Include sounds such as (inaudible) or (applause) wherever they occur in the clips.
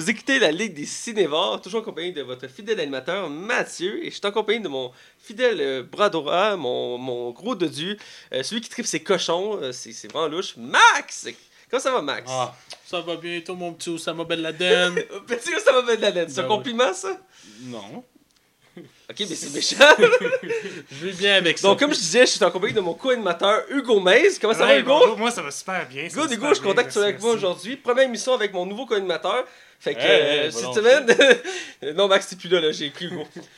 Vous écoutez la Ligue des Cinévores, toujours en compagnie de votre fidèle animateur Mathieu, et je suis en compagnie de mon fidèle euh, bras droit, mon, mon gros dodu, euh, celui qui tripe ses cochons, euh, c'est c'est vraiment louche, Max! Comment ça va, Max? Ah, ça va bien, toi, mon petit Osama Ben Laden. (laughs) Petit, ça va mettre de la laine. C'est un Ben compliment, ça? non. Ok, mais c'est méchant. (laughs) Je vais bien avec ça. Donc, comme je disais, je suis en compagnie de mon co-animateur Hugo Maze. Comment ça va, Ouais, Hugo? bonjour, Moi, ça va super bien. ça Hugo, va Hugo, super je suis content bien, que tu sois avec moi merci. aujourd'hui. Première émission avec mon nouveau co-animateur. Fait que Hey, euh, cette bon. semaine. (laughs) non, Max, t'es plus là, là j'ai écrit.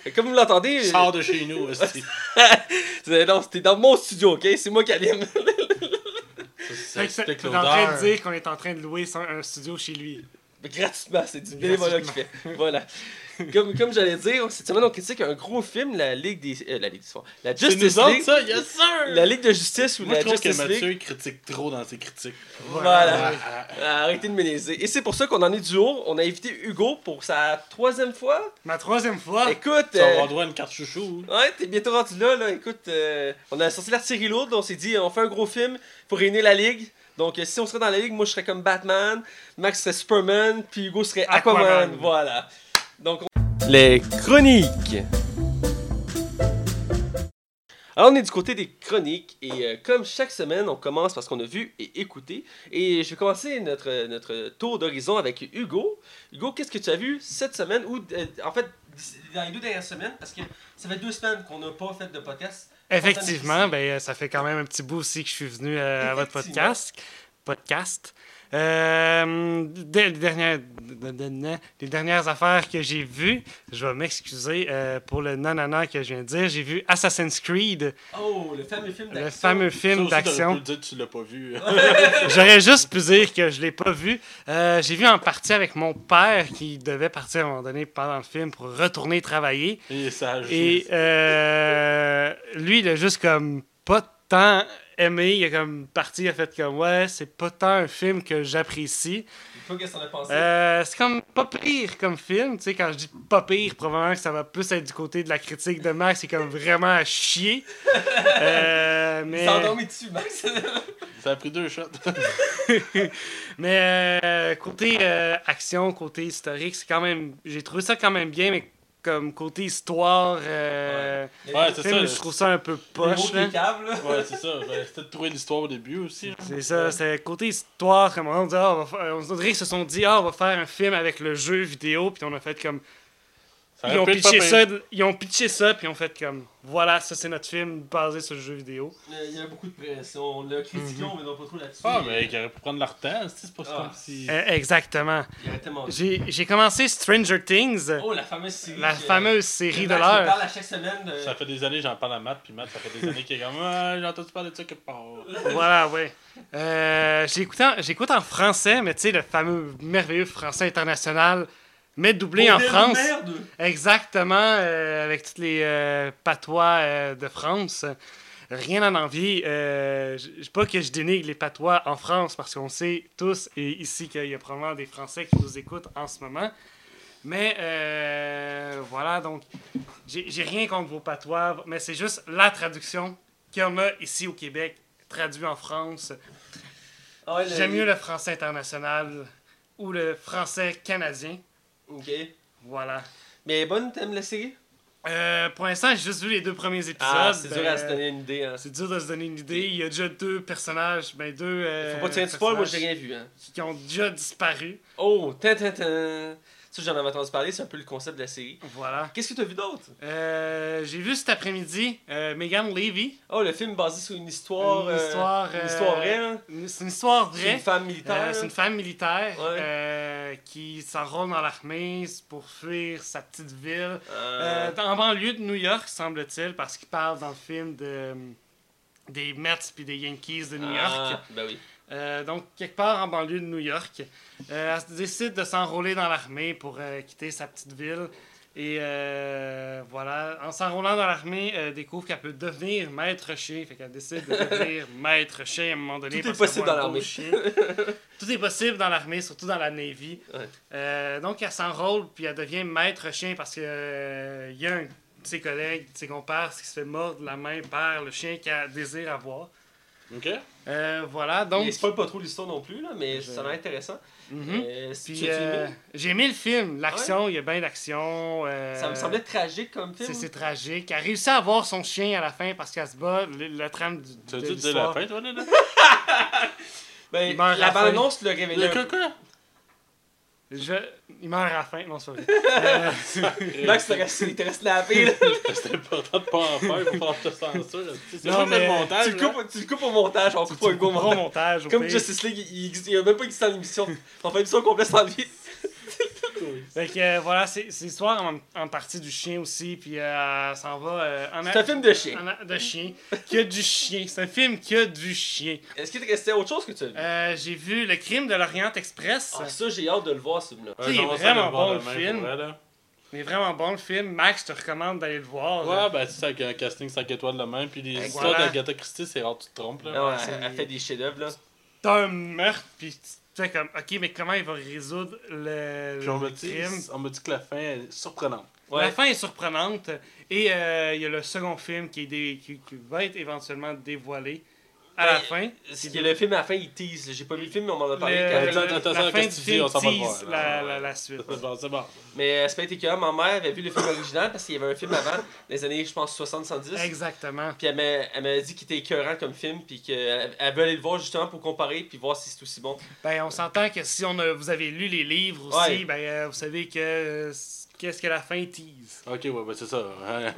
Fait que comme vous l'entendez. Sors de chez nous, (laughs) aussi. non, c'était dans mon studio, ok? C'est moi qui anime. Fait que T'es en train de dire qu'on est en train de louer un studio chez lui. Mais gratuitement, c'est du bénévolat qu'il fait. Voilà. (laughs) Comme, comme j'allais dire, cette semaine, on critique un gros film, la Ligue des. euh, la Ligue des. La Justice nous League. ça, yes sir! La Ligue de Justice ou Moi, la je trouve que Justice Mathieu, League. il critique trop dans ses critiques. Voilà. Ah, Arrêtez de me léser. Et c'est pour ça qu'on en est du jour. On a invité Hugo pour sa troisième fois. Ma troisième fois. Écoute. Tu euh, avoir droit à une carte chouchou. Ouais, t'es bientôt rendu là, là. Écoute, euh, on a sorti l'artillerie lourde, on s'est dit, on fait un gros film pour réunir la ligue. Donc, euh, si on serait dans la ligue, moi je serais comme Batman, Max serait Superman, puis Hugo serait Aquaman. Aquaman. Voilà. Donc, on- les chroniques. Alors, on est du côté des chroniques, et euh, comme chaque semaine, on commence parce qu'on a vu et écouté. Et je vais commencer notre, notre tour d'horizon avec Hugo. Hugo, qu'est-ce que tu as vu cette semaine, ou euh, en fait, dans les deux dernières semaines, parce que ça fait deux semaines qu'on n'a pas fait de podcast. Effectivement, ben, ça fait quand même un petit bout aussi que je suis venu euh, à votre podcast. podcast. Euh, les, dernières, de- de- de- les dernières affaires que j'ai vues, je vais m'excuser euh, pour le nanana que je viens de dire. J'ai vu Assassin's Creed, Oh, le fameux film d'action. le fameux film d'action. que tu l'as pas vu. (laughs) J'aurais juste pu dire que je l'ai pas vu. Euh, j'ai vu en partie avec mon père qui devait partir à un moment donné pendant le film pour retourner travailler. Et euh, lui, il a juste comme pas tant aimé. Il a comme parti, il a fait comme ouais, c'est pas tant un film que j'apprécie. Toi, qu'est-ce que t'en as pensé? Euh, c'est comme pas pire comme film. Tu sais, quand je dis pas pire, probablement que ça va plus être du côté de la critique de Max. C'est comme vraiment à chier. (laughs) Euh, mais dessus, Max. (laughs) Ça a pris deux shots. (laughs) mais euh, côté euh, action, côté historique, c'est quand même. J'ai trouvé ça quand même bien, mais comme côté histoire. euh, Ouais, c'est film, ça. je trouve ça un peu Poche, là. cave, là. Ouais, c'est ça. J'avais peut-être trouvé l'histoire au début aussi. là. C'est ça, c'est côté histoire, comme on dit, ah, on, va faire- on dirait qu'ils se sont dit, ah, on va faire un film avec le jeu vidéo, puis on a fait comme. Ils ont, pitché ça, ils ont pitché ça, puis ils ont fait comme, voilà, ça c'est notre film basé sur le jeu vidéo. Euh, Il y a beaucoup de pression. On l'a critiqué, on ne va pas trop là-dessus. Ah, mais il aurait pu prendre leur temps. C'est pas Ah. comme si. Euh, exactement. J'ai commencé Stranger Things, Oh, la fameuse série. la que- fameuse série de l'heure. parle à chaque semaine. de- Ça fait des années, j'en parle à Matt, puis Matt, ça fait des années qu'il est comme Ah, j'ai entendu parler de ça quelque part. (laughs) Voilà, ouais. Euh, J'écoute en, j'écoute en français, mais tu sais, le fameux merveilleux français international, mais doublé en France. merde. Exactement, euh, avec toutes les euh, patois euh, de France. Rien à envier. Euh, j- j- pas que je dénigre les patois en France, parce qu'on sait tous et ici qu'il y a probablement des Français qui nous écoutent en ce moment. Mais euh, voilà, donc j'ai rien contre vos patois, mais c'est juste la traduction en a ici au Québec, traduit en France. Ah J'aime mieux le français international ou le français canadien. Ok. Voilà. Mais bonne, t'aimes la série? Euh, pour l'instant, j'ai juste vu les deux premiers épisodes. Ah, c'est dur à Euh, se donner une idée. Hein. C'est dur de se donner une idée. Il y a déjà deux personnages, ben deux. euh, Faut pas tirer de spoil, moi j'ai rien vu. Hein. Qui ont déjà disparu. Oh, tin, tin, tin. Ça, j'en avais entendu parler, c'est un peu le concept de la série. Voilà. Qu'est-ce que t'as vu d'autre? Euh, j'ai vu cet après-midi euh, Megan Levy. Oh, le film basé sur une histoire. Une euh, histoire, Une histoire vraie, hein? C'est une histoire C'est vraie. une femme militaire. C'est une femme militaire Ouais. qui s'enrôle dans l'armée pour fuir sa petite ville. En banlieue de New York, semble-t-il, parce qu'il parle dans le film de, des Mets puis des Yankees de New York. ah, ben oui. Euh, donc, quelque part en banlieue de New York, euh, elle décide de s'enrôler dans l'armée pour euh, quitter sa petite ville. Et voilà, en s'enrôlant dans l'armée, elle découvre qu'elle peut devenir maître chien. Fait qu'elle décide de devenir (laughs) maître chien à un moment donné. Tout est possible dans l'armée. Tout est possible dans l'armée, surtout dans la Navy. Ouais. Donc, elle s'enrôle, puis elle devient maître chien parce que euh, il y a un de ses collègues, de ses compères, qui se fait mordre la main par le chien qu'elle désire avoir. Ok. Euh, voilà, donc. Il spoil pas trop l'histoire non plus, là, mais Je- ça a l'air intéressant. Mhm. Euh, si Puis, euh, j'ai aimé le film. L'action, il y a bien d'action. euh, ça me semblait tragique comme film. c'est, c'est tragique. Elle a réussi à avoir son chien à la fin parce qu'elle se bat. Le, le trame du, Tu as de dit de la fin, toi, là? là? (laughs) Ben, la bande-annonce le révélait. Le un- coca? Je... Il meurt à la fin. Non, c'est vrai. Euh, Max, il te reste- te là. C'était important de pas en faire pour faire de censure. C'est Non, mais le montage. tu, le coupes, tu le coupes au montage, on coupe pas un gros montage. Comme. Justice League, il, il a même pas existé en émission. On fait une émission complète sans lui. Fait que euh, voilà, c'est, c'est l'histoire en, en partie du chien aussi. Puis euh, elle s'en va euh, en C'est un film de chien. a- de chien. Qui a du chien. C'est un film qui a du chien. Est-ce qu'il te restait autre chose que tu as vu? Euh, j'ai vu Le crime de l'Orient Express. Ah, ça, j'ai hâte de le voir, ce film-là. Tu sais, il est vraiment bon, le film. Il est vraiment bon le film. Max, je te recommande d'aller le voir. Ouais, ben c'est ça, avec un casting 5 étoiles de même. Puis les histoires voilà. d'Agatha Christie, c'est rare que tu te trompes. Là. Ouais, c'est- elle, elle fait des chefs-d'œuvre, là. T'as un meurtre, puis tu fais comme, ok, mais comment il va résoudre le, Puis on le me, dit, crime? on me dit que la fin est surprenante. Ouais. La fin est surprenante. Et euh, il y a le second film qui, est dé- qui, qui va être éventuellement dévoilé à la Ouais, fin. Ce qui est le film à la fin, il tease. J'ai pas vu le film, mais on m'en a parlé. Attends, attends, la attends, fin qu'est-ce du que tu dis? film On s'en va voir, la, la, la suite. (laughs) C'est bon, c'est bon. Mais euh, c'est pas été que ma mère avait vu le film original parce qu'il y avait un film avant, (laughs) les années, je pense, 60-70. Exactement. Puis elle m'a, elle m'a dit qu'il était écœurant comme film, puis qu'elle elle veut aller le voir justement pour comparer, puis voir si c'est aussi bon. Ben, on s'entend que si on a, vous avez lu les livres aussi, Ouais. ben, euh, vous savez que euh, qu'est-ce que la fin tease. Ok, ouais, ben c'est ça.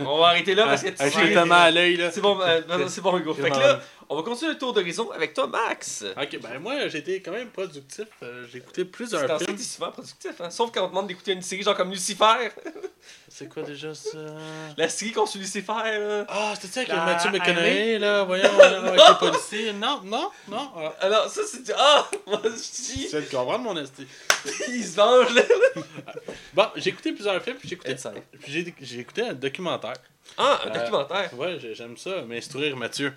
On va arrêter là parce que tu Ah, Je Ouais. suis tellement à l'œil, là. C'est bon, euh, c'est bon, Hugo. Fait que là, on va continuer le tour d'horizon avec toi, Max. Ok, ben moi, j'ai été quand même productif. Euh, j'ai écouté C'est plusieurs films. t'es souvent productif, hein? Sauf quand on te demande d'écouter une série genre comme Lucifer. (laughs) C'est quoi déjà ça? La série qu'on suit Lucifer, là. Ah, c'était ça avec Mathieu? McConaughey, là, voyons, (laughs) là, avec les policiers. Non, non, non. Ah. Alors, ça, c'est du. Ah! (laughs) Moi, je dis. Tu de comprendre mon esti. Il se venge, là. Bon, j'ai écouté plusieurs films, puis j'ai écouté, j'ai écouté un documentaire. Ah, un Euh, documentaire. Ouais, j'ai- j'aime ça, m'instruire Mathieu.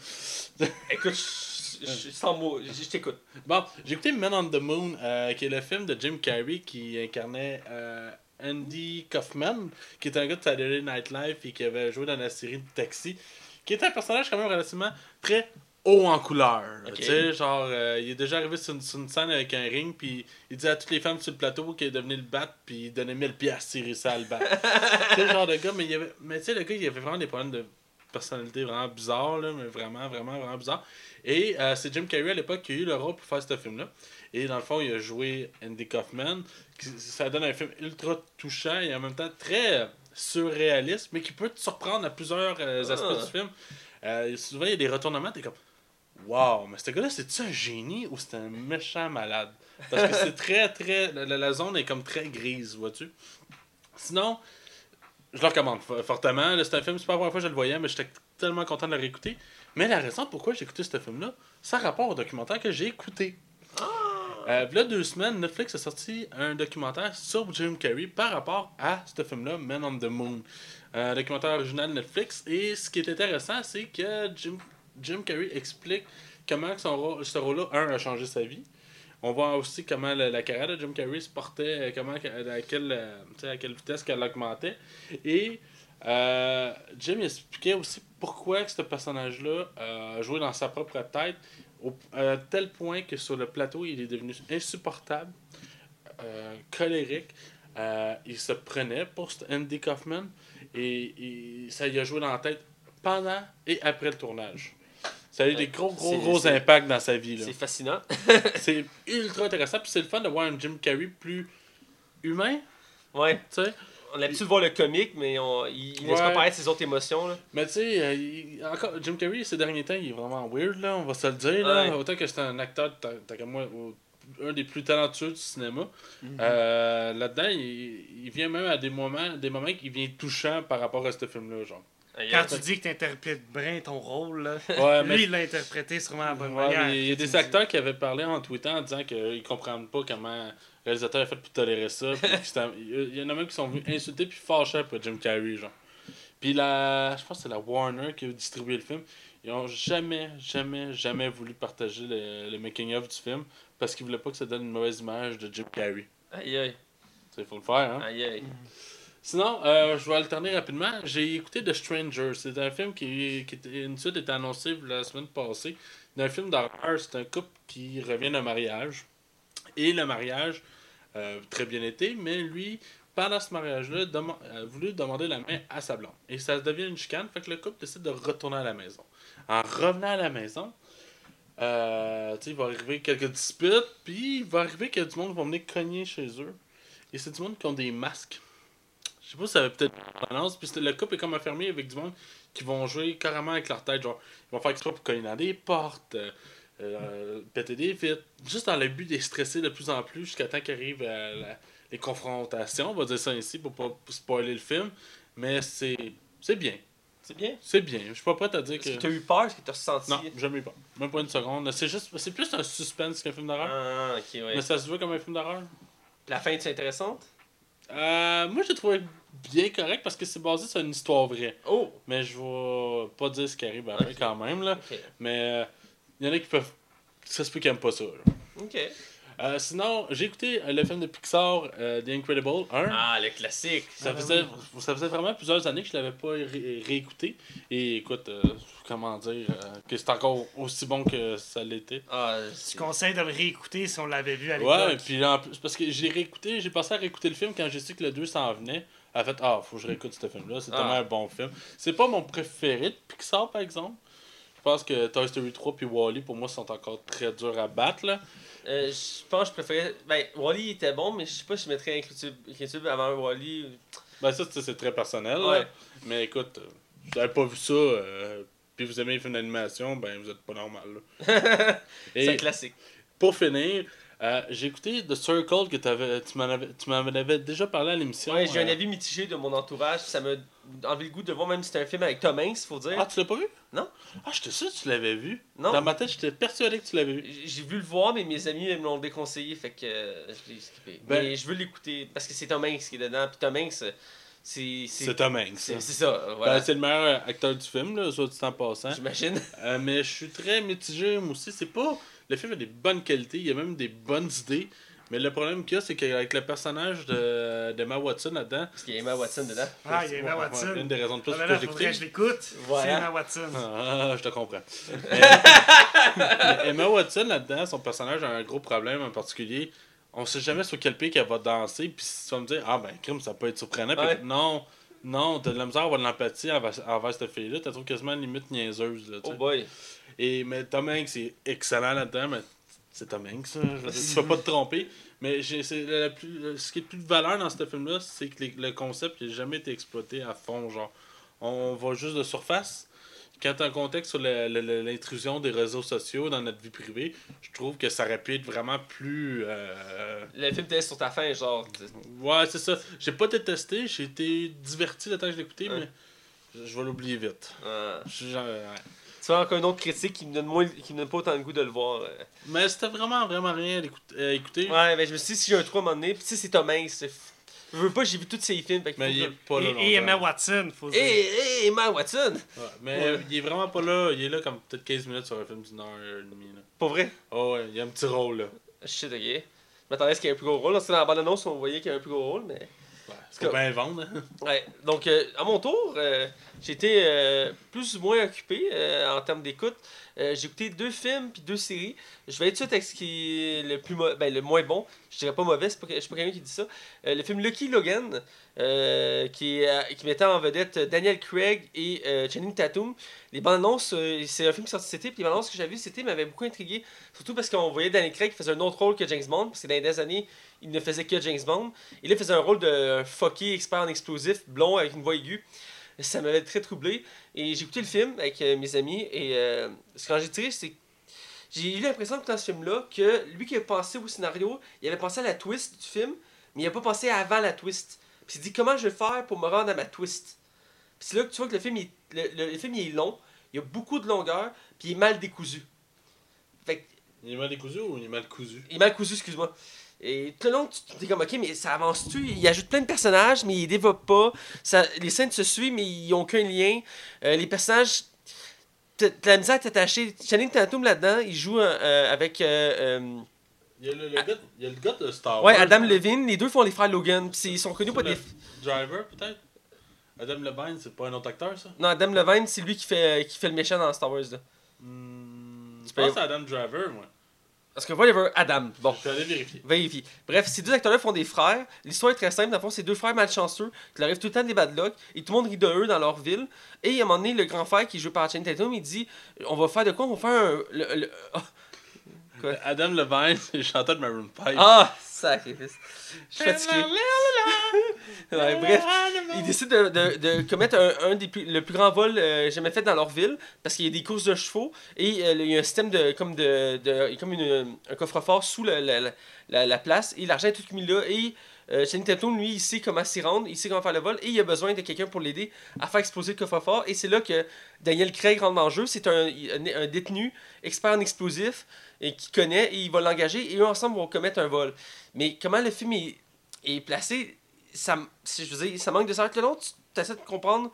(laughs) Écoute, je- sans mots, je je t'écoute. Bon, j'ai écouté Men on the Moon, euh, qui est le film de Jim Carrey qui incarnait euh, Andy Kaufman, qui est un gars de Saturday Night Live et qui avait joué dans la série de Taxi, qui était un personnage quand même relativement très haut en couleur. Tu sais, genre, euh, il est déjà arrivé sur une, sur une scène avec un ring, puis il disait à toutes les femmes sur le plateau qu'il devenait le battre, puis il donnait 1000 piastres s'il réussissait à le battre. (laughs) c'est le genre de gars, mais il y avait, mais tu sais, le gars, il avait vraiment des problèmes de personnalité vraiment bizarres, là, mais vraiment, vraiment, vraiment bizarres. Et euh, c'est Jim Carrey à l'époque qui a eu le rôle pour faire ce film-là. Et dans le fond, il a joué Andy Kaufman. qui- Ça donne un film ultra touchant et en même temps très surréaliste, mais qui peut te surprendre à plusieurs euh, aspects Ah. du film. Euh, souvent, il y a des retournements, t'es comme Waouh, mais ce gars-là, c'est-tu un génie ou c'est un méchant malade? Parce que c'est très, très. La, la- zone est comme très grise, vois-tu? Sinon, je le recommande fo- fortement. C'est un film, c'est pas la première fois que je le voyais, mais j'étais tellement content de le réécouter. Mais la raison pourquoi j'ai écouté ce film-là, ça rapport au documentaire que j'ai écouté. Euh, puis là, deux semaines, Netflix a sorti un documentaire sur Jim Carrey par rapport à ce film-là, Men on the Moon. Un documentaire original Netflix. Et ce qui est intéressant, c'est que Jim, Jim Carrey explique comment son ce rôle-là, un, a changé sa vie. On voit aussi comment la, la carrière de Jim Carrey se portait, euh, comment, à, quelle, euh, à quelle vitesse qu'elle augmentait. Et euh, Jim expliquait aussi pourquoi ce personnage-là euh, joué dans sa propre tête, au, à tel point que sur le plateau, il est devenu insupportable, colérique. Il se prenait pour Andy Kaufman et, et ça lui a joué dans la tête pendant et après le tournage. Ça a eu des gros, gros, gros impacts dans sa vie. C'est fascinant. (laughs) C'est (laughs) ultra intéressant. Puis c'est le fun de voir un Jim Carrey plus humain, Ouais. tu sais. On a l'habitude de voir le comique, mais on, il, il laisse pas paraître ses autres émotions, là. Mais tu sais, euh, encore, Jim Carrey, ces derniers temps, il est vraiment weird, là, on va se le dire. Là. Ouais. Autant que c'est un acteur, tant qu'à moi, un des plus talentueux du cinéma. Mhm. Euh, Là-dedans, il, il vient même à des moments, des moments qui viennent touchants par rapport à ce film-là. genre. Quand tu dis que tu interprètes bien ton rôle, là, Ouais, mais lui, il l'a interprété sûrement à la bonne Ouais, manière. il y a des dis- acteurs qui avaient parlé en tweetant en disant qu'ils comprennent pas comment le réalisateur a fait pour tolérer ça. (laughs) Il y en a même qui sont venus insulter puis fâchés pour Jim Carrey, genre. Puis la, je pense que c'est la Warner qui a distribué le film. Ils ont jamais, jamais, jamais voulu partager le, le making-of du film parce qu'ils voulaient pas que ça donne une mauvaise image de Jim Carrey. Aïe, aïe. Il faut le faire, hein. Aïe, aïe. Sinon, euh, je vais alterner rapidement. J'ai écouté The Stranger. C'est un film qui, qui une suite était annoncée la semaine passée. C'est un film d'horreur. C'est un couple qui revient d'un mariage. Et le mariage, euh, très bien été, mais lui, pendant ce mariage-là, a voulu demander la main à sa blonde. Et ça devient une chicane, fait que le couple décide de retourner à la maison. En revenant à la maison, euh, il va arriver quelques disputes, puis il va arriver que du monde va venir cogner chez eux. Et c'est du monde qui ont des masques. Je sais pas si ça avait peut-être une balance, puis le couple est comme enfermé avec du monde qui vont jouer carrément avec leur tête, genre, ils vont faire exprès pour cogner dans des portes, euh, euh, péter des vitres, juste dans le but de stresser de plus en plus jusqu'à temps qu'arrivent la- les confrontations, on va dire ça ainsi pour pas spoiler le film, mais c'est c'est bien, C'est bien? c'est bien. Je suis pas prêt à dire Est-ce que... que t'as eu peur? Est-ce que t'as ressenti? Non, jamais pas. Même pas une seconde. C'est juste, c'est plus un suspense qu'un film d'horreur. Ah, ok, ouais. Mais ça se voit comme un film d'horreur. La fin, c'est intéressante? Euh, moi, j'ai trouvé bien correct parce que c'est basé sur une histoire vraie. Oh! Mais je vais pas dire ce qui arrive après quand même. là. Mais il y en a qui peuvent. Ça se peut qu'ils aiment pas ça. là. Ok. Euh, sinon, j'ai écouté euh, le film de Pixar, euh, The Incredible 1. Ah, le classique. Ça Ah, ben faisait, ça faisait vraiment plusieurs années que je l'avais pas ré- réécouté. Et écoute, euh, comment dire, euh, que c'est encore aussi bon que ça l'était. Ah, Je c'est- conseille de le réécouter si on l'avait vu à l'époque. Ouais, puis en plus, parce que j'ai réécouté, j'ai passé à réécouter le film quand j'ai su que le 2 s'en venait. A fait Ah, faut que je réécoute ce film-là, c'est Ah. tellement un bon film. C'est pas mon préféré de Pixar, par exemple. Je pense que Toy Story 3 puis Wally, pour moi, sont encore très durs à battre. Là. Euh, je pense que je préférais. Ben, Wally était bon, mais je sais pas si je mettrais Incredible avant Wally. Ben, ça, c'est très personnel. là. Mais écoute, euh, si vous avez pas vu ça, euh, puis vous aimez les films d'animation, ben, vous êtes pas normal. (laughs) c'est classique. pour finir, euh, j'ai écouté The Circle que t'avais- tu m'en avais, avais déjà parlé à l'émission. Ouais, j'ai un euh, avis mitigé de mon entourage. Ça m'a enlevé le goût de voir, même si c'était un film avec Tom Hanks, faut dire. Ah, tu l'as pas vu? Non. Ah, j'étais sûr que tu l'avais vu. Non. Dans ma tête, j'étais persuadé que tu l'avais vu. J'ai vu le voir, mais mes amis me l'ont déconseillé, fait que euh, je l'ai skippé. Ben- mais je veux l'écouter parce que c'est Tom Hanks qui est dedans. Puis Tom Hanks, c'est. C'est Tom Hanks. C'est ça. c'est ça, euh, voilà. Ben, c'est le meilleur acteur du film, là, soit du temps passant. J'imagine. Euh, mais je suis très mitigé, moi aussi. C'est pas. Le film a des bonnes qualités, il y a même des bonnes idées. Mais le problème qu'il y a, c'est qu'avec le personnage de d'Emma Watson là-dedans. Parce qu'il y a Emma Watson dedans. Ah, il y a Emma Ouais, ouais, Watson. une des raisons de plus Ah, ben pour là, que je j'écoute. l'écoute. Voilà. C'est Emma Watson. Ah, je te comprends. (laughs) Mais- Emma Watson là-dedans, son personnage a un gros problème en particulier. On sait jamais sur quel pied qu'elle va danser, puis tu vas me dire, ah ben, crime, ça peut être surprenant. Puis Ouais. non, non, t'as de la misère à avoir de l'empathie envers, envers cette fille-là, t'as trouvé quasiment limite niaiseuse. Là, Oh boy. Et, mais Tom Hanks est excellent là-dedans, mais c'est Tom Hanks, ça. Je tu peux (laughs) pas te tromper. Mais la- plus- ce qui est le plus de valeur dans ce film-là, c'est que les- le concept n'a jamais été exploité à fond. Genre, on va juste de surface. Quand tu as un contexte sur l'intrusion des réseaux sociaux dans notre vie privée, je trouve que ça aurait pu être vraiment plus. euh, Le film était sur ta fin, genre. Ouais, c'est ça. J'ai pas détesté, j'ai été diverti le temps que je l'écoutais, Ouais. mais je, vais l'oublier vite. Je suis genre, ouais. Vois, encore une autre critique qui me donne, moins, qui me donne pas autant le goût de le voir. euh. Mais c'était vraiment, vraiment rien à à écouter. Ouais, ben je me suis dit, si j'ai un 3 à un moment donné, pis tu sais, c'est Tom Hanks. c'est- Je veux pas, j'ai vu tous ses films. Fait Mais il est pas là. Et, et. Emma Watson, faut dire. Hé, Emma Watson! Ouais, mais Ouais. euh, il est vraiment pas là. Il est là comme peut-être 15 minutes sur un film d'une heure et demie. Là. Pour vrai? Oh ouais, il y a un petit rôle là. Shit, ok. Je m'attendais à ce qu'il y ait un plus gros rôle. Parce que dans la bande-annonce, on voyait qu'il y avait un plus gros rôle, mais. C'est bien vendre. hein. (laughs) Ouais, donc euh, à mon tour, euh, été euh, plus ou moins occupé en termes d'écoute. J'ai écouté deux films puis deux séries. Je vais être suite avec ce qui est le, plus ben, le moins bon. Je dirais pas mauvais, pas, je suis pas quelqu'un qui dit ça. Le film Lucky Logan, qui, qui mettait en vedette Daniel Craig et Channing Tatum. Les bandes annonces, c'est un film qui sorti cet été, puis les bandes annonces que j'avais vues cet été m'avaient beaucoup intrigué. Surtout parce qu'on voyait Daniel Craig qui faisait un autre rôle que James Bond, parce que dans les dernières années, il ne faisait que James Bond. Et là, il faisait un rôle de fucké expert en explosifs, blond avec une voix aiguë. Ça m'avait très troublé. Et j'ai écouté le film avec euh, mes amis. Et euh, ce que j'ai tiré, c'est. J'ai eu l'impression que dans ce film-là, que lui qui a pensé au scénario, il avait pensé à la twist du film, mais il n'a pas pensé avant la twist. Puis il s'est dit comment je vais faire pour me rendre à ma twist? Puis c'est là que tu vois que le film, il- le, le- le film il est long, il y a beaucoup de longueur, puis il est mal décousu. Fait que Il est mal décousu ou il est mal cousu? Il est mal cousu, excuse-moi. Et tout le long, tu t'es comme, ok, mais ça avance-tu? Il ajoute plein de personnages, mais il développe pas. Ça, les scènes se suivent, mais ils n'ont aucun lien. Euh, les personnages, t'as la misère à t'attacher. Channing Tatum là-dedans, il joue euh, avec. euh, euh, Il y a le, le gars, il y a le gars de Star Ouais, Wars. Adam Levine, les deux font les frères Logan. Ils sont connus pour des. Driver, peut-être? Adam Levine, c'est pas un autre acteur, ça? Non, Adam Levine, c'est lui qui fait, qui fait le méchant dans Star Wars. Là. Hmm, Je pense à Adam Driver, moi. Parce que whatever, Adam. Bon. Je vais aller vérifier. Vérifie. Bref, ces deux acteurs-là font des frères. L'histoire est très simple. Dans le fond, c'est deux frères malchanceux qui leur arrivent tout le temps des bad luck. Et tout le monde rit de eux dans leur ville. Et à un moment donné, le grand frère qui joue par Channing Tatum, il dit On va faire de quoi? On va faire un. le- le- (laughs) ah. Quoi? Adam Levine, c'est le chanteur de Maroon 5. Ah, sacrifice. Je suis fatigué. Ouais, bref, ils décident de, de, de commettre un, un des plus, le plus grand vol euh, jamais fait dans leur ville parce qu'il y a des courses de chevaux et euh, il y a un système de comme de, de comme une, un coffre-fort sous la, la, la, la place et l'argent est tout mis là et euh, Channing Tatum lui il sait comment s'y rendre, il sait comment faire le vol et il a besoin de quelqu'un pour l'aider à faire exploser le coffre-fort et c'est là que Daniel Craig rentre en jeu, c'est un, un, un détenu expert en explosifs et qui connaît et il va l'engager et eux ensemble vont commettre un vol. Mais comment le film est, est placé ça, si je veux dire, ça manque de savoir que le long, tu essaies de comprendre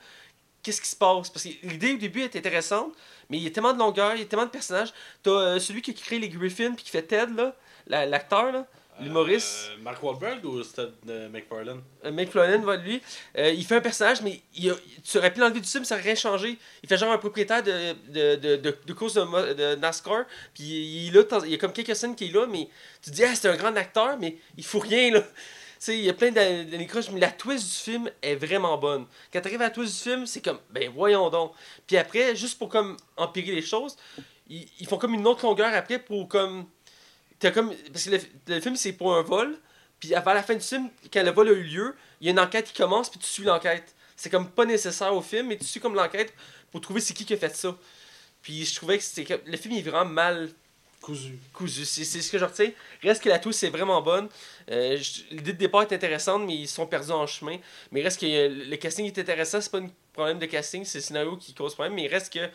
qu'est-ce qui se passe. Parce que l'idée au début est intéressante, mais il y a tellement de longueur, il y a tellement de personnages. T'as euh, celui qui a créé les Griffins puis qui fait Ted, là, la- l'acteur, là, l'humoriste. Euh, Mark Wahlberg ou c'était euh, McFarlane Euh, Flanagan, va lui, euh, il fait un personnage, mais il a- tu aurais pu l'enlever du film, ça aurait rien changé. Il fait genre un propriétaire de, de, de, de, de course de, NASCAR, puis il, est là, de temps- il y a comme quelques scènes qui est là, mais tu te dis, ah, c'est un grand acteur, mais il faut rien, là. Sais, il y a plein d'anécroches, mais la twist du film est vraiment bonne. Quand tu arrives à la twist du film, c'est comme, ben voyons donc. Puis après, juste pour comme empirer les choses, ils, font comme une autre longueur après pour comme. T'as comme. Parce que le, film, c'est pour un vol, puis avant la fin du film, quand le vol a eu lieu, il y a une enquête qui commence, puis tu suis l'enquête. C'est comme pas nécessaire au film, mais tu suis comme l'enquête pour trouver c'est qui qui a fait ça. Puis je trouvais que c'était le film est vraiment mal Cousu. cousu. C'est ce que je retiens. Reste que la touche c'est vraiment bonne. Euh, L'idée de départ est intéressante, mais ils sont perdus en chemin. Mais reste que le casting est intéressant. C'est pas un problème de casting, c'est le scénario qui cause problème. Mais reste que.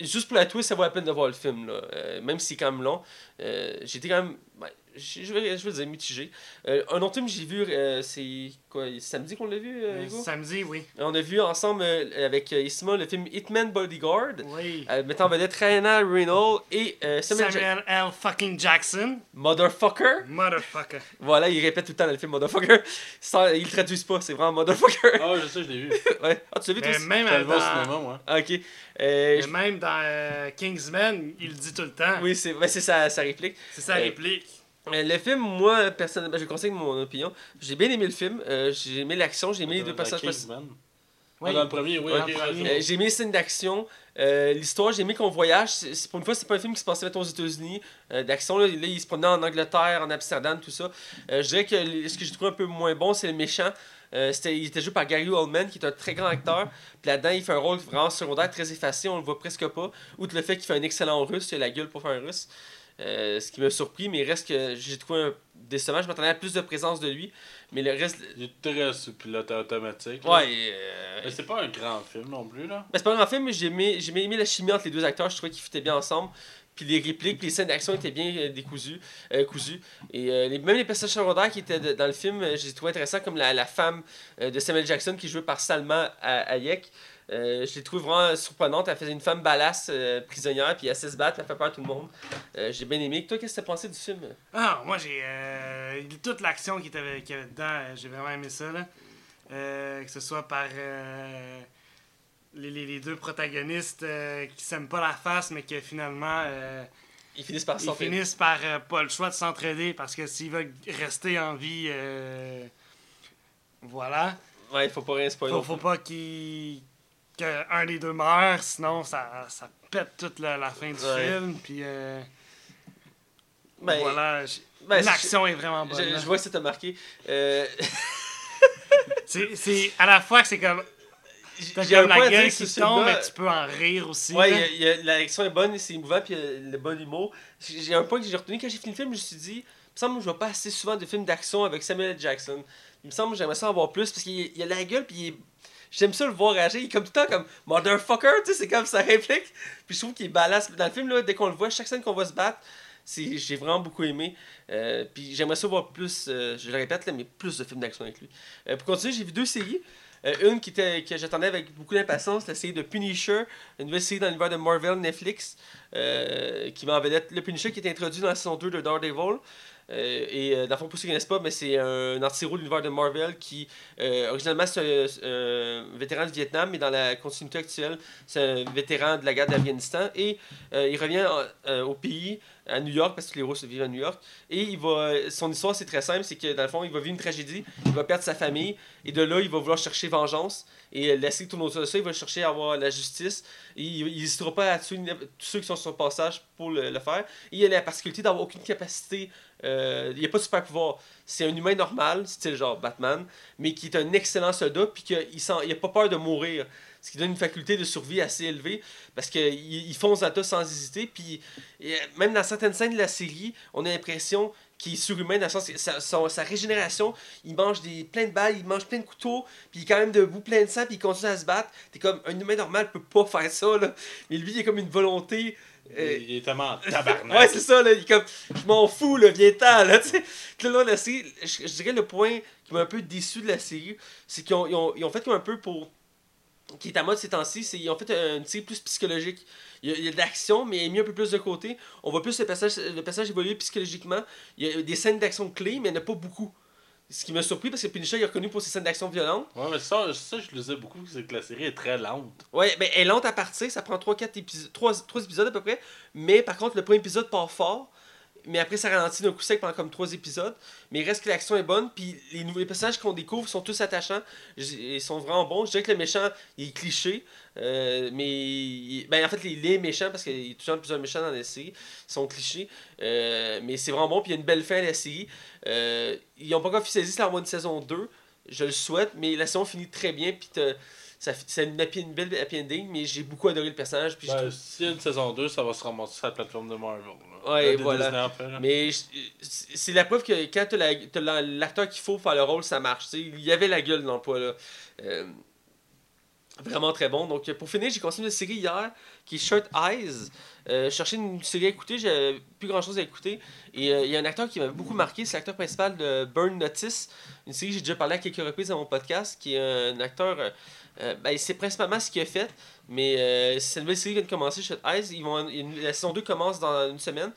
juste pour la twist, ça vaut la peine de voir le film. Là. Euh, même si c'est quand même long. Euh, J'étais quand même. ouais, je je vais, je vais dire mitigé. Euh, un autre film que j'ai vu, euh, c'est quoi Samedi qu'on l'a vu, euh, Euh, Hugo? Samedi, oui. On a vu ensemble euh, avec euh, Isma le film Hitman Bodyguard. Oui. Euh, mettant en vedette Ryan Reynolds et euh, Samuel, Ja- Samuel L. fucking Jackson. Motherfucker. Motherfucker. Voilà, il répète tout le temps dans le film Motherfucker. (laughs) Sans, ils le traduisent pas, c'est vraiment Motherfucker. Ah, je sais, je l'ai vu. (laughs) ouais. Ah, tu l'as vu toi aussi? même, vois au dans, cinéma, moi. Ah, ok. Euh, mais je- même dans euh, Kingsman, il le dit tout le temps. Oui, c'est ben, c'est sa, sa réplique. C'est sa Euh, réplique. Euh, le film, moi, personnellement, je conseille mon opinion. J'ai bien aimé le film. Euh, j'ai aimé l'action, j'ai aimé les deux personnages. Kingsman. Oui. Ah, dans le premier, oui. Ouais. ok, Dans le ouais, premier. Euh, j'ai aimé les scènes d'action, euh, l'histoire, j'ai aimé qu'on voyage. C'est- c'est- pour une fois, c'est pas un film qui se passait aux États-Unis. euh, d'action, là, là, il se promenait en Angleterre, en Amsterdam, tout ça. Euh, je dirais que ce que j'ai trouvé un peu moins bon, c'est le méchant. Euh, c'était, il était joué par Gary Oldman, qui est un très grand acteur. Puis là-dedans, il fait un rôle vraiment secondaire, très effacé, on le voit presque pas. Outre le fait qu'il fait un excellent russe, il a la gueule pour faire un russe. Euh, ce qui m'a surpris, mais il reste que j'ai trouvé un décevant. Je m'attendais à plus de présence de lui. Mais le reste. Il est très sous pilote automatique. là. Ouais. euh, Mais c'est pas un grand film non plus, là. ben, c'est pas un grand film, mais j'ai aimé, j'ai aimé la chimie entre les deux acteurs. Je trouvais qu'ils fitaient bien ensemble. Puis les répliques, puis les scènes d'action étaient bien euh, décousues. euh, cousues. Et les- même les personnages secondaires qui étaient de- dans le film, j'ai trouvé intéressant, comme la, la femme de Samuel Jackson qui est jouée par Salma Hayek. Euh, je l'ai trouvé vraiment surprenante. Elle faisait une femme balasse, euh, prisonnière, puis elle sait se battre, elle fait peur à tout le monde. Euh, j'ai bien aimé. Toi, qu'est-ce que t'as pensé du film? Ah, moi j'ai. toute l'action qui était, qu'il y avait dedans, j'ai vraiment aimé ça. Là. Que ce soit par les, les- les deux protagonistes qui s'aiment pas la face, mais que finalement euh, Ils finissent par ils finissent par pas le choix de s'entraider parce que s'ils veulent rester en vie, voilà. Ouais, il faut pas rien spoiler. Faut, faut pas qu'il qu'un des deux meurt, sinon ça, ça pète toute la, la fin du Ouais. film. Puis euh, Ben, voilà, j- ben, l'action est vraiment bonne. je- je vois que ça t'a marqué. Euh, (laughs) C'est, à la fois que c'est comme t'as comme point la gueule qui tombe, mais tu peux en rire aussi. Ouais, y a- y a- l'action est bonne, c'est émouvant, puis le bon humour. J'ai un point que j'ai retenu quand j'ai fini le film, je me suis dit, il me semble que je vois pas assez souvent de films d'action avec Samuel L. Jackson. Il me semble que j'aimerais ça en voir plus, parce qu'il il a la gueule, puis il est- J'aime ça le voir réagir, il est comme tout le temps comme motherfucker, tu sais, c'est comme sa réplique. Puis je trouve qu'il est balasse. Dans le film, là, dès qu'on le voit, chaque scène qu'on va se battre, j'ai vraiment beaucoup aimé. Euh, puis j'aimerais ça voir plus, euh, je le répète, là, mais plus de films d'action avec lui. Euh, pour continuer, j'ai vu deux séries. Une qui était, que j'attendais avec beaucoup d'impatience, la série de Punisher, une nouvelle série dans l'univers de Marvel Netflix, qui m'en vedette le Punisher qui est introduit dans la saison 2 de Daredevil. Euh, et euh, dans le fond, pour ceux qui ne connaissent pas, mais c'est un anti-héros de l'univers de Marvel qui, euh, originalement, c'est un, vétéran du Vietnam, mais dans la continuité actuelle, c'est un vétéran de la guerre d'Afghanistan. Et euh, il revient en- euh, au pays, à New York, parce que les se vivent à New York. Et il va, son histoire, c'est très simple c'est que dans le fond, il va vivre une tragédie, il va perdre sa famille, et de là, il va vouloir chercher vengeance. Et euh, la série tourne autour de ça, il va chercher à avoir la justice. Et il n'hésitera pas à tuer tous ceux qui sont sur le passage pour le, faire. Et il a la particularité d'avoir aucune capacité. euh, il n'y a pas de super pouvoir. C'est un humain normal, style genre Batman, mais qui est un excellent soldat, puis qu'il sent, il a pas peur de mourir. Ce qui donne une faculté de survie assez élevée, parce qu'il il fonce à tas sans hésiter. Puis euh, même dans certaines scènes de la série, on a l'impression qu'il est surhumain dans le sens que sa, régénération, il mange des, plein de balles, il mange plein de couteaux, puis il est quand même debout plein de sang, puis il continue à se battre. T'es comme, un humain normal peut pas faire ça, là. Mais lui, il a comme une volonté. euh, Il est tellement en tabarnak. Ouais, c'est ça, là. Il est comme, je m'en fous, là, viens-t'en, là, tu sais. Là, la série, je, je dirais le point qui m'a un peu déçu de la série, c'est qu'ils ont, ils ont, ils ont fait comme un peu pour. Qui est à mode ces temps-ci, c'est qu'ils ont fait une série plus psychologique. Il y a, il y a de l'action, mais mis un peu plus de côté. On voit plus le personnage, le personnage évoluer psychologiquement. Il y a des scènes d'action clés, mais il n'y en a pas beaucoup. Ce qui m'a surpris parce que Punisher il est reconnu pour ses scènes d'action violentes. Ouais, mais ça, ça je le disais beaucoup, c'est que la série est très lente. Ouais, ben elle est lente à partir, ça prend 3-4 épisodes, 3, épisodes à peu près. Mais par contre, le premier épisode part fort. Mais après, ça ralentit d'un coup sec pendant comme 3 épisodes. Mais il reste que l'action est bonne. Puis les nouveaux personnages qu'on découvre sont tous attachants. Ils sont vraiment bons. Je dirais que le méchant, il est cliché. euh, mais ben, en fait, les, les méchants, parce qu'il y a toujours plusieurs méchants dans la série, sont clichés. Euh, mais c'est vraiment bon. Puis il y a une belle fin à la série. Euh, ils n'ont pas encore officialisé avoir une saison 2. Je le souhaite. Mais la saison finit très bien. Puis c'est une, happy- une belle happy ending. Mais j'ai beaucoup adoré le personnage. Puis Ben, trouve- s'il y a une saison 2, ça va se ramasser sur la plateforme de Marvel. là. Ouais, voilà. Disney, là. Mais c'est la preuve que quand t'as la- t'as la- l'acteur qu'il faut pour faire le rôle, ça marche. Il y avait la gueule dans le poids là. Euh, vraiment très bon. Donc pour finir, j'ai continué une série hier qui est Shirt Eyes. Euh, je cherchais une série à écouter, j'avais plus grand chose à écouter. Et euh, il y a un acteur qui m'avait beaucoup marqué, c'est l'acteur principal de Burn Notice, une série que j'ai déjà parlé à quelques reprises dans mon podcast, qui est un acteur. euh, euh, ben, c'est principalement ce qu'il a fait, mais euh, c'est une nouvelle série qui vient de commencer, Shut Eyes. Ils vont, la saison 2 commence dans une semaine.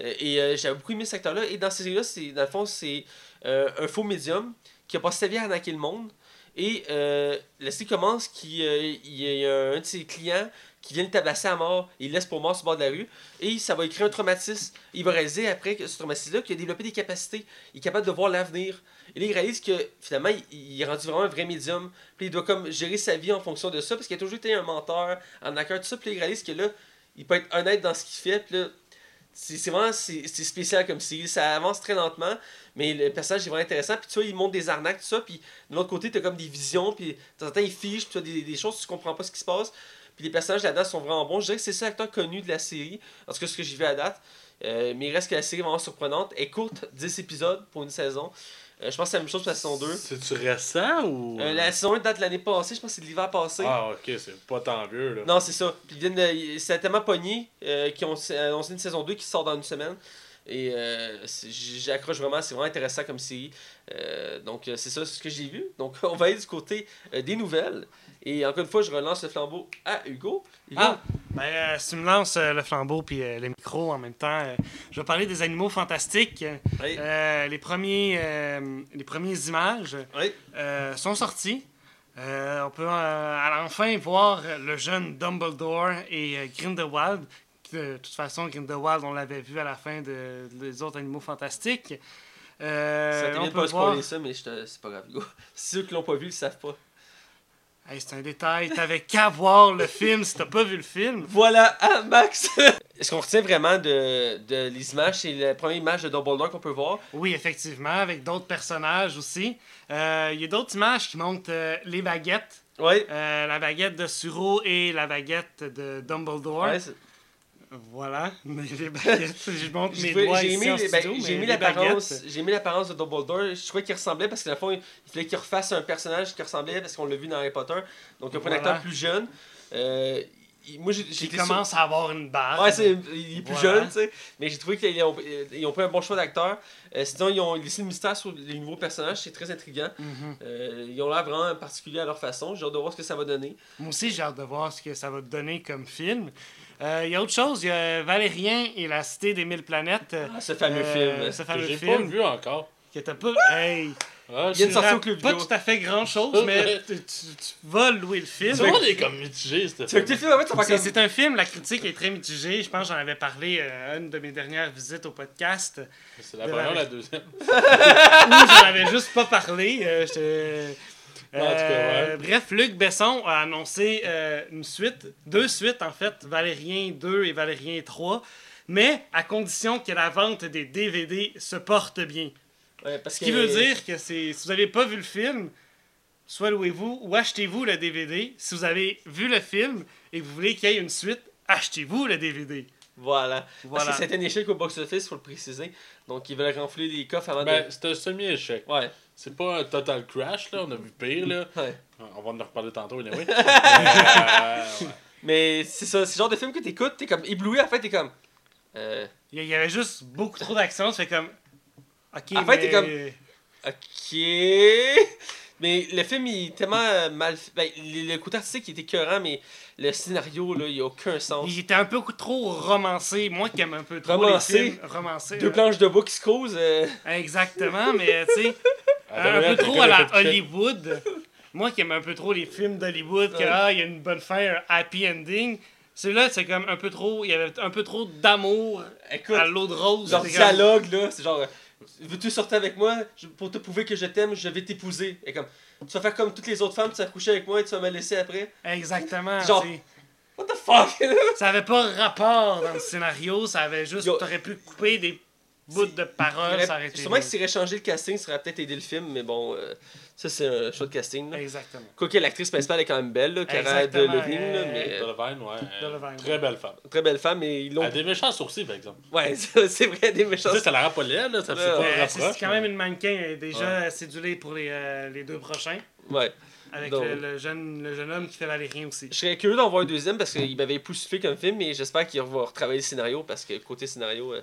Euh, et euh, j'avais beaucoup aimé cet acteur-là. Et dans cette série-là, c'est, dans le fond, c'est euh, un faux médium qui a passé sa vie à arnaquer le monde. Et euh, la série commence qu'il il y a un de ses clients qui vient le tabasser à mort il laisse pour mort sur le bord de la rue. Et ça va créer un traumatisme. Il va réaliser après ce traumatisme-là qu'il a développé des capacités. Il est capable de voir l'avenir. Et là, il réalise que finalement, il, est rendu vraiment un vrai médium. Puis il doit comme gérer sa vie en fonction de ça parce qu'il a toujours été un menteur, un acteur, tout ça. Puis il réalise que là, il peut être honnête dans ce qu'il fait. Puis là, c'est vraiment c'est spécial comme série. Ça avance très lentement, mais le personnage est vraiment intéressant. Puis tu vois, il montre des arnaques, tout ça. Puis de l'autre côté, t'as comme des visions. Puis de temps en temps, il fiche. Puis tu as des, des choses, tu comprends pas ce qui se passe. Puis les personnages là-dedans sont vraiment bons. Je dirais que c'est ça l'acteur connu de la série. En tout cas, ce que j'ai vu à date. Euh, mais il reste que la série est vraiment surprenante. Elle est courte, (laughs) 10 épisodes pour une saison. Euh, je pense que c'est la même chose pour la saison 2. C'est-tu récent ou? Euh, la saison 1 date de l'année passée. Je pense que c'est de l'hiver passé. Ah, ok, c'est pas tant vieux, là. Non, c'est ça. Puis ils viennent de- c'est tellement pogné qu'ils ont annoncé une saison 2 qui sort dans une semaine. Et euh, c'est- j'accroche vraiment, c'est vraiment intéressant comme série. Euh, donc euh, c'est ça ce que j'ai vu. Donc (laughs) on va aller du côté des nouvelles. Et encore une fois, je relance le flambeau à Hugo. Hugo, Ah, ben, si tu me lances le flambeau puis le micro en même temps, je vais parler des animaux fantastiques. oui, les, premiers, les premières images oui. sont sorties. Euh, on peut euh, enfin voir le jeune Dumbledore et euh, Grindelwald. De toute façon, Grindelwald, on l'avait vu à la fin de, des autres animaux fantastiques. Euh, ça de peut pas voir... spoiler ça, mais c'est pas grave. (laughs) Ceux qui l'ont pas vu, ils le savent pas. Hey, c'est un détail. T'avais qu'à voir le film si t'as pas vu le film. Voilà, ah, Max! (laughs) Ce qu'on retient vraiment de, de les images, c'est la première image de Dumbledore qu'on peut voir. Oui, effectivement, avec d'autres personnages aussi. Euh, Il y a d'autres images qui montrent euh, les baguettes. Oui. Euh, la baguette de Suro et la baguette de Dumbledore. Ouais, c'est- Voilà, (laughs) les baguettes. Je montre mes J'ai doigts j'ai les- ben, les l'apparence, j'ai aimé l'apparence de Dumbledore. Je trouvais qu'il ressemblait parce que, dans le fond, il il fallait qu'il refasse un personnage qui ressemblait parce qu'on l'a vu dans Harry Potter. Donc, il un Voilà. acteur plus jeune. Euh, il- moi, sur- commence à avoir une barre. Ouais, c'est, il est plus Voilà. jeune, tu sais. Mais j'ai trouvé qu'ils ont, ils ont pris un bon choix d'acteur. Euh, sinon, ils ont laissé le mystère sur les nouveaux personnages, c'est très intriguant. Mhm. Euh, ils ont l'air vraiment particuliers à leur façon. J'ai hâte de voir ce que ça va donner. Moi aussi, j'ai hâte de voir ce que ça va donner comme film. Euh, Il y a autre chose, il y a Valérien et la Cité des Mille Planètes. euh, Ah, ce fameux euh, film. Ce Que fameux j'ai pas film vu encore. que t'as pas. Hey! Ah, Il y a une sortie au club Pas vidéo. tout à fait grand chose, mais tu, tu- tu vas louer le film. Tout le monde est comme mitigé, que C'est comme... c'est un film, la critique est très mitigée. Je pense que j'en avais parlé euh, à une de mes dernières visites au podcast. C'est la première ou la- deuxième? (laughs) où j'en avais juste pas parlé. euh, j'étais- En tout cas, Euh, ouais. Bref, Luc Besson a annoncé euh, une suite, deux suites en fait, Valérien 2 et Valérien 3, mais à condition que la vente des DVD se porte bien. Ouais, parce Ce qui que- veut dire que si vous n'avez pas vu le film, soit louez-vous ou achetez-vous le DVD. Si vous avez vu le film et que vous voulez qu'il y ait une suite, achetez-vous le DVD. Voilà. Voilà. Parce que c'est un échec au box-office, faut le préciser. Donc, ils veulent renfler les coffres avant Ben, de... c'est un semi-échec. Ouais. C'est pas un total crash, là. On a vu pire, là. (laughs) ouais. On va en reparler tantôt, anyway. (laughs) Mais, euh, ouais. Mais c'est ça, c'est le genre de film que t'écoutes, t'es comme ébloui, en fait, t'es comme... Euh... Il y- avait juste beaucoup trop d'action, fait comme. Ok, En fait, mais... t'es comme- Ok. Mais le film, il est tellement euh, mal fait. Ben, le, le côté artistique, il était écœurant, mais le scénario, là, il a aucun sens. Il était un peu trop romancé. Moi qui aime un peu trop Romancé? les films. Deux là. planches de bois qui se causent. euh, Exactement, mais tu sais, (laughs) Attends, un peu trop à la. Hollywood. Moi qui aime un peu trop les films d'Hollywood, que Ouais. ah, il y a une bonne fin, un happy ending. Celui-là, c'est comme un peu trop. Il y avait un peu trop d'amour à l'eau de rose. leur C'est comme- dialogue, là, c'est genre... euh, Veux-tu sortir avec moi? Pour te prouver que je t'aime, je vais t'épouser. Et comme... Tu vas faire comme toutes les autres femmes, tu vas coucher avec moi et tu vas me laisser après. Exactement. Genre-. What the fuck? (laughs) Ça avait pas rapport dans le scénario, ça avait juste. T'aurais pu couper des bouts de paroles, ça aurait été. Sûrement que s'il aurait changé le casting, ça aurait peut-être aidé le film, mais bon, euh, ça c'est un choix de casting. Là. Exactement. Quoique l'actrice principale est quand même belle, là, Cara Delevingne, euh, mais euh, Delevingne, ouais. euh, Delevingne. Très belle femme. très belle femme, mais ils Elle l'ont. a des méchants sourcils, par exemple. Ouais, (laughs) c'est vrai, des méchants. sais, ça la rend pas laide, là. Ça fait pas un Euh, c'est rapproche. c'est quand même une mannequin elle est déjà cédulée pour les, euh, les deux prochains. Ouais. Avec Donc- le, le jeune, le jeune homme qui fait Valérien aussi. Je serais curieux d'en voir un deuxième parce qu'il m'avait époustouflé comme film, mais j'espère qu'il va retravailler le scénario parce que côté scénario, euh,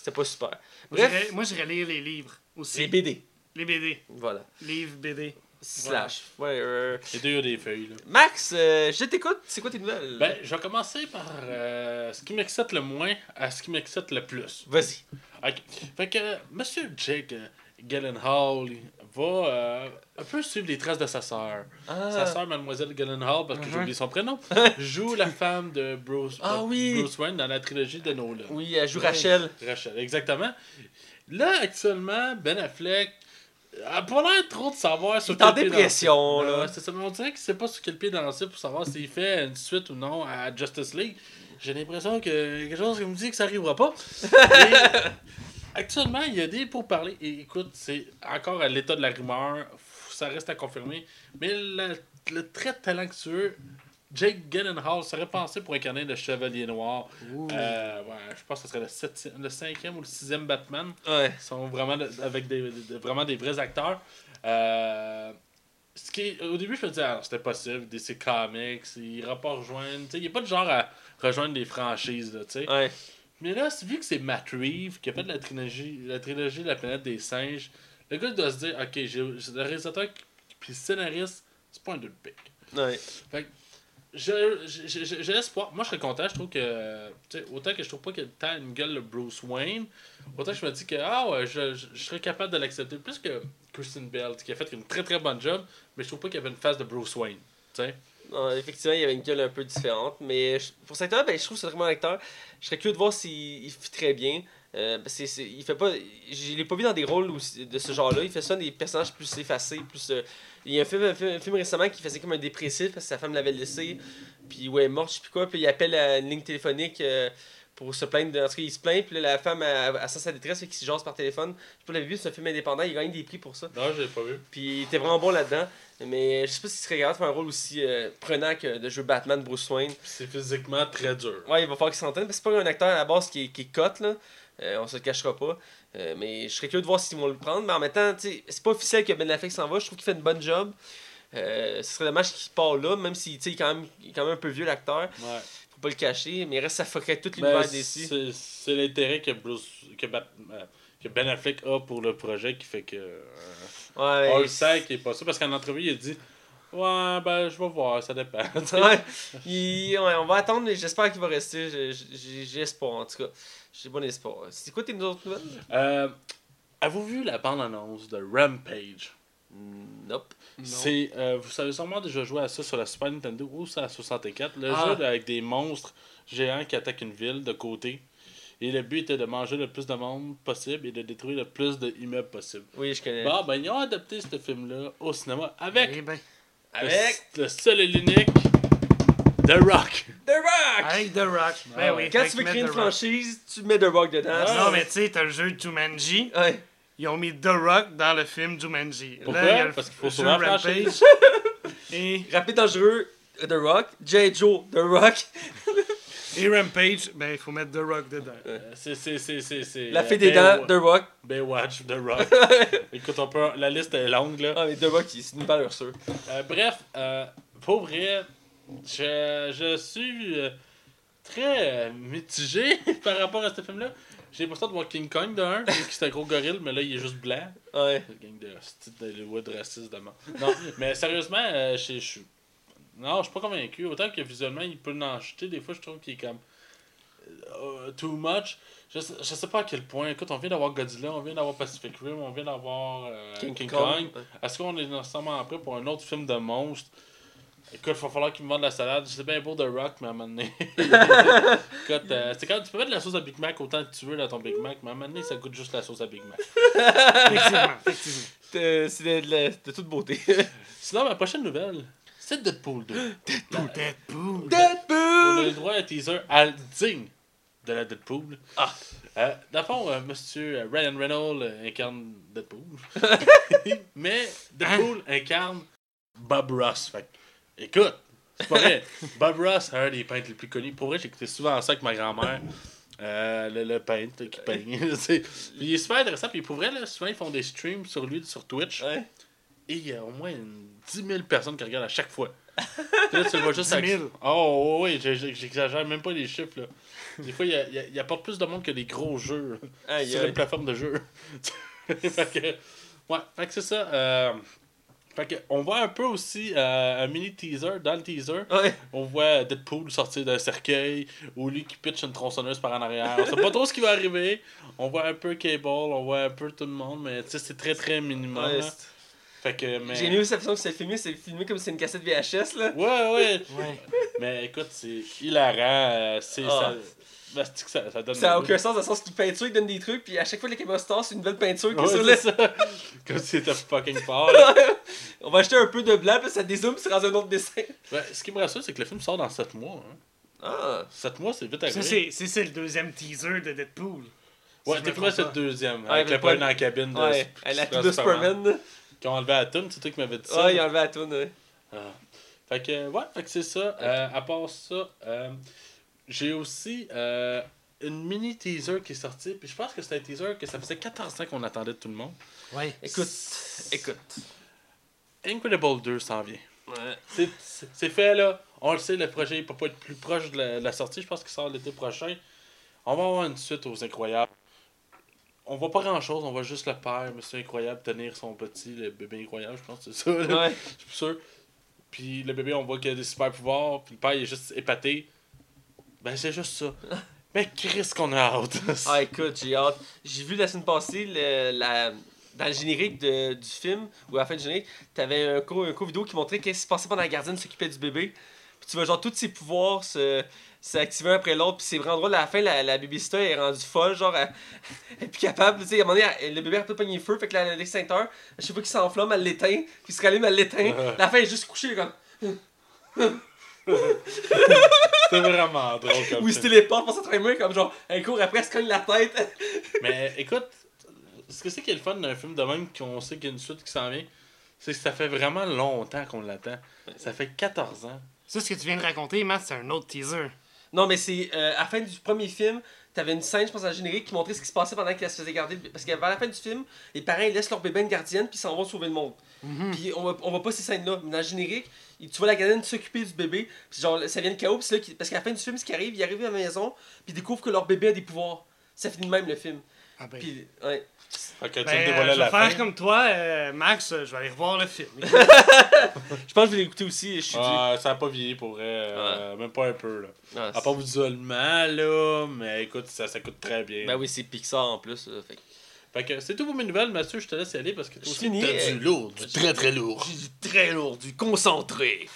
c'était pas super. Moi, Bref, Moi, j'irais lire les livres aussi. les BD. Les BD. Voilà. Livres, BD. Slash. Ouais, euh, Les deux, a des feuilles, là. Max, euh, je t'écoute. C'est quoi tes nouvelles? Ben, je vais commencer par euh, ce qui m'excite le moins à ce qui m'excite le plus. Vas-y. Ok. Fait que euh, Monsieur Jake euh, Gyllenhaal va euh, un peu suivre les traces de sa sœur. Sa Ah, sœur, Mademoiselle Gyllenhaal, parce que j'ai Mhm. oublié son prénom, (laughs) joue la femme de Bruce, Ah oui. Bruce Wayne dans la trilogie de Nolan. oui, elle joue Rachel. Rachel, exactement. Là, actuellement, Ben Affleck a pas l'air trop de savoir sur Il est en pied dépression, danser. là. C'est ça, mais on dirait qu'il sait pas sur quel pied danser pour savoir s'il fait une suite ou non à Justice League. J'ai l'impression que quelque chose qui me dit que ça arrivera pas. (laughs) Et actuellement, il y a des pourparlers. Et écoute, c'est encore à l'état de la rumeur. Ça reste à confirmer. Mais le, le très talentueux Jake Gyllenhaal serait pensé pour incarner le Chevalier Noir. Euh, ouais, je pense que ce serait le, septi- le cinquième ou le sixième Batman. Ouais. Ils sont vraiment de- avec des, de- vraiment des vrais acteurs. Euh, ce qui est- au début, je me disais, ah, c'était possible, DC Comics, il ira pas rejoindre. Il n'est pas de genre à rejoindre des franchises. Là. Ouais. Mais là, vu que c'est Matt Reeves qui a fait la trilogie, la trilogie La planète des singes, le gars doit se dire, ok, le réalisateur puis le scénariste, c'est pas un deux pick. Ouais. Je- je- J'ai l'espoir. Moi, je serais content. Je trouve que. Autant que je trouve pas qu'il y a tant une gueule le Bruce Wayne, autant que je me dis que ah ouais, je, je, je serais capable de l'accepter. Plus que Kristen Bell, qui a fait une très très bonne job, mais je trouve pas qu'il y avait une face de Bruce Wayne. Tu sais. Effectivement, il avait une gueule un peu différente. Mais pour cet acteur, ben, je trouve que c'est vraiment un acteur. Je serais curieux de voir s'il il fait très bien. Euh, c'est- il fait pas. L'ai pas vu dans des rôles de ce genre-là. Il fait ça des personnages plus effacés. Plus, euh, il y a un film, un film, récemment qui faisait comme un dépressif parce que sa femme l'avait laissé. Puis ouais, morte, je sais plus quoi. Puis il appelle à une ligne téléphonique euh, pour se plaindre. De, en tout cas, il se plaint. Puis là, la femme, elle, elle sent sa détresse et qu'il se jase par téléphone. Je sais pas, vous l'avez vu, c'est un film indépendant. Il gagne des prix pour ça. Non, je l'ai pas vu. Puis il était vraiment bon là-dedans. Mais je sais pas s'il serait capable de faire un rôle aussi euh, prenant que de jouer Batman Bruce Wayne. C'est physiquement très dur. Ouais, il va falloir qu'il s'entende. parce que C'est pas un acteur à la base qui est, qui est cut, là. Euh, on se le cachera pas. Euh, mais je serais curieux de voir s'ils vont le prendre. Mais en même temps, c'est pas officiel que Ben Affleck s'en va. Je trouve qu'il fait une bonne job. Euh, ce serait dommage qu'il part là, même s'il est quand même, quand même un peu vieux l'acteur. Ouais. Faut pas le cacher, mais il reste, ça fuckerait tout Ben, l'univers d'ici. c'est l'intérêt que, Bruce, que, euh, que Ben Affleck a pour le projet qui fait que. euh, Ouais, on le c'est- sait qu'il est pas ça parce qu'en entrevue, il a dit Ouais, ben, je vais voir, ça dépend. Tu sais. (laughs) Ouais, il- ouais, on va attendre, mais j'espère qu'il va rester. Espoir, en tout cas. J'ai bon espoir. C'est quoi tes autres nouvelles? Euh, Avez-vous vu la bande-annonce de Rampage? Nope. C'est, euh, vous savez sûrement déjà joué à ça sur la Super Nintendo ou sur la 64. Le Ah. jeu là, avec des monstres géants qui attaquent une ville de côté. Et le but était de manger le plus de monde possible et de détruire le plus d'immeubles possible. Oui, je connais. Bon, ben, ils ont adapté ce film-là au cinéma avec, Eh ben, Avec? le, le seul et l'unique The Rock. The Rock avec The Rock. Ben Ah oui. Quand tu veux créer une Rock. franchise, tu mets The Rock dedans. Ah. Non, mais tu sais, t'as le jeu Jumanji. Ouais. Ils ont mis The Rock dans le film Jumanji. Pourquoi? Là, il y a le Parce qu'il faut sauver la franchise. Rampage. (laughs) et, Rapide dangereux, The Rock. J. Joe, The Rock. (laughs) et Rampage, ben il faut mettre The Rock dedans. Euh, C'est, c'est, c'est, c'est, c'est, La fée des dents, The Rock. Baywatch, The Rock. (laughs) Écoute, on peut, la liste est longue, là. Ah, mais The Rock, c'est une valeur sûre. Euh, bref, euh, pour vrai, je, je suis euh, très euh, mitigé par rapport à ce film-là. J'ai l'impression de voir King Kong de un, c'est un gros gorille, mais là il est juste blanc. Ouais. Le gang de d'Hollywood raciste de mort. Non, mais sérieusement, euh, je suis. Non, je suis pas convaincu. Autant que visuellement, il peut en jeter, des fois je trouve qu'il est comme. euh, too much. Je sais, je sais pas à quel point. Écoute, on vient d'avoir Godzilla, on vient d'avoir Pacific Rim, on vient d'avoir euh, King, Kong. Est-ce qu'on est nécessairement prêt pour un autre film de monstre Écoute, il va falloir qu'il me vendent la salade. C'est bien beau de Rock, mais à un moment donné. (laughs) Écoute, euh, c'est quand tu peux mettre de la sauce à Big Mac autant que tu veux dans ton Big Mac, mais à un moment donné, ça goûte juste la sauce à Big Mac. (laughs) Effectivement, effectivement. Euh, C'est de, de, toute beauté. (laughs) Sinon, ma prochaine nouvelle, c'est Deadpool 2. (gasps) Deadpool. On a Deadpool! le droit à un teaser à digne de la Deadpool. Ah. Euh, dans le fond, euh, monsieur Ryan Reynolds euh, incarne Deadpool. mais Deadpool incarne Bob Ross. Fait que, écoute, c'est pas vrai. (laughs) Bob Ross, un des peintres les plus connus. Pour vrai, j'écoutais souvent ça avec ma grand-mère. Euh, le, le peintre qui. (laughs) Puis il est super intéressant. Puis pour vrai, là, souvent ils font des streams sur lui sur Twitch. Ouais. Et il y a au moins une 10 000 personnes qui regardent à chaque fois. Là, tu le vois juste (laughs) 10 avec- 000? Oh, oui, j'exagère même pas les chiffres. Là. Des fois, il y, a- il y a- il y apporte plus de monde que des gros jeux sur une plateforme de jeu. fait que, ouais, fait que c'est ça. euh, fait que, on voit un peu aussi euh, un mini teaser. Dans le teaser, Ouais. on voit Deadpool sortir d'un cercueil ou lui qui pitch une tronçonneuse par en arrière. On sait pas trop ce qui va arriver. On voit un peu Cable, on voit un peu tout le monde, mais tu sais, c'est très très minimum. Ouais, Fait que, mais... J'ai aimé aussi la façon que c'est filmé. C'est filmé comme si c'était une cassette VHS, là. Ouais, ouais. Ouais. Mais écoute, c'est hilarant. euh, c'est Ah. ça, ben, c'est que ça, ça donne. Ça a aucun sens dans le sens qu'il peinture, il donne des trucs, puis à chaque fois que la caméra se tasse, c'est une nouvelle peinture qui Ouais, est sur c'est le- ça. (laughs) Comme si c'était fucking fort. (laughs) On va acheter un peu de blanc, puis ça dézoome, puis c'est dans un autre dessin. Ouais, ce qui me rassure, c'est que le film sort dans 7 mois. Hein. Ah. 7 mois, c'est vite Ça, arrivé. c'est c'est- le deuxième teaser de Deadpool. Ouais, Si c'est le deuxième. Ouais, avec le point dans la cabine de Ouais, Sp- elle a Super tout de Superman. Qui ont enlevé la tune, c'est toi qui m'avais dit ça. Ouais, il a enlevé la toune, ouais. Ah. Fait que, ouais, fait que c'est ça. Euh, à part ça, euh, j'ai aussi euh, une mini teaser qui est sortie. Puis je pense que c'est un teaser que ça faisait 14 ans qu'on attendait de tout le monde. Ouais. Écoute, écoute. Incredible 2 s'en vient. Ouais. C'est- fait là. On le sait, le projet il peut pas être plus proche de la, de la sortie. Je pense qu'il sort l'été prochain. On va avoir une suite aux Incroyables. On voit pas grand chose, on voit juste le père, c'est incroyable, tenir son petit, le bébé incroyable, je pense que c'est ça. là. Ouais. Je suis sûr. Puis le bébé, on voit qu'il a des super pouvoirs, puis le père il est juste épaté. Ben c'est juste ça. (laughs) Mais Chris qu'on a hâte. Ah, écoute, j'ai hâte. J'ai vu la semaine passée, le- la, dans le générique de- du film, ou à la fin du générique, t'avais un cours, un cours vidéo qui montrait qu'est-ce qui se passait pendant la gardienne s'occupait du bébé. Puis tu vois, genre, tous ses pouvoirs se s'activer un après l'autre. Puis c'est vraiment drôle, à la fin, la, la babysitter est rendue folle, genre, elle, (laughs) elle est plus capable. Tu sais, à un moment donné, elle- le bébé a peut pogné le feu, fait que la- l'extincteur, à chaque fois qu'il s'enflamme, elle l'éteint. Puis se rallume, elle l'éteint. la fin, elle est juste couchée, comme. (laughs) C'était vraiment drôle comme Ou il se film. téléporte pour s'entraîner, comme genre, elle court après, elle se cogne la tête. Mais écoute, ce que c'est qui est le fun d'un film de même qu'on sait qu'il y a une suite qui s'en vient, c'est que ça fait vraiment longtemps qu'on l'attend. Ça fait 14 ans. Ça, ce que tu viens de raconter, Matt, c'est un autre teaser. Non, mais c'est euh, à la fin du premier film, t'avais une scène, je pense, dans le générique qui montrait ce qui se passait pendant qu'elle se faisait garder. Parce qu'à la fin du film, les parents ils laissent leur bébé à une gardienne puis ils s'en vont sauver le monde. Mhm. Puis on voit, on voit pas ces scènes-là. Mais dans le générique, tu vois la gardienne s'occuper du bébé. Puis genre, ça vient de chaos. Puis c'est là parce qu'à la fin du film, ce qui arrive, ils arrivent à la maison puis ils découvrent que leur bébé a des pouvoirs. Ça finit de même le film. Ah ben, Puis, ouais. Que tu ben, me euh, dévoilais je la vais faire fin. comme toi, euh, Max, euh, je vais aller revoir le film. (laughs) Je pense que je vais l'écouter aussi. Je suis. Ah, ça a pas vieilli pour vrai, euh, même pas un peu. Là. Ah, À part visuellement, là, mais écoute, ça, ça coûte très bien. Ben oui, c'est Pixar en plus. fait que- Fait que c'est tout pour mes nouvelles, Mathieu, je te laisse y aller parce que toi aussi, t'as euh, du lourd, du très très lourd. Du très lourd, du concentré.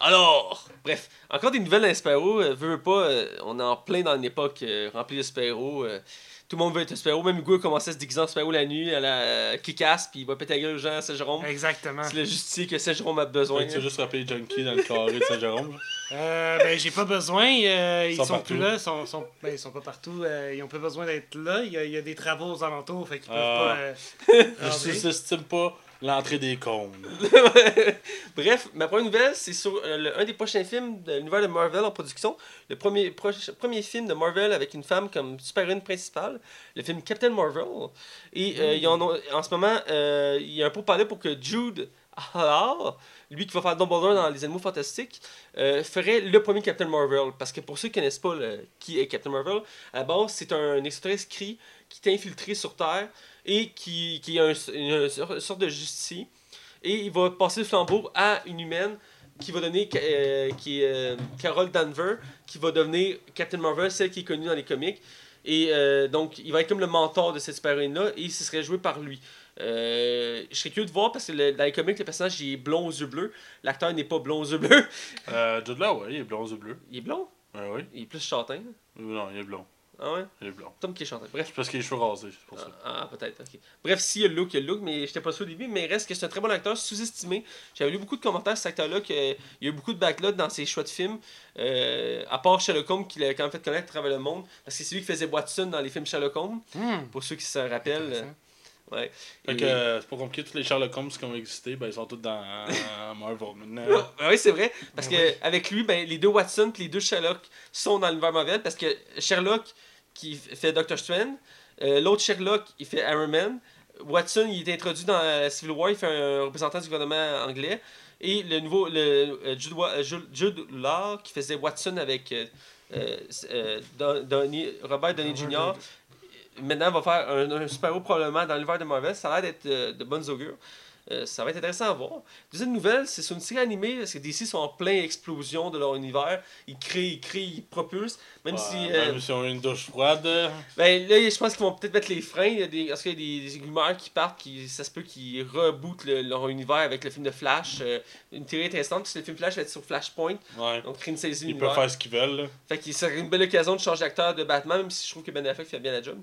Alors, bref, encore des nouvelles d'un euh, veux, veux pas, euh, on est en plein dans une époque euh, remplie de super-héros. Tout le monde veut être un super-héros. Même Hugo a commencé à se déguiser en super-héros la nuit, à la kick-ass, puis il va péter la gueule aux gens à Saint-Jérôme. Exactement. C'est le justicier que Saint-Jérôme a besoin. Tu as juste rappelé Junkie dans le carré de Saint-Jérôme. (laughs) Euh, ben, j'ai pas besoin. euh, ils Ils sont plus là. Ils sont, sont- ben, ils sont pas partout. euh, ils ont pas besoin d'être là. Il y, a, il y a des travaux aux alentours. Fait qu'ils peuvent Ah. pas. euh, (laughs) Je sous-estime pas l'entrée des cônes. (laughs) Bref, ma première nouvelle, c'est sur euh, un des prochains films de l'univers de Marvel en production. Le premier, premier film de Marvel avec une femme comme super-héroïne principale, le film Captain Marvel. Et euh, en, a- en ce moment, euh, il y a un pourparler pour que Jude lui qui va faire Dumbledore dans Les Animaux Fantastiques, euh, ferait le premier Captain Marvel. Parce que pour ceux qui connaissent pas qui est Captain Marvel, à la base, c'est un extraterrestre qui est infiltré sur Terre et qui, qui un- une, sorte de justicier. Et il va passer le flambeau à une humaine qui va donner, euh, qui est euh, Carol Danver, qui va devenir Captain Marvel, celle qui est connue dans les comics. Et euh, donc, il va être comme le mentor de cette super-héroïne-là, et ce serait joué par lui. Euh, je serais curieux de voir parce que le- dans les comics, le personnage il est blond aux yeux bleus. L'acteur n'est pas blond aux yeux bleus. (laughs) Euh, Jude là, ouais, il est blond aux yeux bleus. Il est blond? Ouais, oui. Il est plus châtain. Non, il est blond. Ah ouais? Il est blond. Tom qui est châtain. Bref. C'est parce qu'il les cheveux rasés, c'est pour ça. Ah, ah, peut-être, ok. Bref, s'il y a le look, il y a le look, mais j'étais pas sûr au début. Mais il reste que c'est un très bon acteur, sous-estimé. J'avais lu beaucoup de commentaires sur cet acteur-là, qu'il y a eu beaucoup de backlog dans ses choix de films. Euh, à part Sherlock Holmes, qu'il a quand même fait connaître à travers le monde. Parce que c'est lui qui faisait Watson dans les films Sherlock Holmes, Hmm. pour ceux qui se rappellent. Ouais. Fait Et- que euh, c'est pas compliqué, tous les Sherlock Holmes qui ont existé, ben ils sont tous dans euh, Marvel maintenant. (laughs) Oui, c'est vrai. Parce Ben que avec lui, ben, les deux Watson et les deux Sherlock sont dans l'univers Marvel. Parce que Sherlock, qui fait Doctor Strange, euh, l'autre Sherlock, il fait Iron Man. Watson, il est introduit dans Civil War, il fait un représentant du gouvernement anglais. Et le nouveau, le, Jude, Jude, Jude Law, qui faisait Watson avec Don- Downey- Robert Downey Jr., maintenant va faire un, un super-héros probablement dans l'univers de Marvel. Ça a l'air d'être euh, de bonnes augures. Euh, ça va être intéressant à voir. Deuxième nouvelle, c'est sur une série animée, parce que DC sont en pleine explosion de leur univers. Ils créent, ils créent, ils propulsent. Même Ouais, si. euh, Même si on a une douche froide. euh, ben, là, je pense qu'ils vont peut-être mettre les freins. Il y a des, parce qu'il y a des, rumeurs qui partent, qui, ça se peut qu'ils rebootent le- leur univers avec le film de Flash. euh, une théorie intéressante, parce que le film Flash va être sur Flashpoint. Ouais. Donc, créer une Ils peuvent faire ce qu'ils veulent. là. Fait qu'il serait une belle occasion de changer d'acteur de Batman, même si je trouve que Ben Affleck fait bien la job.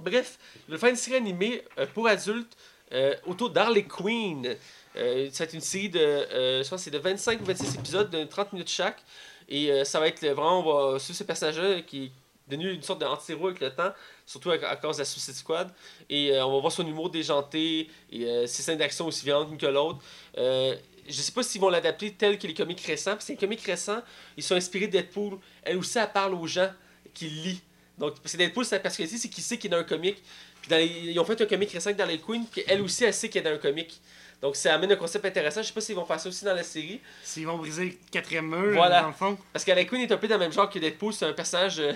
Bref, va faire une série animée euh, pour adultes euh, autour d'Harley Quinn. Euh, être une série de, je pense c'est de 25 ou 26 épisodes de 30 minutes chaque. Et ça va être le- vraiment, on va suivre ce personnage-là qui devenu une sorte d'anti-héros avec le temps, surtout à, cause de la Suicide Squad. Et on va voir son humour déjanté et ses scènes d'action aussi violentes que l'autre. Euh, je sais pas s'ils vont l'adapter tel que les comics récents, parce que les comics récents, ils sont inspirés de Deadpool. Elle aussi, elle parle aux gens qui lit. Donc, parce que Deadpool, sa personnalité, c'est qu'il sait qu'il est dans un comic. Puis dans les- ils ont fait un comic récent dans les Queen, puis elle aussi, elle sait qu'elle est dans un comic. Donc, ça amène un concept intéressant. Je sais pas s'ils vont faire ça aussi dans la série. S'ils vont briser le quatrième mur, Voilà. dans le fond. Parce qu'Harley Quinn est un peu dans le même genre que Deadpool. C'est un personnage euh,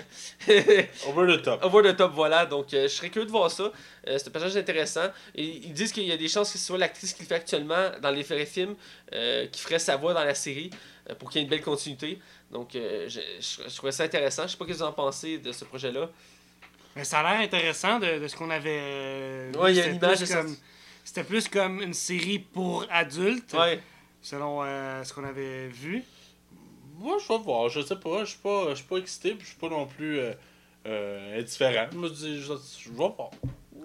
Over the top. (laughs) over the top, voilà. Donc, euh, je serais curieux de voir ça. Euh, c'est un personnage intéressant. Et ils disent qu'il y a des chances que ce soit l'actrice qui le fait actuellement dans les vrais films euh, qui ferait sa voix dans la série pour qu'il y ait une belle continuité. Donc, euh, je, je, je trouvais ça intéressant. Je sais pas ce que vous en pensez de ce projet-là. Mais ça a l'air intéressant de, de ce qu'on avait. euh, vu. Ouais, il y a C'était une image comme-. C'était plus comme une série pour adultes, Ouais. selon euh, ce qu'on avait vu. Moi, je vais voir, je sais pas, je suis pas, je suis pas excité, puis je suis pas non plus euh, euh, indifférent. Je me dis, je, je vais voir.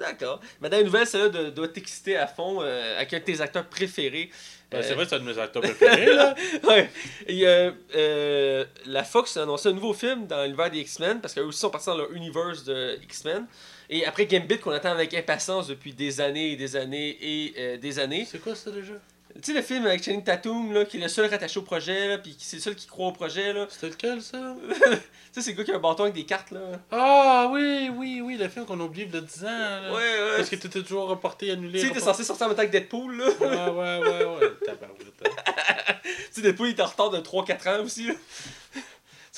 D'accord. Mais dans les nouvelles, celle-là doit, t'exciter à fond euh, avec un de tes acteurs préférés. Ben, Euh, C'est vrai que c'est un de mes acteurs préférés, là. (laughs) ouais. Et euh, euh, la Fox a annoncé un nouveau film dans l'univers des X-Men parce qu'eux aussi sont partis dans leur univers de X-Men. Et après Gambit, qu'on attend avec impatience depuis des années et des années et euh, des années. C'est quoi ça déjà? Tu sais le film avec Channing Tatum, là, qui est le seul rattaché au projet, là, puis qui- c'est le seul qui croit au projet, là. C'était lequel, ça? (laughs) tu sais, c'est le gars qui a un bâton avec des cartes, là. Ah, oui, oui, oui, le film qu'on a oublié de 10 ans. là. Ouais, ouais. Parce que t'étais toujours reporté, annulé. Tu sais, reporté. censé sortir en même temps que Deadpool, là. Ouais, ouais, ouais, ouais. Hein. (laughs) tu sais, Deadpool, il est en retard de 3-4 ans aussi, là.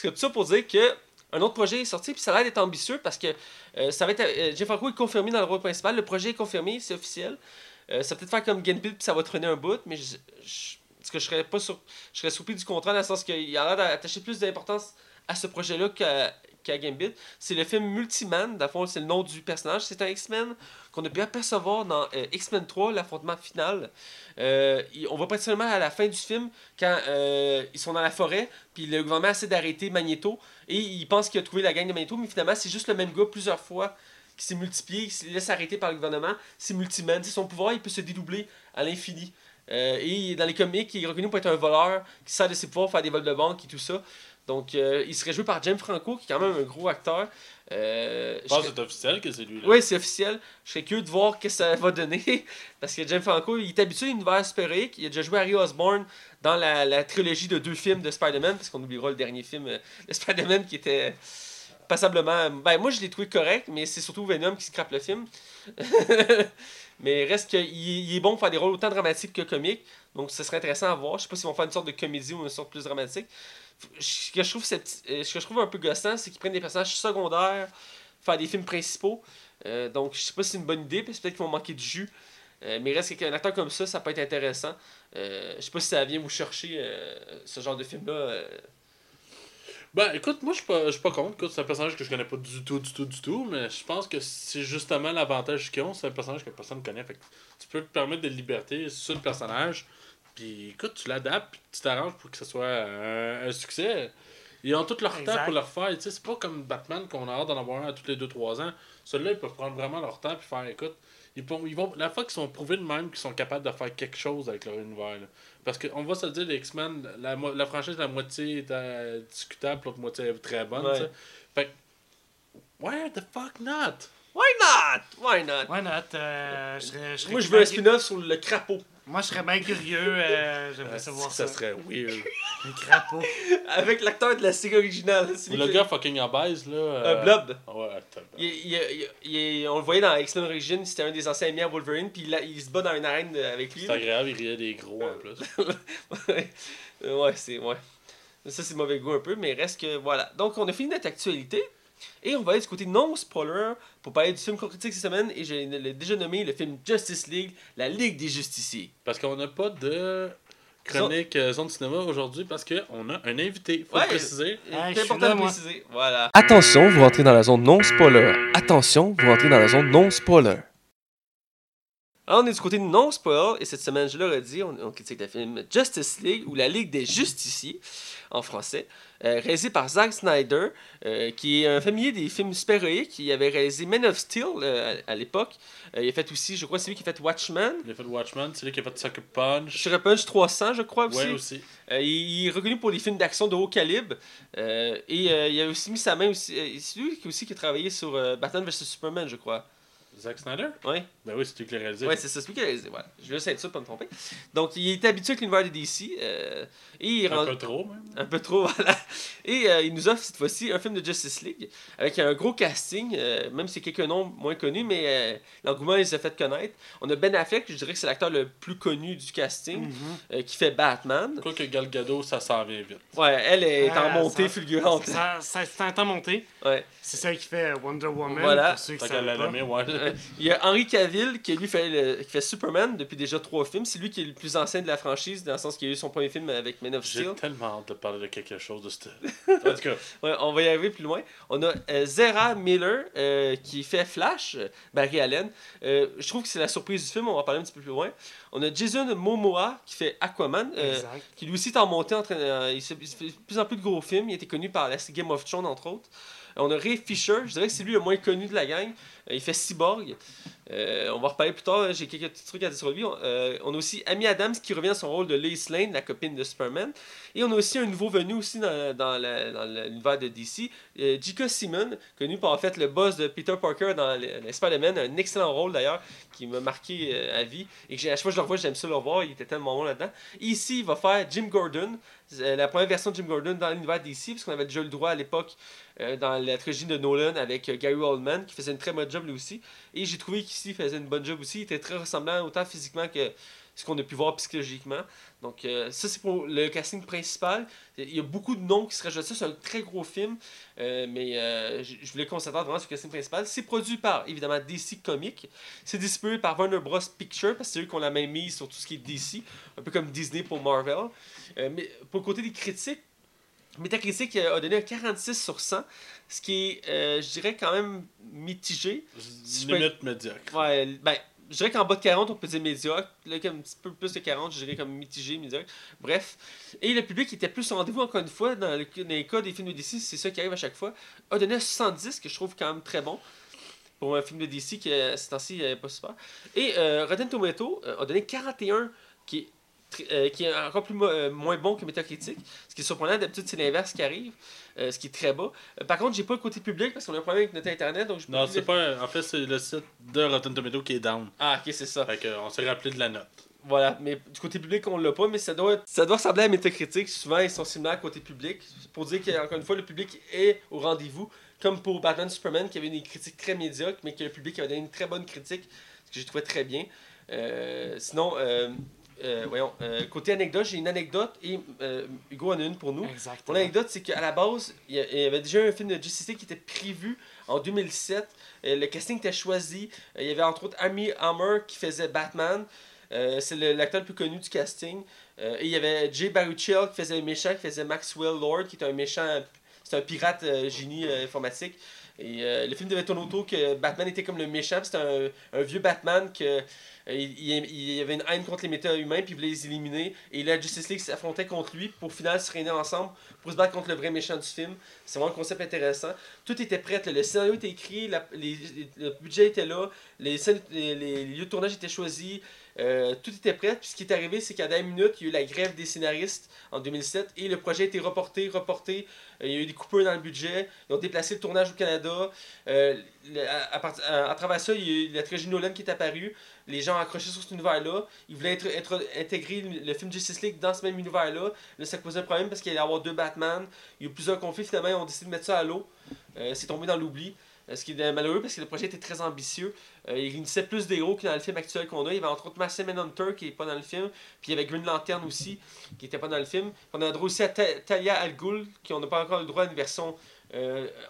Que tout ça pour dire que un autre projet est sorti, puis ça a l'air d'être ambitieux parce que euh, ça va être. euh, Jeff Franco est confirmé dans le rôle principal. Le projet est confirmé, c'est officiel. Euh, ça peut-être faire comme Gambit, puis ça va traîner un bout, mais je, que je serais pas sur, je serais surpris du contrat dans le sens qu'il a l'air d'attacher plus d'importance à ce projet-là qu'à qu'à Gambit. C'est le film Multiman, dans le fond, c'est le nom du personnage. C'est un X-Men qu'on a pu apercevoir dans euh, X-Men 3, l'affrontement final. Euh, on va seulement à la fin du film, quand euh, ils sont dans la forêt, puis le gouvernement essaie d'arrêter Magneto, et il pense qu'il a trouvé la gang de Magneto, mais finalement, c'est juste le même gars plusieurs fois qui s'est multiplié, qui se laisse arrêter par le gouvernement. C'est Multiman. Son pouvoir, il peut se dédoubler à l'infini. Euh, et dans les comics, il est reconnu pour être un voleur qui sert de ses pouvoirs pour faire des vols de banque et tout ça. Donc, euh, il serait joué par James Franco, qui est quand même un gros acteur. Euh, Je pense que c'est officiel que c'est lui. Là. oui, c'est officiel. Je serais curieux de voir ce que ça va donner. (laughs) Parce que James Franco, il est habitué à l'univers super-héroïque. Il a déjà joué Harry Osborn dans la, la trilogie de deux films de Spider-Man. Parce qu'on oubliera le dernier film de Spider-Man qui était passablement. Ben, moi, je l'ai trouvé correct, mais c'est surtout Venom qui scrape le film. (laughs) mais reste qu'il il est bon pour faire des rôles autant dramatiques que comiques. Donc, ce serait intéressant à voir. Je sais pas s'ils vont faire une sorte de comédie ou une sorte plus dramatique. Ce que je trouve, euh, ce que je trouve un peu gossant, c'est qu'ils prennent des personnages secondaires, faire des films principaux. Euh, donc, je sais pas si c'est une bonne idée, parce que peut-être qu'ils vont manquer de jus. Euh, mais reste qu'un acteur comme ça, ça peut être intéressant. Euh, je sais pas si ça vient vous chercher euh, ce genre de film-là. Ben écoute, moi je suis pas, contre. Écoute, c'est un personnage que je connais pas du tout, du tout, du tout. Mais je pense que c'est justement l'avantage qu'ils ont. C'est un personnage que personne ne connaît. Fait que tu peux te permettre de liberté sur le personnage. Puis écoute, tu l'adaptes, puis tu t'arranges pour que ce soit un, un succès. Ils ont tout leur temps pour le refaire. Tu sais, c'est pas comme Batman qu'on a hâte d'en avoir un à tous les 2-3 ans. Celui-là, ils peuvent prendre vraiment leur temps puis faire écoute. Ils vont, ils vont, la fois qu'ils sont prouvés de même qu'ils sont capables de faire quelque chose avec leur univers. là. Parce qu'on va se dire, les X-Men, la, mo- la franchise, la moitié est euh, discutable, l'autre moitié est très bonne. Ouais. Fait que, why the fuck not? Why not? Why not? Why not? Euh, je serais- je serais Moi, je veux un spin-off sur le crapaud. Moi, je serais bien curieux. euh, J'aimerais savoir ça. ça serait weird. (laughs) Les crapauds. Avec l'acteur de la série originale. Ou le gars fucking obèse, là. Euh, euh, Blob. Ouais, tabarnak. Il, il- il- il- on le voyait dans X-Men Origins, c'était un des anciens amis à Wolverine, puis il, a- il se bat dans une arène euh, avec lui. C'est agréable, il riait des gros en plus. (laughs) ouais, ouais, c'est. Ouais. Ça, c'est mauvais goût un peu, mais reste que. Voilà. Donc, on a fini notre actualité. Et on va aller du côté non-spoiler pour parler du film qu'on critique cette semaine. Et je l'ai déjà nommé le film Justice League, la Ligue des Justiciers. Parce qu'on n'a pas de chronique euh, zone cinéma aujourd'hui parce qu'on a un invité. Faut Ouais. le préciser. C'est suis important de préciser. Voilà. Attention, vous rentrez dans la zone non-spoiler. Attention, vous rentrez dans la zone non-spoiler. Alors, on est du côté non-spoiler, et cette semaine, je l'aurais dit, on, on critique le film Justice League, ou la Ligue des Justiciers, en français, euh, réalisé par Zack Snyder, euh, qui est un familier des films super-héroïques. Il avait réalisé Men of Steel euh, à, à l'époque. Euh, il a fait aussi, je crois, c'est lui qui a fait Watchmen. Il a fait Watchmen, c'est lui qui a fait Sucker Punch. Sugar Punch 300, je crois aussi. Ouais, aussi. Il, est reconnu pour les films d'action de haut calibre. Et il a aussi mis sa main aussi. c'est lui qui, aussi qui a travaillé sur Batman vs Superman, je crois. Zack Snyder? Ouais. Ben oui, c'est lui qui l'a réalisé. Ouais, c'est ça, c'est lui qui a réalisé. Je vais juste être sûr pour pas me tromper. Donc, il est habitué avec l'univers de DC. euh, et il est Un peu trop, même. un peu trop, (laughs) voilà. Et euh, il nous offre cette fois-ci un film de Justice League avec un gros casting, euh, même si c'est quelques noms moins connus, mais euh, l'engouement les a fait connaître. On a Ben Affleck, je dirais que c'est l'acteur le plus connu du casting, Mhm. euh, qui fait Batman. Quoi que Gal Gadot, ça s'en vient vite. Ouais, elle est en montée ça- fulgurante. Ça, ça, c'est un temps monté. Ouais. C'est celle qui fait Wonder Woman. Voilà. Pour ceux qui l'a ouais. (laughs) Il y a Henry Cavill qui lui fait, le- qui fait Superman depuis déjà trois films. C'est lui qui est le plus ancien de la franchise, dans le sens qu'il a eu son premier film avec Man of J'ai Steel. tellement hâte de parler de quelque chose de ce. (laughs) En tout cas, Ouais, on va y arriver plus loin. On a euh, Zera Miller euh, qui fait Flash, Barry Allen. Euh, je trouve que c'est la surprise du film, on va en parler un petit peu plus loin. On a Jason Momoa qui fait Aquaman, euh, qui lui aussi est en montée. En train, euh, il, fait de plus en plus de gros films. Il été connu par la Game of Thrones, entre autres. On a Ray Fisher, je dirais que c'est lui le moins connu de la gang. Il fait Cyborg. Euh, on va reparler plus tard, j'ai quelques petits trucs à dire sur lui. On, euh, on a aussi Amy Adams qui revient à son rôle de Lois Lane, la copine de Superman. Et on a aussi un nouveau venu aussi dans, dans, l'univers de DC, euh, J.K. Simmons, connu pour en fait le boss de Peter Parker dans les, Spider-Man, un excellent rôle d'ailleurs, qui m'a marqué euh, à vie. Et que à chaque fois que je le revois, j'aime ça le revoir, il était tellement bon là-dedans. Ici, il va faire Jim Gordon, la première version de Jim Gordon dans l'univers DC, parce qu'on avait déjà le droit à l'époque dans la trilogie de Nolan avec Gary Oldman, qui faisait une très bonne job lui aussi. Et j'ai trouvé faisait une bonne job aussi. Il était très ressemblant autant physiquement que ce qu'on a pu voir psychologiquement. Donc, euh, ça, c'est pour le casting principal. Il y a beaucoup de noms qui se rajoutent. Ça, c'est un très gros film. euh, mais euh, je voulais concentrer vraiment sur le casting principal. C'est produit par, évidemment, DC Comics. C'est distribué par Warner Bros. Pictures, parce que c'est eux qui ont la même mise sur tout ce qui est DC. Un peu comme Disney pour Marvel. Mais pour le côté des critiques, Metacritic euh, a donné un 46 sur 100, ce qui est, euh, je dirais, quand même mitigé. peux- Limite médiocre. Ouais, ben, je dirais qu'en bas de 40, on peut dire médiocre. Là, comme un petit peu plus de 40, je dirais comme mitigé, médiocre. Bref. Et le public était plus au rendez-vous, encore une fois, dans, le- dans les cas des films de DC, c'est ça qui arrive à chaque fois. A donné un 70, que je trouve quand même très bon. Pour un film de DC qui, euh, ces temps-ci, n'est pas super. Et euh, Rotten Tomato a donné 41, qui est, euh, qui est encore plus euh, moins bon que Metacritic. Ce qui est surprenant, d'habitude, c'est l'inverse qui arrive. euh, ce qui est très bas. Par contre, j'ai pas le côté public parce qu'on a un problème avec notre internet. Donc je peux Non, c'est pas. En fait, c'est le site de Rotten Tomato qui est down. Ah, ok, c'est ça. Fait que, on s'est rappelé de la note. Voilà, mais du côté public, on l'a pas, mais ça doit, ça doit ressembler à Metacritic. Souvent, ils sont similaires côté public. Pour dire qu'encore une fois, le public est au rendez-vous. Comme pour Batman Superman, qui avait une critique très médiocre, mais que le public avait donné une très bonne critique, ce que j'ai trouvé très bien. Sinon, euh, voyons, euh, côté anecdote, j'ai une anecdote et euh, Hugo en a une pour nous. Mon Exactement. anecdote, c'est qu'à la base, il y avait déjà un film de Justice League qui était prévu en 2007. Euh, le casting était choisi. Il y avait entre autres Amy Hammer qui faisait Batman. C'est l'acteur le plus connu du casting. Et il y avait Jay Baruchel qui faisait le méchant, qui faisait Maxwell Lord, qui est un méchant, c'est un pirate génie informatique. Et le film devait tourner autour que Batman était comme le méchant, c'était un, un vieux Batman que il, il- y avait une haine contre les méta-humains, puis il voulait les éliminer. Et la Justice League s'affrontait contre lui pour au final se réunir ensemble pour se battre contre le vrai méchant du film. C'est vraiment un concept intéressant. Tout était prêt, le scénario était écrit, le budget était là, les, scènes- les, lieux de tournage étaient choisis, euh, tout était prêt. Puis ce qui est arrivé, c'est qu'à la dernière minute, il y a eu la grève des scénaristes en 2007 et le projet a été reporté, reporté. Euh, il y a eu des coupures dans le budget. Ils ont déplacé le tournage au Canada. Euh, à travers ça, il y a eu la trilogie Nolan qui est apparue. Les gens accroché sur cet univers-là. Ils voulaient être, être, intégrer le, film Justice League dans ce même univers-là. Là, ça un problème parce qu'il allait y avoir deux Batman. Il y a eu plusieurs conflits. Finalement, ils ont décidé de mettre ça à l'eau. Euh, c'est tombé dans l'oubli. Euh, ce qui est malheureux parce que le projet était très ambitieux. Euh, il réunissait plus d'héros que dans le film actuel qu'on a. Il y avait entre autres Martian Manhunter qui n'est pas dans le film. Puis il y avait Green Lantern aussi qui n'était pas dans le film. Puis on a droit aussi à Ta- Talia Al Ghul qui on n'a pas encore le droit à une version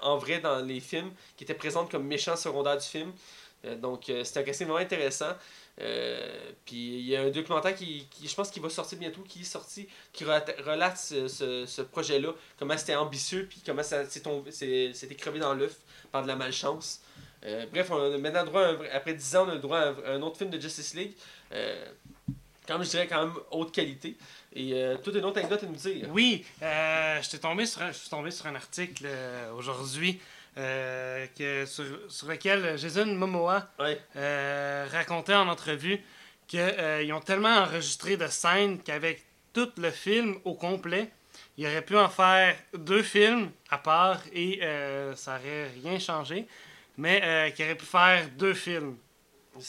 en vrai dans les films qui était présente comme méchant secondaire du film. Euh, donc euh, c'est un casting vraiment intéressant. Euh, puis il y a un documentaire qui, qui, je pense qu'il va sortir bientôt, qui est sorti, qui relate, ce, ce, projet-là, comment c'était ambitieux, puis comment ça c'était crevé dans l'œuf par de la malchance. Bref, on maintenant droit, après 10 ans, on a le droit à un, autre film de Justice League. Euh, même, je dirais quand même haute qualité. Et euh, toute une autre anecdote à nous dire. Oui, je suis tombé sur un article aujourd'hui euh, que, sur, sur lequel Jason Momoa Ouais. euh, racontait en entrevue qu'ils ont tellement enregistré de scènes qu'avec tout le film au complet, il aurait pu en faire deux films à part et euh, ça aurait rien changé, mais euh, qu'il aurait pu faire deux films. Je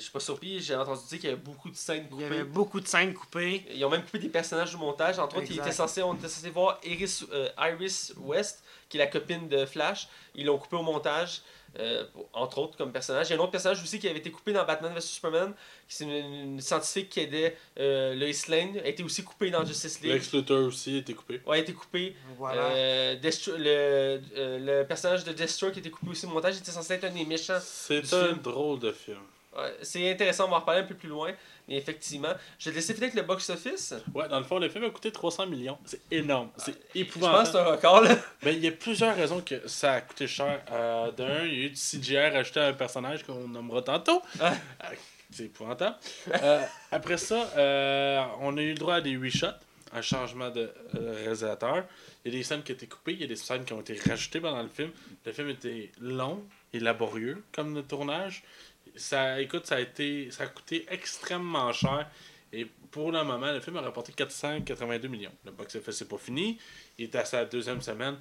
suis pas surpris, j'ai entendu dire qu'il y avait beaucoup de scènes Il y coupées. avait beaucoup de scènes coupées. Ils ont même coupé des personnages du montage. Entre autres, était censé, on était censé voir Iris, euh, Iris West, qui est la copine de Flash. Ils l'ont coupé au montage, euh, entre autres, comme personnage. Il y a un autre personnage aussi qui avait été coupé dans Batman vs Superman, qui c'est une, une scientifique qui aidait euh, Lois Lane, a été aussi coupé dans Justice League. Lex Luthor aussi a été coupé. Ouais, a été coupé. Voilà. Euh, Destro- le, euh, le personnage de Deathstroke qui a été coupé aussi au montage. Il était censé être un des méchants C'est un film. drôle de film. Ouais, c'est intéressant, on va en reparler un peu plus loin. Mais effectivement, je vais te laisser finir avec le box-office. Ouais, dans le fond, le film a coûté 300 millions. C'est énorme. C'est Je pense que épouvantable. c'est un record, là. Ben, il y a plusieurs raisons que ça a coûté cher. Euh, D'un, il y a eu du CGI rajouté à un personnage qu'on nommera tantôt. Ah. Euh, C'est épouvantable. Euh, après ça, euh, on a eu le droit à des reshots, un changement de euh, réalisateur. Il y a des scènes qui ont été coupées, il y a des scènes qui ont été rajoutées pendant le film. Le film était long et laborieux comme le tournage. Ça, écoute, ça a été, ça a coûté extrêmement cher. Et pour le moment, le film a rapporté 482 millions. Le box-office c'est pas fini. Il est à sa deuxième semaine.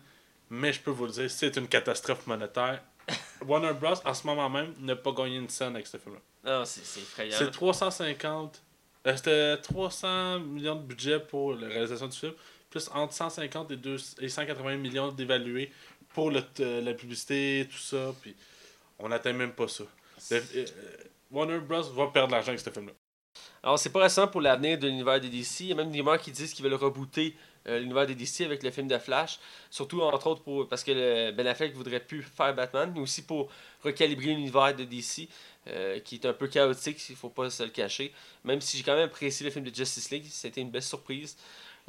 Mais je peux vous le dire, c'est une catastrophe monétaire. (laughs) Warner Bros. en ce moment même n'a pas gagné une scène avec ce film-là. Non, c'est effrayant. C'est 350. euh, C'était 300 millions de budget pour la réalisation du film, plus entre 150 et, 2 et 180 millions d'évalués pour le t- la publicité, tout ça. Puis on n'atteint même pas ça. Le- euh, Warner Bros. va perdre l'argent avec ce film-là. Alors, c'est pas récent pour l'avenir de l'univers des DC. Il y a même des rumeurs qui disent qu'ils veulent rebooter euh, l'univers des DC avec le film de Flash. Surtout, entre autres, parce que le Ben Affleck voudrait plus faire Batman, mais aussi pour recalibrer l'univers de DC, euh, qui est un peu chaotique, il faut pas se le cacher. Même si j'ai quand même apprécié le film de Justice League, c'était une belle surprise.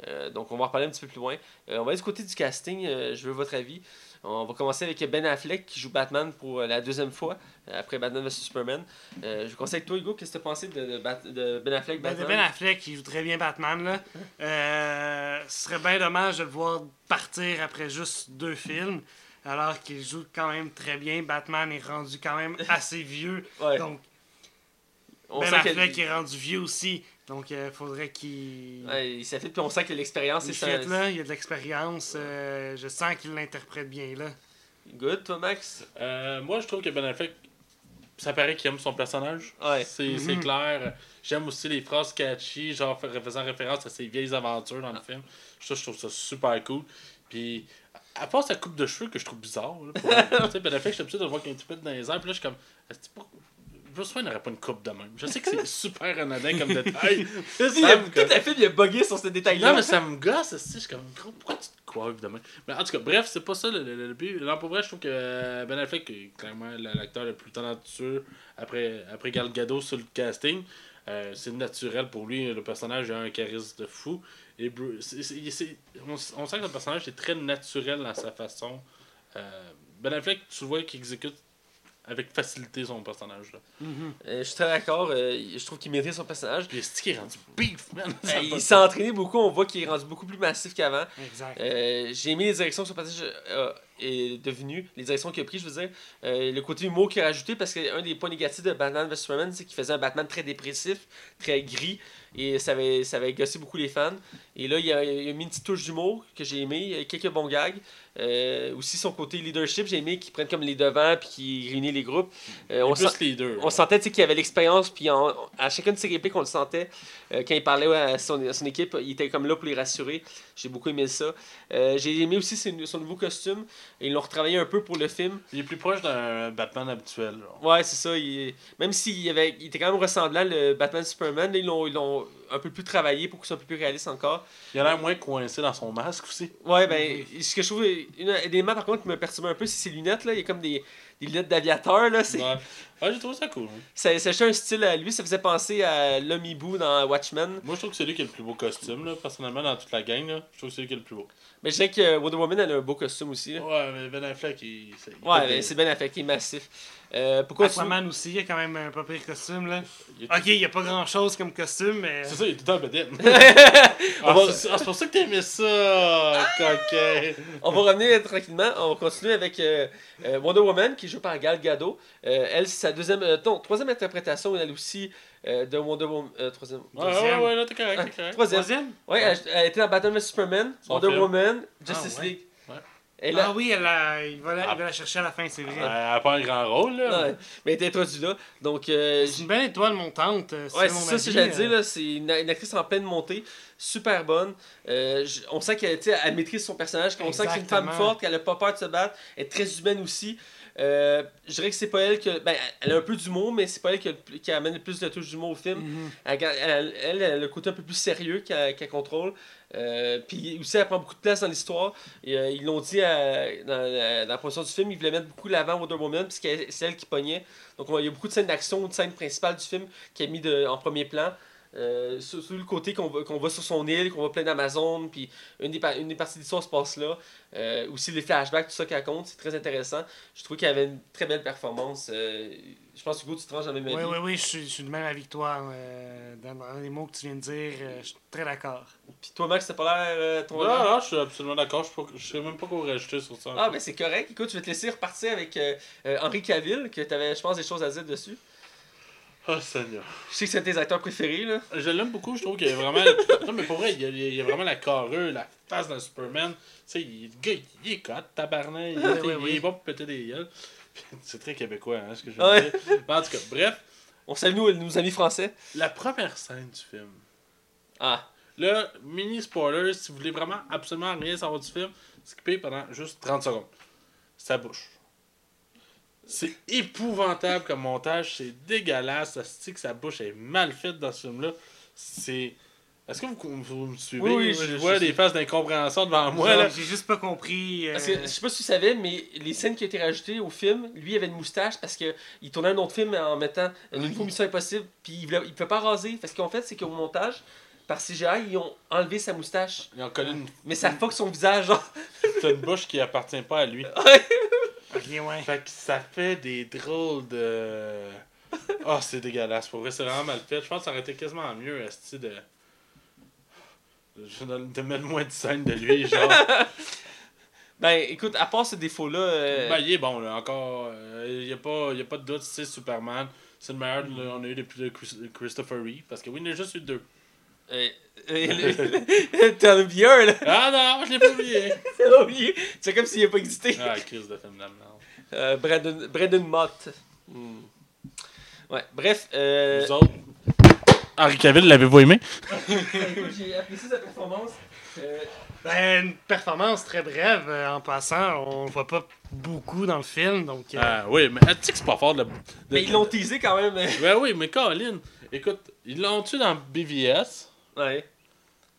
Euh, donc, on va en reparler un petit peu plus loin. Euh, on va aller du côté du casting, euh, je veux votre avis. On va commencer avec Ben Affleck qui joue Batman pour euh, la deuxième fois, après Batman vs Superman. Euh, je conseille toi, Hugo, qu'est-ce que tu pensé de, de Bat- de Ben Affleck Ben, Batman? Ben Affleck, il joue très bien Batman. Là. Euh, ce serait bien dommage de le voir partir après juste deux films. Alors qu'il joue quand même très bien. Batman est rendu quand même assez vieux. Ouais. Donc, on Ben Affleck est rendu vieux aussi. Donc, il faudrait qu'il. Ouais, il s'affite, puis on sent que l'expérience il est ça. là, il y a de l'expérience. euh, je sens qu'il l'interprète bien là. Good, toi, Max? Euh, moi, je trouve que Ben Affleck, ça paraît qu'il aime son personnage. Ouais. C'est c'est Mhm. clair. J'aime aussi les phrases catchy, genre fa- faisant référence à ses vieilles aventures dans le film. Ça, je trouve ça super cool. Puis, à part sa coupe de cheveux que je trouve bizarre, là, pour- (laughs) Ben Affleck, je suis habitué de le voir qu'il y a un petit peu dans les airs. Puis là, je suis comme, Bruce Wayne n'aurait pas une coupe de même. Je sais que c'est (laughs) super anodin comme détail. (laughs) (laughs) Il a, me tout gosse. la film, il a bugué sur ce détail-là. Non, mais ça me gosse, aussi, je suis comme, pourquoi tu te coiffes demain? Mais en tout cas, bref, c'est pas ça le, le- le but. Non, pour vrai, je trouve que Ben Affleck est clairement l'acteur le plus talentueux après, après Gal Gadot sur le casting. Euh, c'est naturel pour lui, le personnage a un charisme de fou. Et on sent que le personnage est très naturel dans sa façon. Euh, ben Affleck, tu vois qu'il exécute avec facilité son personnage. Là. Euh, je suis très d'accord. euh, je trouve qu'il mérite son personnage. Puis c'est qui est rendu beef, man. Euh, pas il s'est entraîné beaucoup. On voit qu'il est rendu beaucoup plus massif qu'avant. Exact. Euh, J'ai aimé les directions que son passage euh, est devenu, les directions qu'il a pris, je veux dire. Euh, le côté humour qu'il a rajouté, parce qu'un des points négatifs de Batman vs Superman, c'est qu'il faisait un Batman très dépressif, très gris, et ça avait, ça avait gossé beaucoup les fans. Et là, il a, il a mis une petite touche d'humour que j'ai aimé, il y a quelques bons gags. Euh, aussi, son côté leadership, j'ai aimé qu'il prenne comme les devants puis qu'il réunit les groupes. Euh, on sent- leader. on sentait qu'il avait l'expérience, puis à chacune de ses répliques, on le sentait. Euh, quand il parlait à, son, à son équipe, il était comme là pour les rassurer. J'ai beaucoup aimé ça. Euh, J'ai aimé aussi ses- son nouveau costume. Ils l'ont retravaillé un peu pour le film. Il est plus proche d'un Batman habituel. genre. Ouais, c'est ça. il- même s'il avait, il était quand même ressemblant, le Batman Superman, ils l'ont un peu plus travaillé pour que ce soit un peu plus réaliste encore. Il a l'air moins coincé dans son masque aussi. Ouais, ben, ce que je trouve, une, un élément par contre qui me perturbe un peu, c'est ses lunettes. Là. Il y a comme des, des lunettes d'aviateur. là. C'est- Ouais, Ouais, j'ai trouvé ça cool. hein. Achetait un style à lui, ça faisait penser à l'homme hibou dans Watchmen. Moi, je trouve que c'est lui qui a le plus beau costume, là, personnellement, dans toute la gang. Là. Je trouve que c'est lui qui a le plus beau. Mais je dirais que Wonder Woman elle a un beau costume aussi. là. Ouais, mais Ben Affleck, il. c'est- il Ouais, mais des- c'est bien affecté, massif. Euh, pourquoi Aquaman aussi, il a quand même un pas pire costume là. il Ok, il n'y a pas grand chose comme costume, mais. C'est ça, il est tout temps bedaine. (laughs) On ah, va- c'est ah, c'est pour ça que t'aimais ça, coquin. On va revenir tranquillement. On va continuer avec euh, euh, Wonder Woman qui est jouée par Gal Gadot. Euh, elle, c'est sa deuxième, euh, non, troisième interprétation, elle aussi, euh, de Wonder Woman. euh, troisième. Ouais, ouais, Deuxième. ouais, là, t'es correct, Ah, t'es correct. troisième. Troisième? Ouais, elle, elle était dans Batman vs Superman, Wonder film. Woman, Justice Ah, ouais. League. Ouais. Et là, Ah oui, elle a- il, va la, Ah. il va la chercher à la fin, c'est vrai. Elle a pas un grand rôle, là. ouais, mais elle était introduite là. Donc, euh, C'est une belle étoile montante. euh, Ouais, c'est ça, c'est j'allais euh, dire, là, c'est une, une actrice en pleine montée, super bonne. Euh, j- on sent qu'elle tu sais, elle maîtrise son personnage, on sent que c'est une femme forte, qu'elle a pas peur de se battre, elle est très humaine aussi. Euh, je dirais que c'est pas elle que. Ben, elle a un peu d'humour, mais c'est pas elle qui, a qui amène le plus de touche d'humour au film. mhm. Elle, ga- elle, elle, elle a le côté un peu plus sérieux qu'elle contrôle. Euh, puis aussi, elle prend beaucoup de place dans l'histoire. Euh, ils l'ont dit à- dans, la, dans la production du film, ils voulaient mettre beaucoup l'avant Wonder Woman, puisque c'est elle qui pognait. Donc on- il y a beaucoup de scènes d'action, de scènes principales du film qui est mis de, en premier plan. Euh, sur, sur le côté qu'on va, qu'on va sur son île, qu'on va plein d'Amazon, puis une des, une des parties de l'histoire se passe là. Euh, aussi les flashbacks, tout ça qui compte, c'est très intéressant. Je trouve qu'il y avait une très belle performance. Euh, je pense que Hugo, tu te ranges dans le même Oui, avis. oui, oui, je suis, je suis de même avec toi. euh, dans, dans les mots que tu viens de dire, euh, je suis très d'accord. Puis toi, Max, t'as pas l'air euh, ton Non, non, je suis absolument d'accord. Je Je sais même pas quoi rajouter sur ça. Ah, ben c'est correct. Écoute, je vais te laisser repartir avec euh, euh, Henri Cavill, que tu avais, je pense, des choses à dire dessus. Oh, Seigneur. Je sais que c'est un de tes acteurs préférés, là. Je l'aime beaucoup, je trouve qu'il y a vraiment. (laughs) non, mais pour vrai, il y a, il y a vraiment la carrure, la face d'un Superman. Tu sais, il- le gars, il, est cote, tabarnak. Il, Ouais, il- ouais, il est bon pour péter des gueules. (laughs) C'est très québécois, hein, ce que je veux dire. Mais En tout cas, bref, On salue nos, nos amis français. la première scène du film. Ah. Là, mini spoiler, si vous voulez vraiment absolument rien savoir du film, skippez pendant juste 30 secondes. Sa bouche. C'est épouvantable comme montage, c'est dégueulasse, ça se dit que sa bouche est mal faite dans ce film-là. C'est. Est-ce que vous, vous me suivez? Oui, je- vois des faces d'incompréhension devant moi. J'ai juste pas compris. euh, Parce que, je sais pas si tu savais, mais les scènes qui ont été rajoutées au film, lui il avait une moustache parce que il tournait un autre film en mettant une nouveau Mission Impossible, puis il, il pouvait pas raser. Parce qu'en fait, c'est qu'au montage, par CGI, ils ont enlevé sa moustache. Ils ont collé une, Mais ça fuck son visage, t'as une bouche qui appartient pas à lui. (laughs) Ouais. Fait que ça fait des drôles de. Oh, c'est dégueulasse. Pour vrai, c'est vraiment mal fait. Je pense que ça aurait été quasiment mieux, esti, de. de mettre moins de scènes de lui, genre. (laughs) Ben écoute, à part ce défaut-là, euh, Ben, il est bon, là. Encore. Il n'y a, pas- y a pas de doute, c'est Superman. C'est le meilleur qu'on a eu depuis le Chris- Christopher Reeve. Parce que oui, il en a juste eu deux. euh, euh, (laughs) t'en as oublié un, là. Ah non, je l'ai pas oublié. (laughs) T'as oublié. C'est comme s'il n'a pas existé. ah, Chris de film merde. Euh, Brandon, Brandon Mott. Hmm. Ouais, bref. Euh... Vous autres. Henri Cavill, l'avez-vous aimé? Écoute, j'ai apprécié sa performance. Euh, Ben, une performance très brève. euh, en passant, on le voit pas beaucoup dans le film, donc. euh, Ah oui, mais tu sais que c'est pas fort de. de- Mais ils l'ont teasé quand même. (laughs) Ben oui, mais Colin, écoute, ils l'ont tué dans BVS Ouais.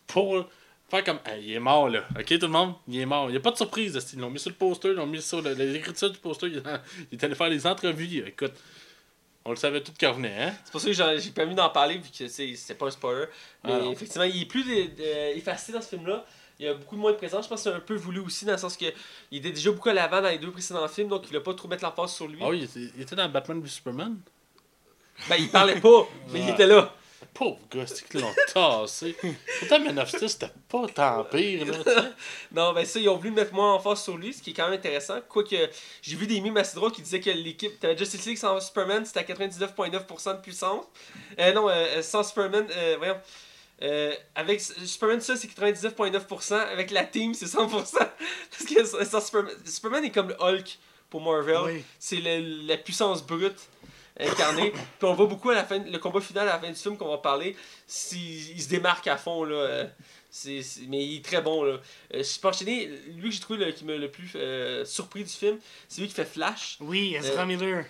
pour faire comme. Hey, il est mort là. Ok, tout le monde, il est mort. Il n'y a pas de surprise. Ils l'ont mis sur le poster, ils l'ont mis sur l'écriture du poster. (laughs) Il est allé faire les entrevues. Écoute, on le savait tout qu'il revenait, hein? C'est pour ça que j'ai pas envie d'en parler vu que c'est pas un spoiler. Mais Ah effectivement, il est plus de- de- effacé dans ce film-là. Il y a beaucoup moins de présence. Je pense que c'est un peu voulu aussi dans le sens que il était déjà beaucoup à l'avant dans les deux précédents films, donc il voulait pas trop mettre l'emphase sur lui. Oui, il était, il était dans Batman v Superman? Ben il parlait pas, mais il était là. Pauvre gars, c'est qu'ils l'ont tassé. Pourtant, Man of Steel, c'était pas tant pire, là. (laughs) Non, ben ça, ils ont voulu mettre moins en face sur lui, ce qui est quand même intéressant. Quoique, j'ai vu des mimes assez drôles qui disaient que l'équipe. T'avais Justice League sans Superman, c'était à 99,9% de puissance. Euh, non, euh, sans Superman, euh, voyons. Euh, avec Superman, ça, c'est 99,9%. Avec la team, c'est 100%. (laughs) Parce que sans- Superman, Superman est comme le Hulk pour Marvel. oui. C'est la puissance brute incarnée. Puis on voit beaucoup à la fin, le combat final à la fin du film qu'on va parler, s'il- il se démarque à fond là. euh, c'est, c'est- mais il est très bon là. Euh, enchaîner, lui que j'ai trouvé le- qui m'a le plus euh, surpris du film, c'est lui qui fait Flash. Oui, Ezra Euh, Miller.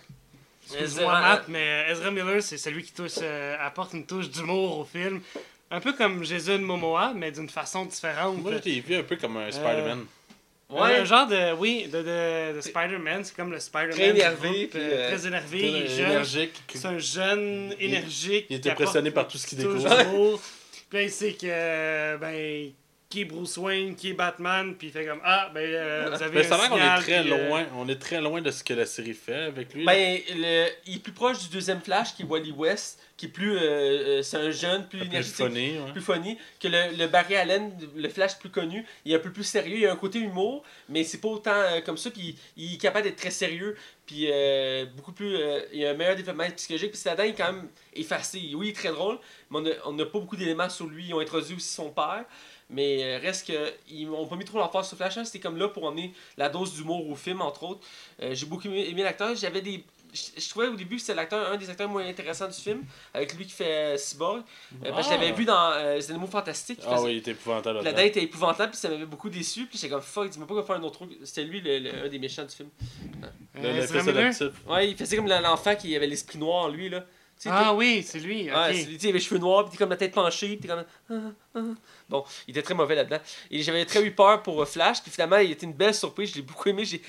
Ezra- Matt, mais Ezra Miller, c'est celui qui touche, euh, apporte une touche d'humour au film. Un peu comme Jason Momoa, mais d'une façon différente. Moi, je l'ai vu un peu comme un Spider-Man. Ouais. Un genre de, oui, de, de, de Spider-Man. C'est comme le Spider-Man. Très énervé, groupe, euh, euh, très énervé, est jeune. énergique. C'est un jeune énergique. il apporte impressionné par tout ce qu'il découvre. Puis là, il sait que, ben, qui est Bruce Wayne, qui est Batman, puis il fait comme, ah, ben, euh, vous avez Mais un ça a l'air qu'on est très puis, euh, loin. On est très loin de ce que la série fait avec lui. Ben, le- il est plus proche du deuxième Flash qui est Wally West, qui est plus. euh, euh, c'est un jeune, plus plus énergétique. funny, ouais. plus funny que le, le Barry Allen, le Flash plus connu. Il est un peu plus sérieux, il a un côté humour, mais c'est pas autant euh, comme ça. Puis il est capable d'être très sérieux, puis euh, beaucoup plus. euh, il a un meilleur développement psychologique. Puis là-dedans, il est quand même effacé. Oui, il est très drôle, mais on a- on n'a pas beaucoup d'éléments sur lui. Ils ont introduit aussi son père. Mais euh, reste que ils m'ont pas mis trop l'emphase sur Flash. hein. C'était comme là pour emmener la dose d'humour au film, entre autres. Euh, J'ai beaucoup aimé, aimé l'acteur. J'avais des. Je je trouvais au début que c'était l'acteur, un des acteurs moins intéressants du film, avec lui qui fait euh, Cyborg. Euh, parce que je l'avais Ah. vu dans euh, Les Animaux Fantastiques. Ah faisait- oui, il était épouvantable. la date était épouvantable, puis ça m'avait beaucoup déçu. Puis j'étais comme fuck, dis-moi pas qu'on faire un autre truc. C'était lui, le, le- un des méchants du film. Le- le fils Miller? adoptif. Ouais, il faisait comme l'enfant qui avait l'esprit noir en lui, là. Ah oui, c'est lui, ok. Ouais, c'est lui, tu sais, il avait les cheveux noirs, puis comme la tête penchée, puis comme. Ah, ah. Bon, il était très mauvais là-dedans. Et j'avais très eu peur pour euh, Flash, puis finalement, il était une belle surprise. Je l'ai beaucoup aimé. J'ai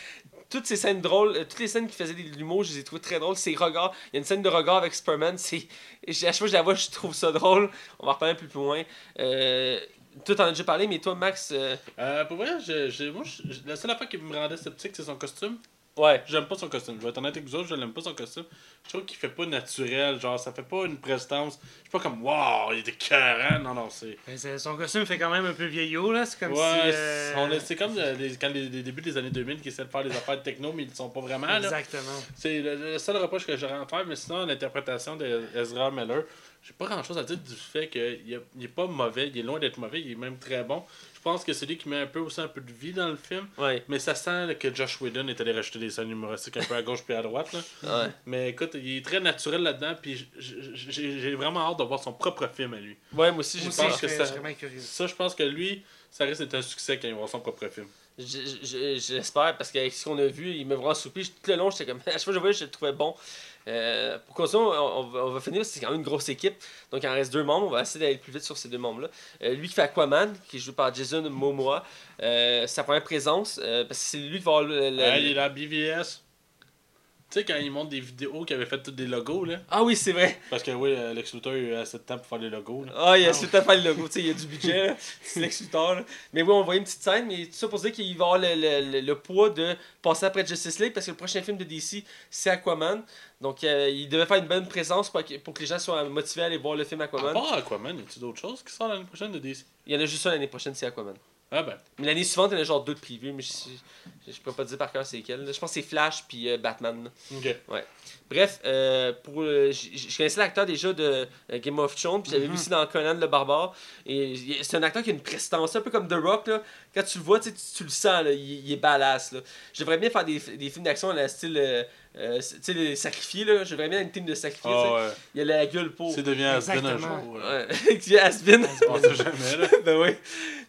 toutes ces scènes drôles, euh, toutes les scènes qui faisaient de l'humour, je les ai trouvées très drôles. Ses regards, il y a une scène de regard avec Superman, c'est. j'ai- À chaque fois que je la vois, je trouve ça drôle. On va en reparler un peu plus loin. Euh, toi, t'en as déjà parlé, mais toi, Max. euh, Euh, pour vrai, je, je- moi, je- la seule affaire qui me rendait sceptique, c'est son costume. Ouais. J'aime pas son costume. Je vais être honnête avec vous autres, je l'aime pas son costume. Je trouve qu'il fait pas naturel, genre ça fait pas une prestance. Je suis pas comme waouh, il était carré. Non, non, c'est. Mais c'est- Son costume fait quand même un peu vieillot, là. C'est comme Ouais, si. c'est- euh, on est- c'est comme euh, les, quand les, les débuts des années 2000 qui essaient de faire des affaires de techno, mais ils le sont pas vraiment. Là. Exactement. C'est le, le seul reproche que j'aurais à faire, mais sinon, l'interprétation d'Ezra Miller, j'ai pas grand chose à dire du fait qu'il est, il est pas mauvais, il est loin d'être mauvais, il est même très bon. Je pense que c'est lui qui met un peu aussi un peu de vie dans le film, Ouais. mais ça sent là, que Josh Whedon est allé rajouter des scènes humoristiques un peu à gauche puis à droite. Là. Ouais. Mais écoute, il est très naturel là-dedans, puis j- j- j'ai j'ai vraiment hâte de voir son propre film à lui. Ouais, moi aussi, Moi peur. pense que je ça- je. Ça, je pense que lui, ça risque d'être un succès quand il va voir son propre film. Je- je- J'espère, parce qu'avec ce qu'on a vu, il m'a vraiment soupé. Tout le long, j'étais comme. (laughs) À chaque fois que je voyais, je le trouvais bon. Euh, pour continuer, on, on va, finir, c'est quand même une grosse équipe. Donc, il en reste deux membres. On va essayer d'aller plus vite sur ces deux membres-là. Euh, lui qui fait Aquaman, qui est joué par Jason Momoa, euh, sa première présence, euh, parce que c'est lui qui va avoir le. le- Ah, il est là, BVS. Tu sais, quand il montre des vidéos qui avaient fait tous des logos, là. Ah oui, c'est vrai. Parce que oui, Lex Luthor, il a eu assez de temps pour faire les logos. Là. Ah, il a Ah tout à fait le logo, tu sais, il y a du budget, c'est Lex Luthor, là. Mais oui, on voit une petite scène, mais tout ça pour dire qu'il va avoir le, le- le- le poids de passer après Justice League, parce que le prochain film de DC, c'est Aquaman. Donc, euh, il devait faire une bonne présence pour que, pour que les gens soient motivés à aller voir le film À Aquaman. part Aquaman, y a-tu d'autres choses qui sortent l'année prochaine de DC Il y en a juste un l'année prochaine, c'est Aquaman. Ah ben. Mais l'année suivante, il y en a genre deux de preview, mais je, je, je peux pas te dire par cœur c'est lesquels. là. Je pense que c'est Flash puis euh, Batman. là. Ok. Bref, euh, pour euh, je connaissais l'acteur déjà de euh, Game of Thrones, puis j'avais vu Mhm. aussi dans Conan le Barbare. Et c'est un acteur qui a une prestance, un peu comme The Rock. Là. Quand tu le vois, tu, le sens, là, il, il est badass. Là. J'aimerais bien faire des, des films d'action à la style. euh, euh, tu sais, les sacrifiés. là. J'aimerais bien une team de sacrifiés. Ah ouais. Il a la gueule pour. C'est devient Aspen un jour. Ouais, (laughs) Aspen. On sait jamais, là. (laughs) ben oui.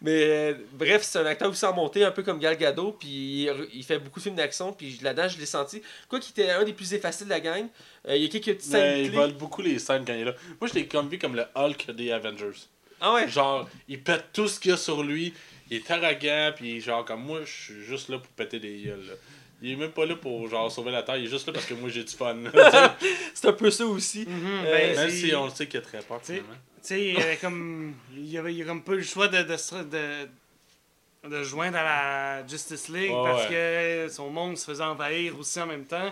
Mais euh, bref, c'est un acteur aussi en montée, un peu comme Gal Gadot, puis il, il fait beaucoup de films d'action, puis là-dedans, je l'ai senti. Quoi qu'il était un des plus effacés de la gang, euh, il y a quelques petites scènes il clés. vole beaucoup les scènes quand il est là. Moi, je l'ai comme vu comme le Hulk des Avengers. Ah ouais? Genre, il pète tout ce qu'il y a sur lui. Il est arrogant, puis genre, comme moi, je suis juste là pour péter des gueules. là. Il est même pas là pour genre sauver la terre, il est juste là parce que moi j'ai du fun. (laughs) C'est un peu ça aussi. Mhm, Euh, ben, Même c'est- si on le sait qu'il a très peur, Tu sais, finalement. Tu sais, il y avait comme. Il y avait, il y a comme pas eu le choix de, de, de, de joindre à la Justice League parce ouais. que son monde se faisait envahir aussi en même temps.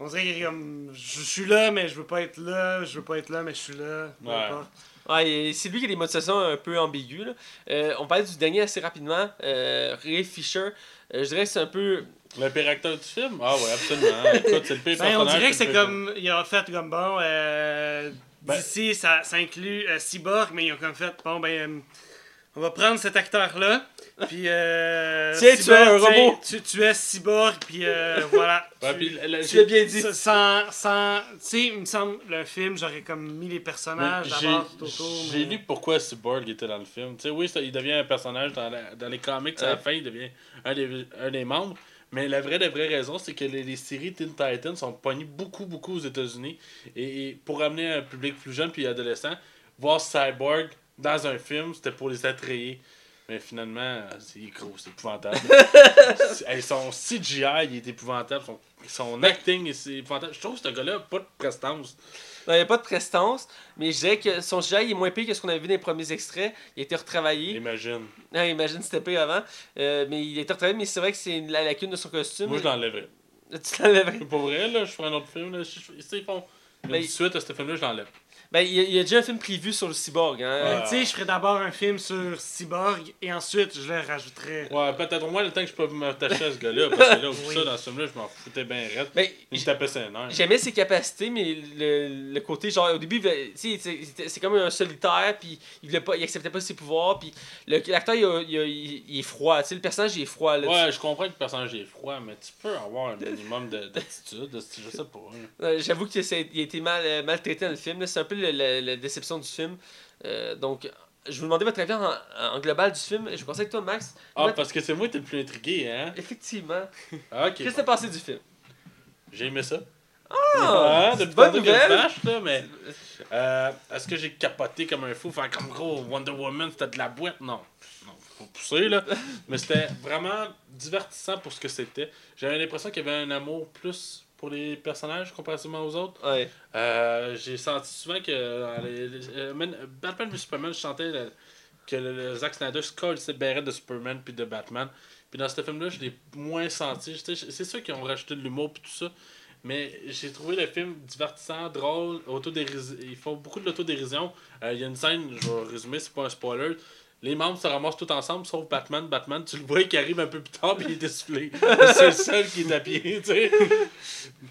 On dirait qu'il est comme. Je suis là, mais je veux pas être là. Je veux pas être là, mais je suis là. peu Ouais. importe. Ouais, et c'est lui qui a des motivations un peu ambiguës. là. Euh, on parlait du dernier assez rapidement, euh, Ray Fisher. Euh, je dirais que c'est un peu. Le pire acteur du film? Ah ouais, absolument. Écoute, c'est le pire Ben, on dirait que c'est comme. Il a fait comme bon. Euh, Ben- D'ici, ça, ça inclut euh, Cyborg, mais ils ont comme fait. Bon, ben. euh, on va prendre cet acteur-là. Puis. Euh, Tiens, tu es un Cyborg, robot. Tu, tu es Cyborg, puis euh, voilà. (laughs) Ouais, Tu- puis l'as bien dit. Sans, sans, tu sais, il me semble, le film, j'aurais comme mis les personnages Mais d'abord j'ai- tout autour. J'ai mais- lu pourquoi Cyborg était dans le film. Tu sais, oui, ça- il devient un personnage dans, la- dans les comics à la fin, il devient un des, un des membres. Mais la vraie, la vraie raison, c'est que les, les séries Teen Titans sont pognées beaucoup, beaucoup aux États-Unis. Et, et pour amener un public plus jeune puis adolescent, voir Cyborg dans un film, c'était pour les attrayer. Mais finalement, c'est gros, c'est épouvantable. (laughs) Hey, son CGI, il est épouvantable. Son, son acting, c'est épouvantable. Je trouve que ce gars-là n'a pas de prestance. Non, il n'y a pas de prestance, mais je dirais que son sujet est moins pire que ce qu'on avait vu dans les premiers extraits. Il a été retravaillé. Imagine. Ah, imagine c'était pire avant. Euh, mais il a été retravaillé, mais c'est vrai que c'est la lacune de son costume. Moi, je l'enlèverais. (laughs) Tu l'enlèverais. Pour vrai, là, je ferais un autre film. Là. Je- je- Ils font une Ben, suite à ce film-là, je l'enlève. Ben, il y, a, il y a déjà un film prévu sur le cyborg. Hein? Mais Tu sais, je ferais d'abord un film sur Cyborg et ensuite je le rajouterais. Ouais, peut-être au moins le temps que je peux m'attacher à ce gars-là. Parce que là, (laughs) Oui. ça, dans ce film-là, je m'en foutais bien raide. Ben, Il me tapait ses nerfs. J'aimais ses capacités, mais le, le côté, genre, au début, voulait- tu sais, c'est- comme un solitaire, puis il, voulait pas, il acceptait pas ses pouvoirs, puis le- l'acteur, il, a- il, il- il est froid, tu sais, le personnage, il est froid, là. Ouais, je comprends que le personnage est froid, mais tu peux avoir un minimum de- d'attitude. de- Je sais pas. J'avoue qu'il s'est- il a été mal, euh, maltraité dans le film, c'est un peu la déception du film. Euh, donc, je vous demandais votre avis en, en global du film, je conseille que toi, Max. Ah, parce que c'est moi qui t'es le plus intrigué, hein? Effectivement. (laughs) Ah, ok. Qu'est-ce que t'as pensé du film? J'ai aimé ça. Ah, une bonne nouvelle. flash, là, mais. Euh, Est-ce que j'ai capoté comme un fou, faire comme gros Wonder Woman, c'était de la boîte? Non. Non, faut pousser, là. (laughs) mais c'était vraiment divertissant pour ce que c'était. J'avais l'impression qu'il y avait un amour plus pour les personnages comparativement aux autres. Ouais. Euh, j'ai senti souvent que dans les, les- euh, Man- Batman v Superman, je sentais le- que le, le Zack Snyder se colle ses de Superman puis de Batman. Puis dans ce film-là, je l'ai moins senti. C'est sûr qu'ils ont rajouté de l'humour et tout ça. Mais j'ai trouvé le film divertissant, drôle, autodérision. Ils font beaucoup de l'autodérision. Euh, Il y a une scène, je vais résumer, c'est pas un spoiler. Les membres se ramassent tous ensemble, sauf Batman. Batman, tu le vois qui arrive un peu plus tard, puis il est essoufflé. (laughs) c'est le seul qui est à pied, tu sais.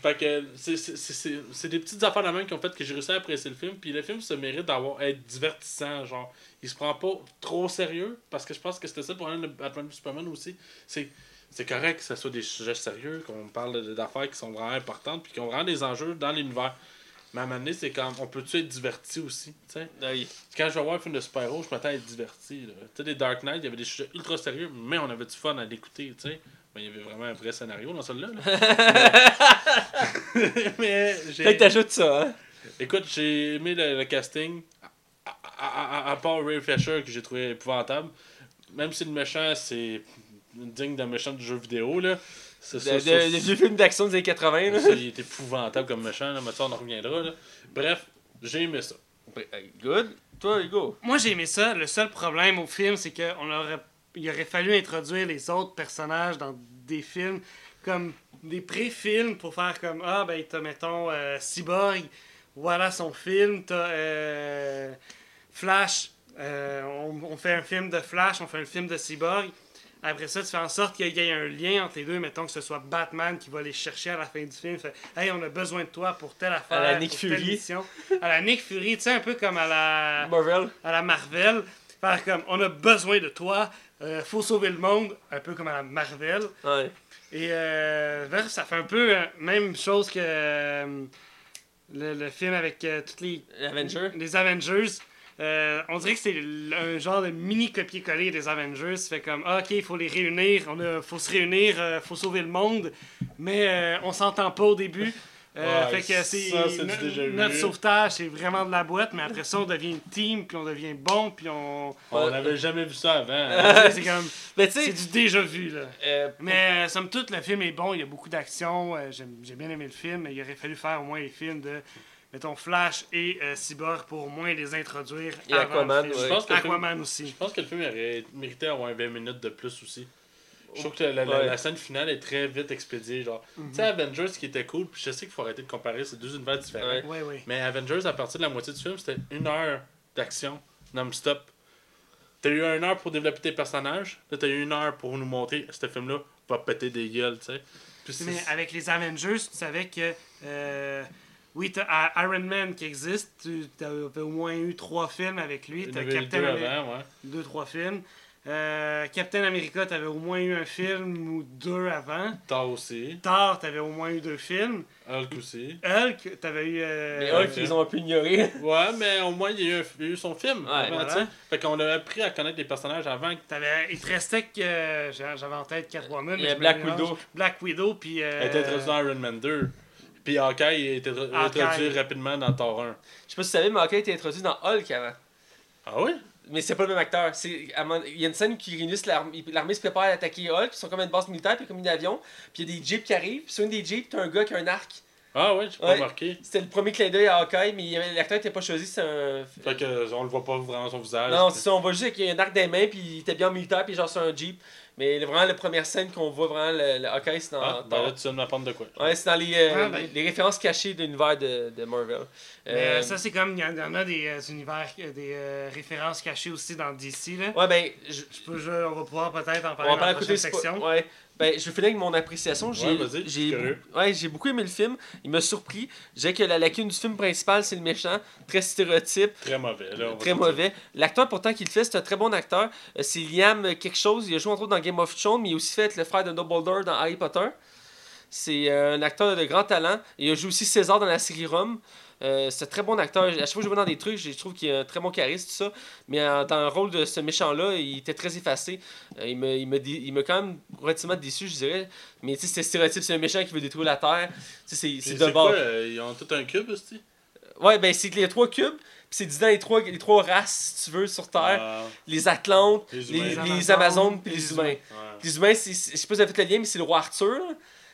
Fait que c'est- c'est- c'est c'est des petites affaires de même qui ont fait que j'ai réussi à apprécier le film. Puis le film se mérite d'avoir être divertissant, genre. Il se prend pas trop sérieux, parce que je pense que c'était ça pour un de Batman v Superman aussi. C'est c'est correct que ce soit des sujets sérieux, qu'on parle d'affaires qui sont vraiment importantes, puis qui ont vraiment des enjeux dans l'univers. Mais à un moment donné, c'est comme, on peut-tu être diverti aussi, tu sais? Oui. Quand je vais voir un film de super-héros, je m'attends à être diverti. là. Tu sais, les Dark Knight, il y avait des sujets ultra sérieux, mais on avait du fun à l'écouter, tu sais. Ben, il y avait vraiment un vrai scénario dans celui-là. là. (laughs) mais j'ai... Fait que t'ajoutes ça, hein? Écoute, j'ai aimé le, le casting. À, à, à- à part Ray Fisher, que j'ai trouvé épouvantable. Même si le méchant, c'est digne d'un méchant de jeu vidéo, là. C'est ça, vieux films d'action des années 80, là. ça, il est épouvantable comme méchant, là, mais ça, on en reviendra. Là. Bref, j'ai aimé ça. Good. Toi, Hugo? Moi, j'ai aimé ça. Le seul problème au film, c'est qu'on aurait, il aurait fallu introduire les autres personnages dans des films comme des pré-films pour faire comme Ah, ben, t'as, mettons, euh, Cyborg, voilà son film, t'as euh, Flash, euh, on, on fait un film de Flash, on fait un film de Cyborg. Après ça, tu fais en sorte qu'il y ait un lien entre les deux. Mettons que ce soit Batman qui va les chercher à la fin du film. Fait, hey, on a besoin de toi pour telle affaire. À la Nick Fury. mission. À la Nick Fury, tu sais, un peu comme à la Marvel. à la Marvel. Faire comme on a besoin de toi, euh, faut sauver le monde, un peu comme à la Marvel. Ouais. Et euh, ça fait un peu euh, même chose que euh, le, le film avec euh, toutes les, Avenger. les Avengers. Euh, on dirait que c'est un genre de mini copier-coller des Avengers. Ça fait comme, ah, ok, il faut les réunir, on a, faut se réunir, euh, faut sauver le monde, mais euh, on s'entend pas au début. Euh, Ouais, fait que c'est ça, c'est du no- déjà vu. notre sauvetage, c'est vraiment de la boîte, mais après ça, on devient une team, puis on devient bon, puis on. On n'avait jamais vu ça avant. hein. c'est comme, (laughs) Mais tu c'est du déjà vu là. euh, Mais euh, somme toute, le film est bon, il y a beaucoup d'action. euh, J'ai bien aimé le film, mais il aurait fallu faire au moins les films de, mettons, Flash et euh, Cyborg pour au moins les introduire. Et avant Aquaman, le film. ouais. Je pense que le film- Aquaman Je aussi. pense que le film aurait mérité d'avoir 20 minutes de plus aussi. Je trouve que la, la- Ouais. la scène finale est très vite expédiée. Genre, tu sais, Avengers qui était cool, puis je sais qu'il faut arrêter de comparer ces deux univers différents. Ouais. Oui, oui. Mais Avengers, à partir de la moitié du film, c'était une heure d'action non-stop. T'as eu une heure pour développer tes personnages, là t'as eu une heure pour nous montrer ce film-là va péter des gueules, tu sais. C'est- Mais avec les Avengers, tu savais que. euh, oui, t'as Iron Man qui existe. Tu avais au moins eu trois films avec lui. T'as Captain deux America. avant, ouais. Deux, trois films. Euh, Captain America, t'avais au moins eu un film ou deux avant. Thor aussi, Thor, t'avais au moins eu deux films. Hulk aussi. Hulk, t'avais eu. euh, Ouais, Hulk, ils ont un peu ignoré. (laughs) Ouais, mais au moins il y a eu, un- il y a eu son film. Ouais, avant, voilà. Fait qu'on a appris à connaître les personnages avant. T'avais, il te restait que. euh, J'avais en tête Catwoman. Il y mais Black. Widow. Black Widow, puis. euh, Elle était introduite dans Iron Man 2. Puis Hawkeye a été introduit rapidement dans Thor 1. Je sais pas si tu savais, mais Hawkeye était introduit dans Hulk avant. Ah oui? Mais c'est pas le même acteur. Il y a une scène qui réunissent l'armée, l'armée se prépare à attaquer Hulk, puis ils sont comme une base militaire, puis comme un avion, puis il y a des jeeps qui arrivent, puis sur une des jeeps, t'as un gars qui a un arc. Ah oui, j'ai pas Ouais. remarqué. C'était le premier clin d'œil à Hawkeye, mais l'acteur était pas choisi, c'est un. Fait que on le voit pas vraiment son visage. Non, c'est ça, on voit juste qu'il y a un arc des mains, puis il était bien en militaire, puis genre sur un jeep. Mais vraiment, la première scène qu'on voit vraiment le, le Hawkeye, c'est dans. Ah, ben dans- là, tu viens de m'apprendre de quoi. Ouais, c'est dans les, euh, Ah, ben. les références cachées de l'univers de, de Marvel. Mais Euh, euh, ça, c'est comme. Il y en il y en a des euh, univers, euh, des euh, références cachées aussi dans DC. Là. Ouais, ben, je, Je peux- je- on va pouvoir peut-être en on parler va dans la prochaine section. Ouais. Ben, je vais finir avec mon appréciation. J'ai, Ouais, j'ai, j'ai beaucoup aimé le film. Il m'a surpris. Je dirais que la lacune du film principal, c'est le méchant. Très stéréotype, Très mauvais. Là, très mauvais. L'acteur, pourtant, qui le fait, c'est un très bon acteur. Euh, C'est Liam quelque chose. Il a joué entre autres dans Game of Thrones, mais il a aussi fait le frère de Dumbledore dans Harry Potter. C'est euh, un acteur de grand talent. Il a joué aussi César dans la série Rome. Euh, c'est un très bon acteur. À chaque fois que je vois dans des trucs, je trouve qu'il a un très bon charisme, tout ça. Mais euh, dans le rôle de ce méchant-là, il était très effacé. Euh, il me- il me il m'a quand même relativement déçu, je dirais. Mais tu sais, c'est stéréotype, c'est un méchant qui veut détruire la Terre. Tu sais, c'est, de bord. euh, ils ont tout un cube, aussi? Ouais, ben c'est que les trois cubes, puis c'est dit dans les trois, les trois races, si tu veux, sur Terre. Ah, Les Atlantes, Les Amazones, puis les les humains. ouais. Les humains, je sais pas si vous avez fait le lien, mais c'est le roi Arthur.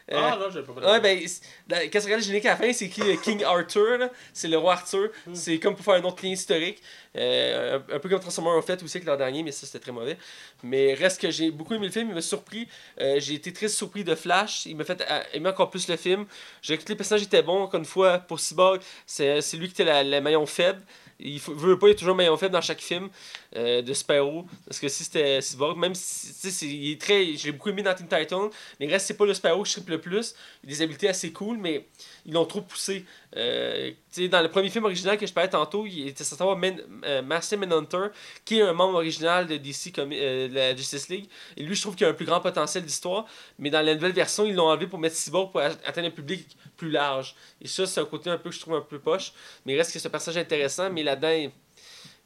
Euh, Ah non, j'avais pas Ouais, ben, dans- quand tu regardes le générique à la fin, c'est écrit euh, King Arthur, c'est le roi Arthur. Hmm. C'est comme pour faire un autre lien historique. Euh, un, un peu comme Transformers ont fait aussi avec l'an dernier, mais ça c'était très mauvais. Mais reste que j'ai beaucoup aimé le film, il m'a surpris. Euh, j'ai été très surpris de Flash, il m'a fait aimer encore plus le film. J'ai que les personnages étaient bons, encore une fois, pour Cyborg, c'est c'est lui qui était la, la maillon faible. Il veut pas, a toujours maillon faible dans chaque film euh, de super-héros. Parce que si c'était Cyborg, même si c'est- il est très. J'ai beaucoup aimé dans Teen Titan, mais reste, c'est pas le super-héros que je tripe le plus. Il a des habiletés assez cool, mais ils l'ont trop poussé. Euh, dans le premier film original que je parlais tantôt, il était censé avoir Man, euh, Manhunter, qui est un membre original de DC, comme, euh, de la Justice League. Et lui, je trouve qu'il a un plus grand potentiel d'histoire. Mais dans la nouvelle version, ils l'ont enlevé pour mettre Cyborg pour atteindre un public plus large. Et ça, c'est un côté un peu que je trouve un peu poche. Mais reste que un personnage intéressant, mais là-dedans,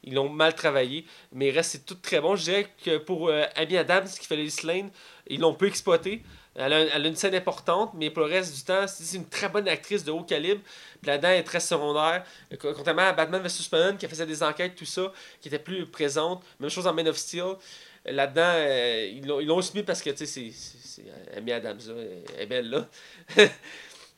ils- l'ont mal travaillé. Mais reste, c'est tout très bon. Je dirais que pour euh, Amy Adams, qui fait Lois Lane, ils l'ont peu exploité. Elle a, une scène importante, mais pour le reste du temps, c'est une très bonne actrice de haut calibre. Puis là-dedans, elle est très secondaire. Euh, co- Contrairement à Batman vs Superman, qui faisait des enquêtes, tout ça, qui était plus présente. Même chose en Man of Steel. Là-dedans, euh, ils l'ont aussi mis parce que, tu sais, c'est- Amy Adams, là. Elle est belle, là. (laughs)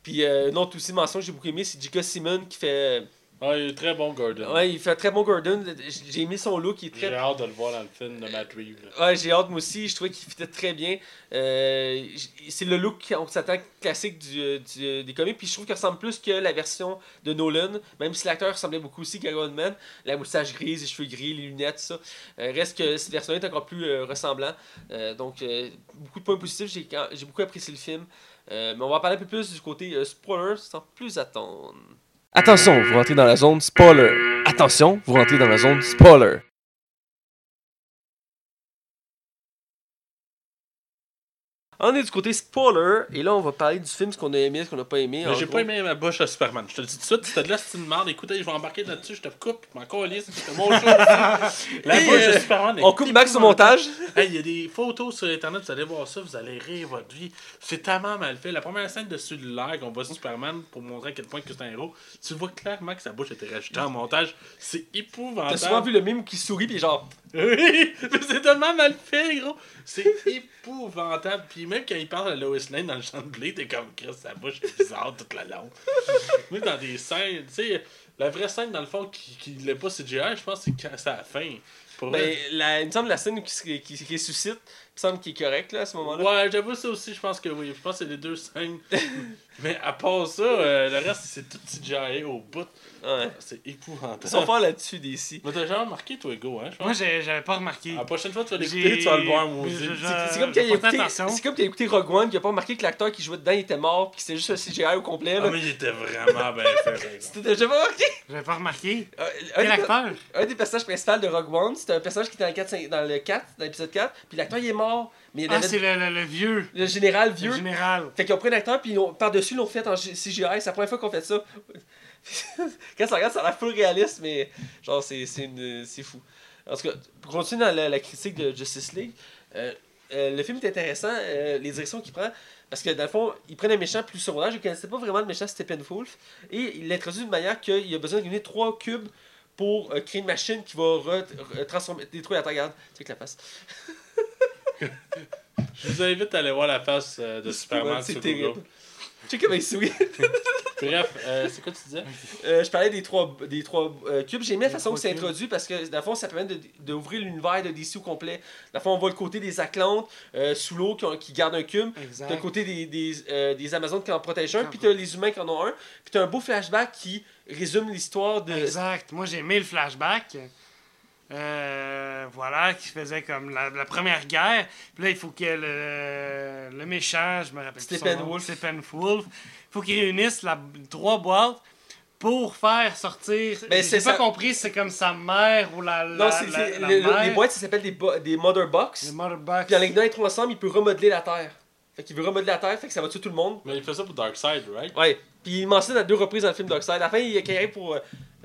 Puis, une autre aussi mention que j'ai beaucoup aimé, c'est J.K. Simon qui fait. Ouais, il est très bon, Gordon. Ouais, il fait un très bon Gordon. J'ai aimé son look, il est très J'ai hâte de le voir dans le film de Matt Reeves. Ouais, j'ai hâte moi aussi. Je trouvais qu'il fitait très bien. Euh, c'est le look qu'on s'attend classique du, du- des comics. Puis je trouve qu'il ressemble plus que la version de Nolan. Même si l'acteur ressemblait beaucoup aussi qu'à Iron Man. La moustache grise, les cheveux gris, les lunettes, ça. Euh, reste que cette version est encore plus euh, ressemblant. Euh, donc, euh, beaucoup de points positifs. J'ai, j'ai beaucoup apprécié le film. Euh, mais on va en parler un peu plus du côté euh, spoiler sans plus attendre. Attention, vous rentrez dans la zone spoiler. Attention, vous rentrez dans la zone spoiler. On est du côté spoiler, et là on va parler du film, ce qu'on a aimé, ce qu'on n'a pas aimé. J'ai pas aimé ma bouche à Superman. Je te le dis tout de suite, si t'as de là, c'est une merde. Écoutez, je vais embarquer là-dessus, je te coupe, je m'en calisse, c'est mon show. La Et, bouche euh, de Superman. est On coupe Max au montage. (laughs) Hey, il y a des photos sur internet, vous allez voir ça, vous allez rire votre vie. C'est tellement mal fait. La première scène de celui-là, qu'on voit Superman pour montrer à quel point que c'est un héros, tu vois clairement que sa bouche a été rajoutée en montage. C'est T'as épouvantable. souvent vu le mime qui sourit, puis genre. (laughs) Oui, mais c'est tellement mal fait, gros. C'est (laughs) épouvantable. Puis même quand il parle à Lois Lane dans le champ de blé, t'es comme Chris, sa bouche est bizarre toute la longue. (laughs) Moi, dans des scènes, tu sais, la vraie scène, dans le fond, qui, qui l'est pas CGI, je pense que c'est à la fin. Pour Ben, la, il me semble la scène qui, qui, qui ressuscite, il me semble qu'il est correct là, à ce moment-là. Ouais, j'avoue ça aussi, je pense que oui. Je pense que c'est les deux scènes. (laughs) mais à part ça, euh, le reste, c'est tout CGI au bout. Ouais. C'est épouvantable. Ils sont forts là-dessus d'ici. Mais t'as jamais remarqué, toi, Ego, hein, je pense? Moi, j'ai- j'avais pas remarqué. La prochaine fois, tu vas J'ai- l'écouter, tu vas le voir, moi aussi. Je- je- C'est c'est comme quand il a écouté, attention. c'est comme qu'il a écouté Rogue One, qui a pas remarqué que l'acteur qui jouait dedans il était mort, puis que c'était juste un CGI au complet. Ah, Là. mais il était vraiment bien fait, par exemple. C'était déjà pas remarqué? J'avais pas remarqué. Euh, Quel un, des, acteur? un des personnages principaux de Rogue One, c'était un personnage qui était dans le 4, cinq- dans le 4, dans l'épisode 4, puis l'acteur il est mort, mais il Ah, avait c'est le, le, le vieux. le général Le vieux. général. Fait qu'ils ont pris un acteur, puis par-dessus, ils l'ont fait en CGI. C'est la première fois qu'on fait ça. (laughs) Quand ça regarde, ça a l'air full réaliste, mais genre, c'est, c'est, une- c'est fou. En tout cas, pour continuer dans la, la critique de Justice League, euh, euh, le film est intéressant, euh, les directions qu'il prend. Parce que dans le fond, ils prennent un méchant plus secondaire. Je ne connaissais pas vraiment le méchant Steppenwolf. Et il l'introduit d'une manière qu'il a besoin de gagner trois cubes pour créer une machine qui va re- re- transformer, détruire la Terre. Regarde, tu sais que la face. Je vous invite à aller voir la face euh, de Superman c'est sur terrible. Google. Tu sais comment il sourit. (laughs) Bref, euh, c'est quoi tu disais? Euh, je parlais des trois, des trois euh, cubes. J'ai aimé la façon que trois c'est introduit parce que, dans le fond, ça permet de- d'ouvrir l'univers de DC au complet. Dans le fond, on voit le côté des Atlantes euh, sous l'eau qui, gardent un cube. Exact. T'as le côté des, des, euh, des Amazones qui en protègent un, puis t'as les humains qui en ont un. Puis t'as un beau flashback qui résume l'histoire de. Exact. Moi, j'ai aimé le flashback. Euh, voilà, qui faisait comme la, la première guerre. Puis là, il faut que le, le méchant, je me rappelle plus son nom, Steppenwolf. Steppenwolf, il faut qu'il réunisse la, trois boîtes pour faire sortir. Ben, j'ai c'est pas ça. compris si c'est comme sa mère ou la. la non, c'est, la- c'est- la le- le- mère. les boîtes, ça s'appelle des, bo- des Mother Box. Les mother box. Puis en les les trois ensemble, il peut remodeler la Terre. Fait qu'il veut remodeler la Terre, fait que ça va tuer tout le monde. Mais il fait ça pour Darkseid, right? Ouais. Puis il mentionne à deux reprises dans le film Darkseid. À la fin, il, il arrive pour euh,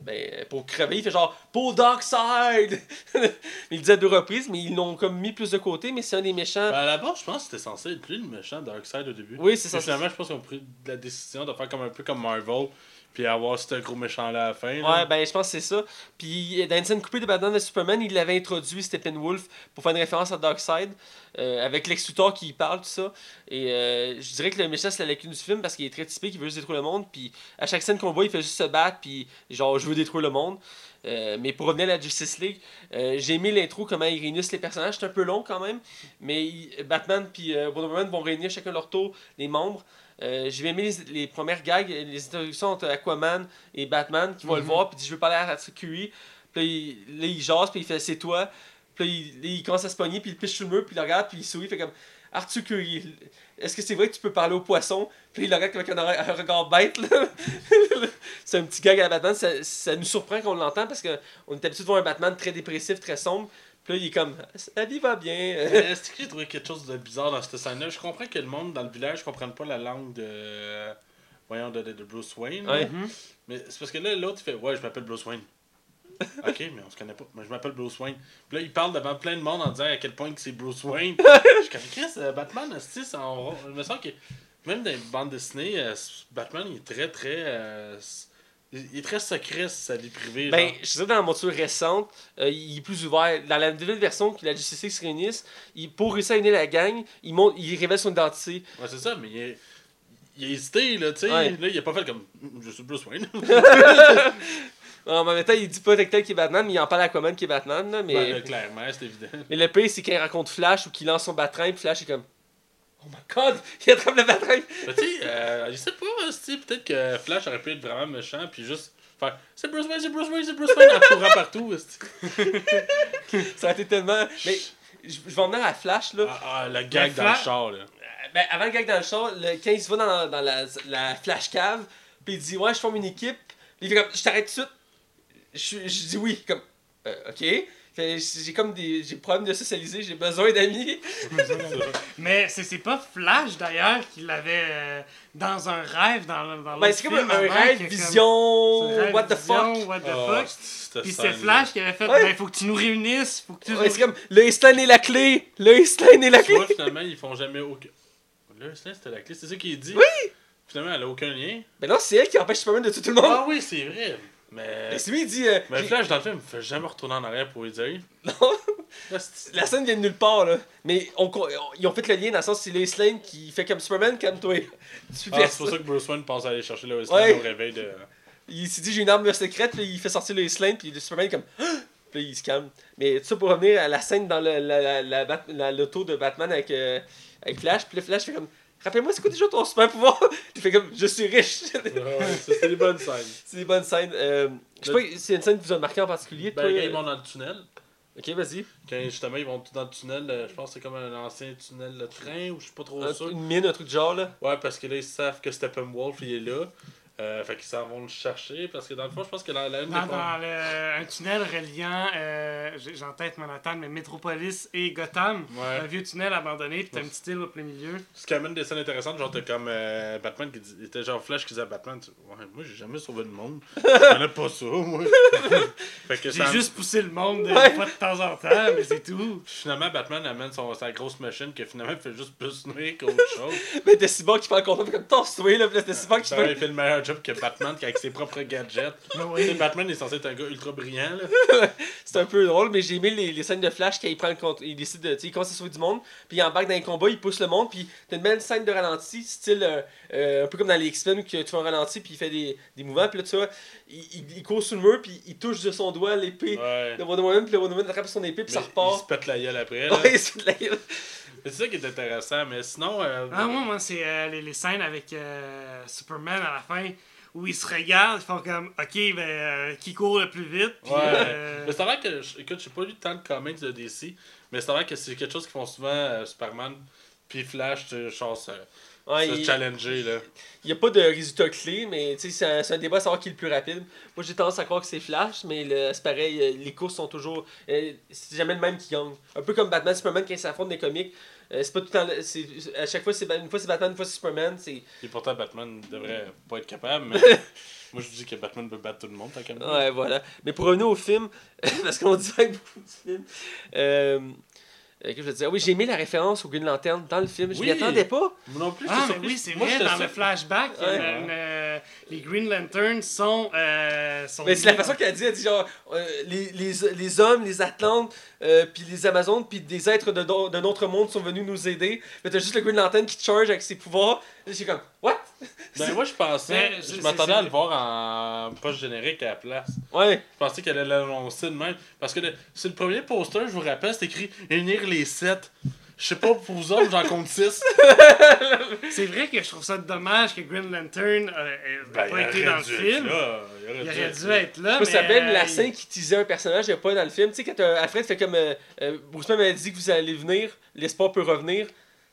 ben, pour crever, il fait genre pour Darkseid (laughs) Il disait à deux reprises, mais ils l'ont comme mis plus de côté, mais c'est un des méchants. Ben, à la base, je pense que c'était censé être lui le méchant Darkseid au début. oui, c'est ça. finalement, je pense qu'ils ont pris la décision de faire comme un peu comme Marvel, puis avoir ce gros méchant-là à la fin. Ouais, ben je pense que c'est ça. Puis dans une scène coupée de Batman de Superman, il l'avait introduit, Steppenwolf, pour faire une référence à Darkseid, euh, avec Lex Luthor qui y parle, tout ça. Et euh, je dirais que le méchant, c'est la lacune du film, parce qu'il est très typique, il veut juste détruire le monde, puis à chaque scène qu'on voit, il fait juste se battre, puis genre, je veux détruire le monde. Euh, mais pour revenir à la Justice League, euh, j'ai aimé l'intro, comment ils réunissent les personnages. C'est un peu long quand même, mais Batman puis euh, Wonder Woman vont réunir chacun leur tour les membres. Euh, j'ai aimé les, les premières gags, les introductions entre Aquaman et Batman qui vont le Mhm. voir, puis dit Je veux parler à Arthur Curry. Puis là, il, jase, puis il fait C'est toi. Puis là, il, commence à se pogner, puis il pitch sur le mur, puis il le regarde, puis il sourit, fait comme Arthur Curry, est-ce que c'est vrai que tu peux parler au poisson Puis il le regarde avec un, regard bête, là. (laughs) c'est un petit gag à Batman, ça, ça nous surprend qu'on l'entend parce qu'on est habitué de voir un Batman très dépressif, très sombre. Puis là, il est comme La vie va bien. C'est (laughs) que j'ai trouvé quelque chose de bizarre dans cette scène-là? Je comprends que le monde dans le village ne comprenne pas la langue de. Voyons, de, de- de Bruce Wayne. Ouais. Mhm. Mais c'est parce que là, l'autre, il fait Ouais, je m'appelle Bruce Wayne. (laughs) ok, mais on se connaît pas. Mais je m'appelle Bruce Wayne. Puis là, il parle devant plein de monde en disant à quel point que c'est Bruce Wayne. (laughs) je suis comme Chris, euh, Batman, ça en- je me sens que même dans les bandes dessinées, euh, Batman, il est très, très. euh, il est très secret, sa vie privée. Ben, genre. je dirais dans la monture récente, euh, il est plus ouvert. Dans la nouvelle version que la Justice se réunisse, il, pour réussir à unir la gang, il, montre, il révèle son identité. Ouais, c'est ça, mais il, est- il a hésité, là, tu sais. Ouais. Là, il a pas fait comme Mm, Je suis Bruce Wayne. (laughs) En même temps, il dit pas tel tel qui est Batman, mais il en parle à Aquaman qui est Batman. Là, mais, Ben, là, clairement, c'est évident. mais le pire, c'est quand il rencontre Flash ou qu'il lance son battrain, puis Flash est comme Oh my god, il attrape le battrain. Mais tu sais, euh, je sais pas, hostie, peut-être que Flash aurait pu être vraiment méchant, puis juste faire C'est Bruce Wayne, c'est Bruce Wayne, c'est Bruce Wayne en courant partout. (laughs) Ça a été tellement. Mais je vais en venir à Flash là. Ah, ah, le gag dans le char, là. Ben, avant le gag dans le char, le, quand il se va dans, dans la, la flash cave, puis il dit Ouais, je forme une équipe. Puis il fait comme Je t'arrête tout de suite. Je, je dis oui, comme Euh, Ok. Fait, J'ai comme des j'ai problème de socialiser, j'ai besoin d'amis. Mais c'est c'est pas Flash d'ailleurs qui l'avait euh, dans un rêve dans, dans Ben, l'autre c'est comme film un avant, rêve, comme- vision, c'est un rêve what the vision, fuck. What the Ah, fuck. cette Puis c'est. Flash qui avait fait Ouais. ben faut que tu nous réunisses, faut que tu Ouais, c'est comme le Island est la clé, le Island est la clé. vois, finalement, ils font jamais aucun. Là, ça, c'était la clé, c'est ça qu'il dit? Oui! Finalement, elle a aucun lien. Ben non, c'est elle qui empêche Superman de tuer tout le monde. Ah oui, c'est vrai. Mais. C'est lui, il dit. euh, Mais j'ai- Flash, dans le film, il fait jamais retourner en arrière pour lui dire. Non, (laughs) Là, c'est- la scène vient de nulle part, là. Mais on, on- ils ont fait le lien dans le sens c'est Lois Lane qui fait comme Superman, calme-toi. (laughs) Tu Ah, fais c'est ça. pour ça que Bruce Wayne pense aller chercher Ouais. Lane au réveil de. Il s'est dit j'ai une arme secrète, puis il fait sortir Lois Lane, puis le Superman est comme. (gasps) Puis là, il se calme. Mais tout ça pour revenir à la scène dans le- la, la, la, Bat- la- l'auto de Batman avec, euh, avec Flash, puis le Flash fait comme. Rappelle-moi, c'est quoi déjà ton super pouvoir? (laughs) Il fait comme Je suis riche. Ouais, c'était des bonnes scènes. (laughs) c'est des bonnes scènes. Euh, je sais pas si y a une scène qui vous a marqué en particulier. Ben, toi, quand euh, ils vont dans le tunnel, Ok, vas-y. quand justement ils vont tout dans le tunnel, euh, je pense que c'est comme un ancien tunnel de train ou je suis pas trop Un- sûr. Une mine, un truc de genre, là. Ouais, parce que là ils savent que Steppenwolf il est là. Euh, fait qu'ils s'en vont le chercher parce que dans le fond, je pense que dans la une Dans, des dans le- un tunnel reliant, euh, j'ai j'ai en tête Manhattan, mais Metropolis et Gotham. Ouais. Un vieux tunnel abandonné, puis t'as une petite île au plein milieu. Ce qui amène des scènes intéressantes, genre t'as comme euh, Batman qui dit, il était genre Flash qui disait à Batman, tu- ouais, moi j'ai jamais sauvé le monde, (laughs) je connais pas ça, moi. (laughs) fait que J'ai ça- juste poussé le monde de Ouais. fois de temps en temps, mais c'est tout. Finalement, Batman amène son, sa grosse machine que finalement il fait juste plus nuire qu'autre chose. (laughs) Mais Cyborg qui prend le contrôle, fait comme là. Là, t'as Cyborg qui Ben, fait. il fait le meilleur job que Batman qui avec ses propres gadgets. (laughs) Oui. Batman est censé être un gars ultra brillant. (laughs) C'est un peu drôle, mais j'ai aimé les, les scènes de Flash quand il prend le contrôle. Il décide de. Il commence à sauver du monde, puis il embarque dans les combats, il pousse le monde, puis t'as une belle scène de ralenti, style euh, euh, un peu comme dans les X-Men, que tu fais un ralenti, puis il fait des, des mouvements, puis là, tu vois, il, il, il court sur le mur, puis il touche de son doigt l'épée Ouais. de Wonder Woman, puis le Wonder Woman attrape son épée, puis ça Mais il repart. se pète la gueule après, (laughs) là. Ouais, c'est de la gueule. C'est ça qui est intéressant, mais sinon. euh, Ah, moi, moi c'est euh, les, les scènes avec euh, Superman à la fin où ils se regardent, ils font comme OK, ben, euh, qui court le plus vite. Puis, Ouais. euh, (laughs) Mais c'est vrai que, écoute, j'ai pas lu tant de comics de DC, mais c'est vrai que c'est quelque chose qu'ils font souvent, Superman, puis Flash, genre, Ouais, se il- challenger, là. Il n'y a pas de résultat clé, mais c'est un, un débat à savoir qui est le plus rapide. Moi, j'ai tendance à croire que c'est Flash, mais c'est pareil, euh, les courses sont toujours. euh, c'est jamais le même qui gagne. Un peu comme Batman Superman quand ils s'affrontent des comics. Euh, c'est pas tout le temps. À chaque fois, c'est une fois c'est Batman, une fois c'est Superman. C'est... Et pourtant, Batman devrait pas être capable, mais (laughs) moi je dis que Batman peut battre tout le monde, qu'à moi. Ouais, voilà. Mais pour revenir au film, (laughs) parce qu'on dirait beaucoup du film. Euh, euh, que je veux dire, oui, j'ai aimé la référence au Green Lantern dans le film. Je m'y Oui. attendais pas. Moi non plus, Ah, mais oui, c'est Moi, vrai, dans le flashback, Ouais. euh, euh, les Green Lanterns sont. euh, sont Mais c'est la mis façon qu'elle a dit, elle dit genre, euh, les, les, les hommes, les Atlantes, euh, puis les Amazones, puis des êtres de d'un autre monde sont venus nous aider. Mais t'as juste le Green Lantern qui te charge avec ses pouvoirs. Et J'ai comme, what? Ben, moi je pensais, Mais je m'attendais à le voir en post générique à la place. Ouais. Je pensais qu'elle allait l'annoncer de même. Parce que le- c'est le premier poster, je vous rappelle, c'est écrit Unir les 7. Je sais pas pour vous autres, j'en compte 6. (laughs) C'est vrai que je trouve ça dommage que Green Lantern euh, ait Ben, pas été dans le film. Il aurait dû être là. Je ça la euh, scène qui teasait un personnage, il n'y a pas dans le film. Tu sais, quand euh, Alfred fait comme. Euh, euh, Bruce Wayne m'a dit que vous allez venir, l'espoir peut revenir.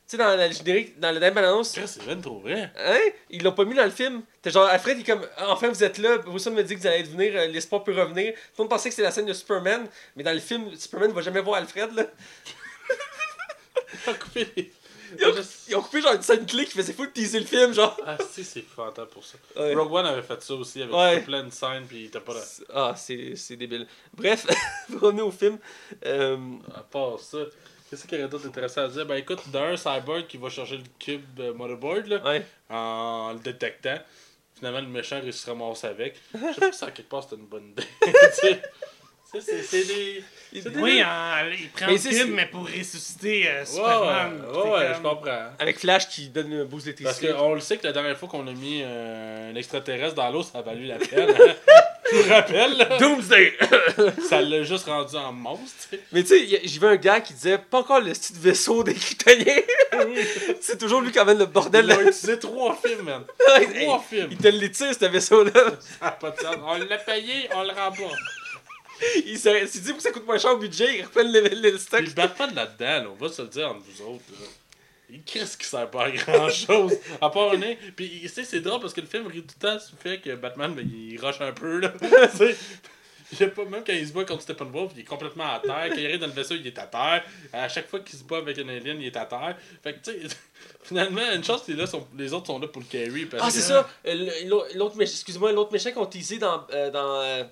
Tu sais, dans la générique, dans la dernière annonce, C'est bien trop vrai. Hein? Ils l'ont pas mis dans le film. T'es genre, Alfred, il est comme, Ah, enfin vous êtes là, Wayne me dit que vous allez venir, euh, l'espoir peut revenir. Tout le monde pensait que c'était la scène de Superman, mais dans le film, Superman va jamais voir Alfred, là. (laughs) Coupé les- Ils ont, ils ont coupé genre une scène clé qui faisait fou de teaser le film, genre. Ah, si, c'est fantastique pour ça. Ouais. Rogue One avait fait ça aussi avec Ouais. plein de scènes, puis t'as pas la. Ah, c'est c'est débile. Bref, (laughs) revenir au film. euh, À part ça, qu'est-ce qu'il y aurait d'autre intéressant à dire? Ben écoute, d'un cyborg qui va chercher le cube euh, motherboard là, ouais. en le détectant. Finalement, le méchant réussit à se ramasser avec. (laughs) Je sais pas si à quelque part c'était une bonne idée. (laughs) C'est des. Oui, en- il prend Mais le cube, mais pour ressusciter euh, Ouais, Superman. ouais, ouais, ouais, comme- je comprends. Avec Flash qui donne un boost Parce d'électricité. qu'on le sait que la dernière fois qu'on a mis euh, un extraterrestre dans l'eau, ça a valu la peine. hein. (laughs) Je vous rappelle, là, Doomsday! (laughs) ça l'a juste rendu en monstre. Mais tu sais, j'ai vu un gars qui disait pas encore le style vaisseau des Kryptoniens. (laughs) c'est toujours lui qui amène le bordel. Il a utilisé trois films, man. (laughs) Trois films. il te le tire, ce vaisseau-là. Ça pas de sens. On l'a payé, on le rend pas. Il s'est dit pour que ça coûte moins cher au budget, il reprenne le, le, stock. Puis Batman là-dedans, là, on va se le dire entre vous autres. là. Qu'est-ce qui sert pas à grand chose (laughs) à part un nez. Puis tu sais, c'est drôle parce que le film rit tout le temps fait que Batman, ben, il rush un peu. Là. (laughs) Tu sais, je sais pas, même quand il se bat contre Steppenwolf, il est complètement à terre. Quand il arrive dans le vaisseau, il est à terre. À chaque fois qu'il se bat avec un alien, il est à terre. Fait que tu sais, (laughs) finalement, une chance que là, sont- les autres sont là pour le carry. Parce Ah, que- c'est ça. Euh, l'autre- méchant, excuse-moi, l'autre méchant qu'on teasé dans, euh, dans, euh,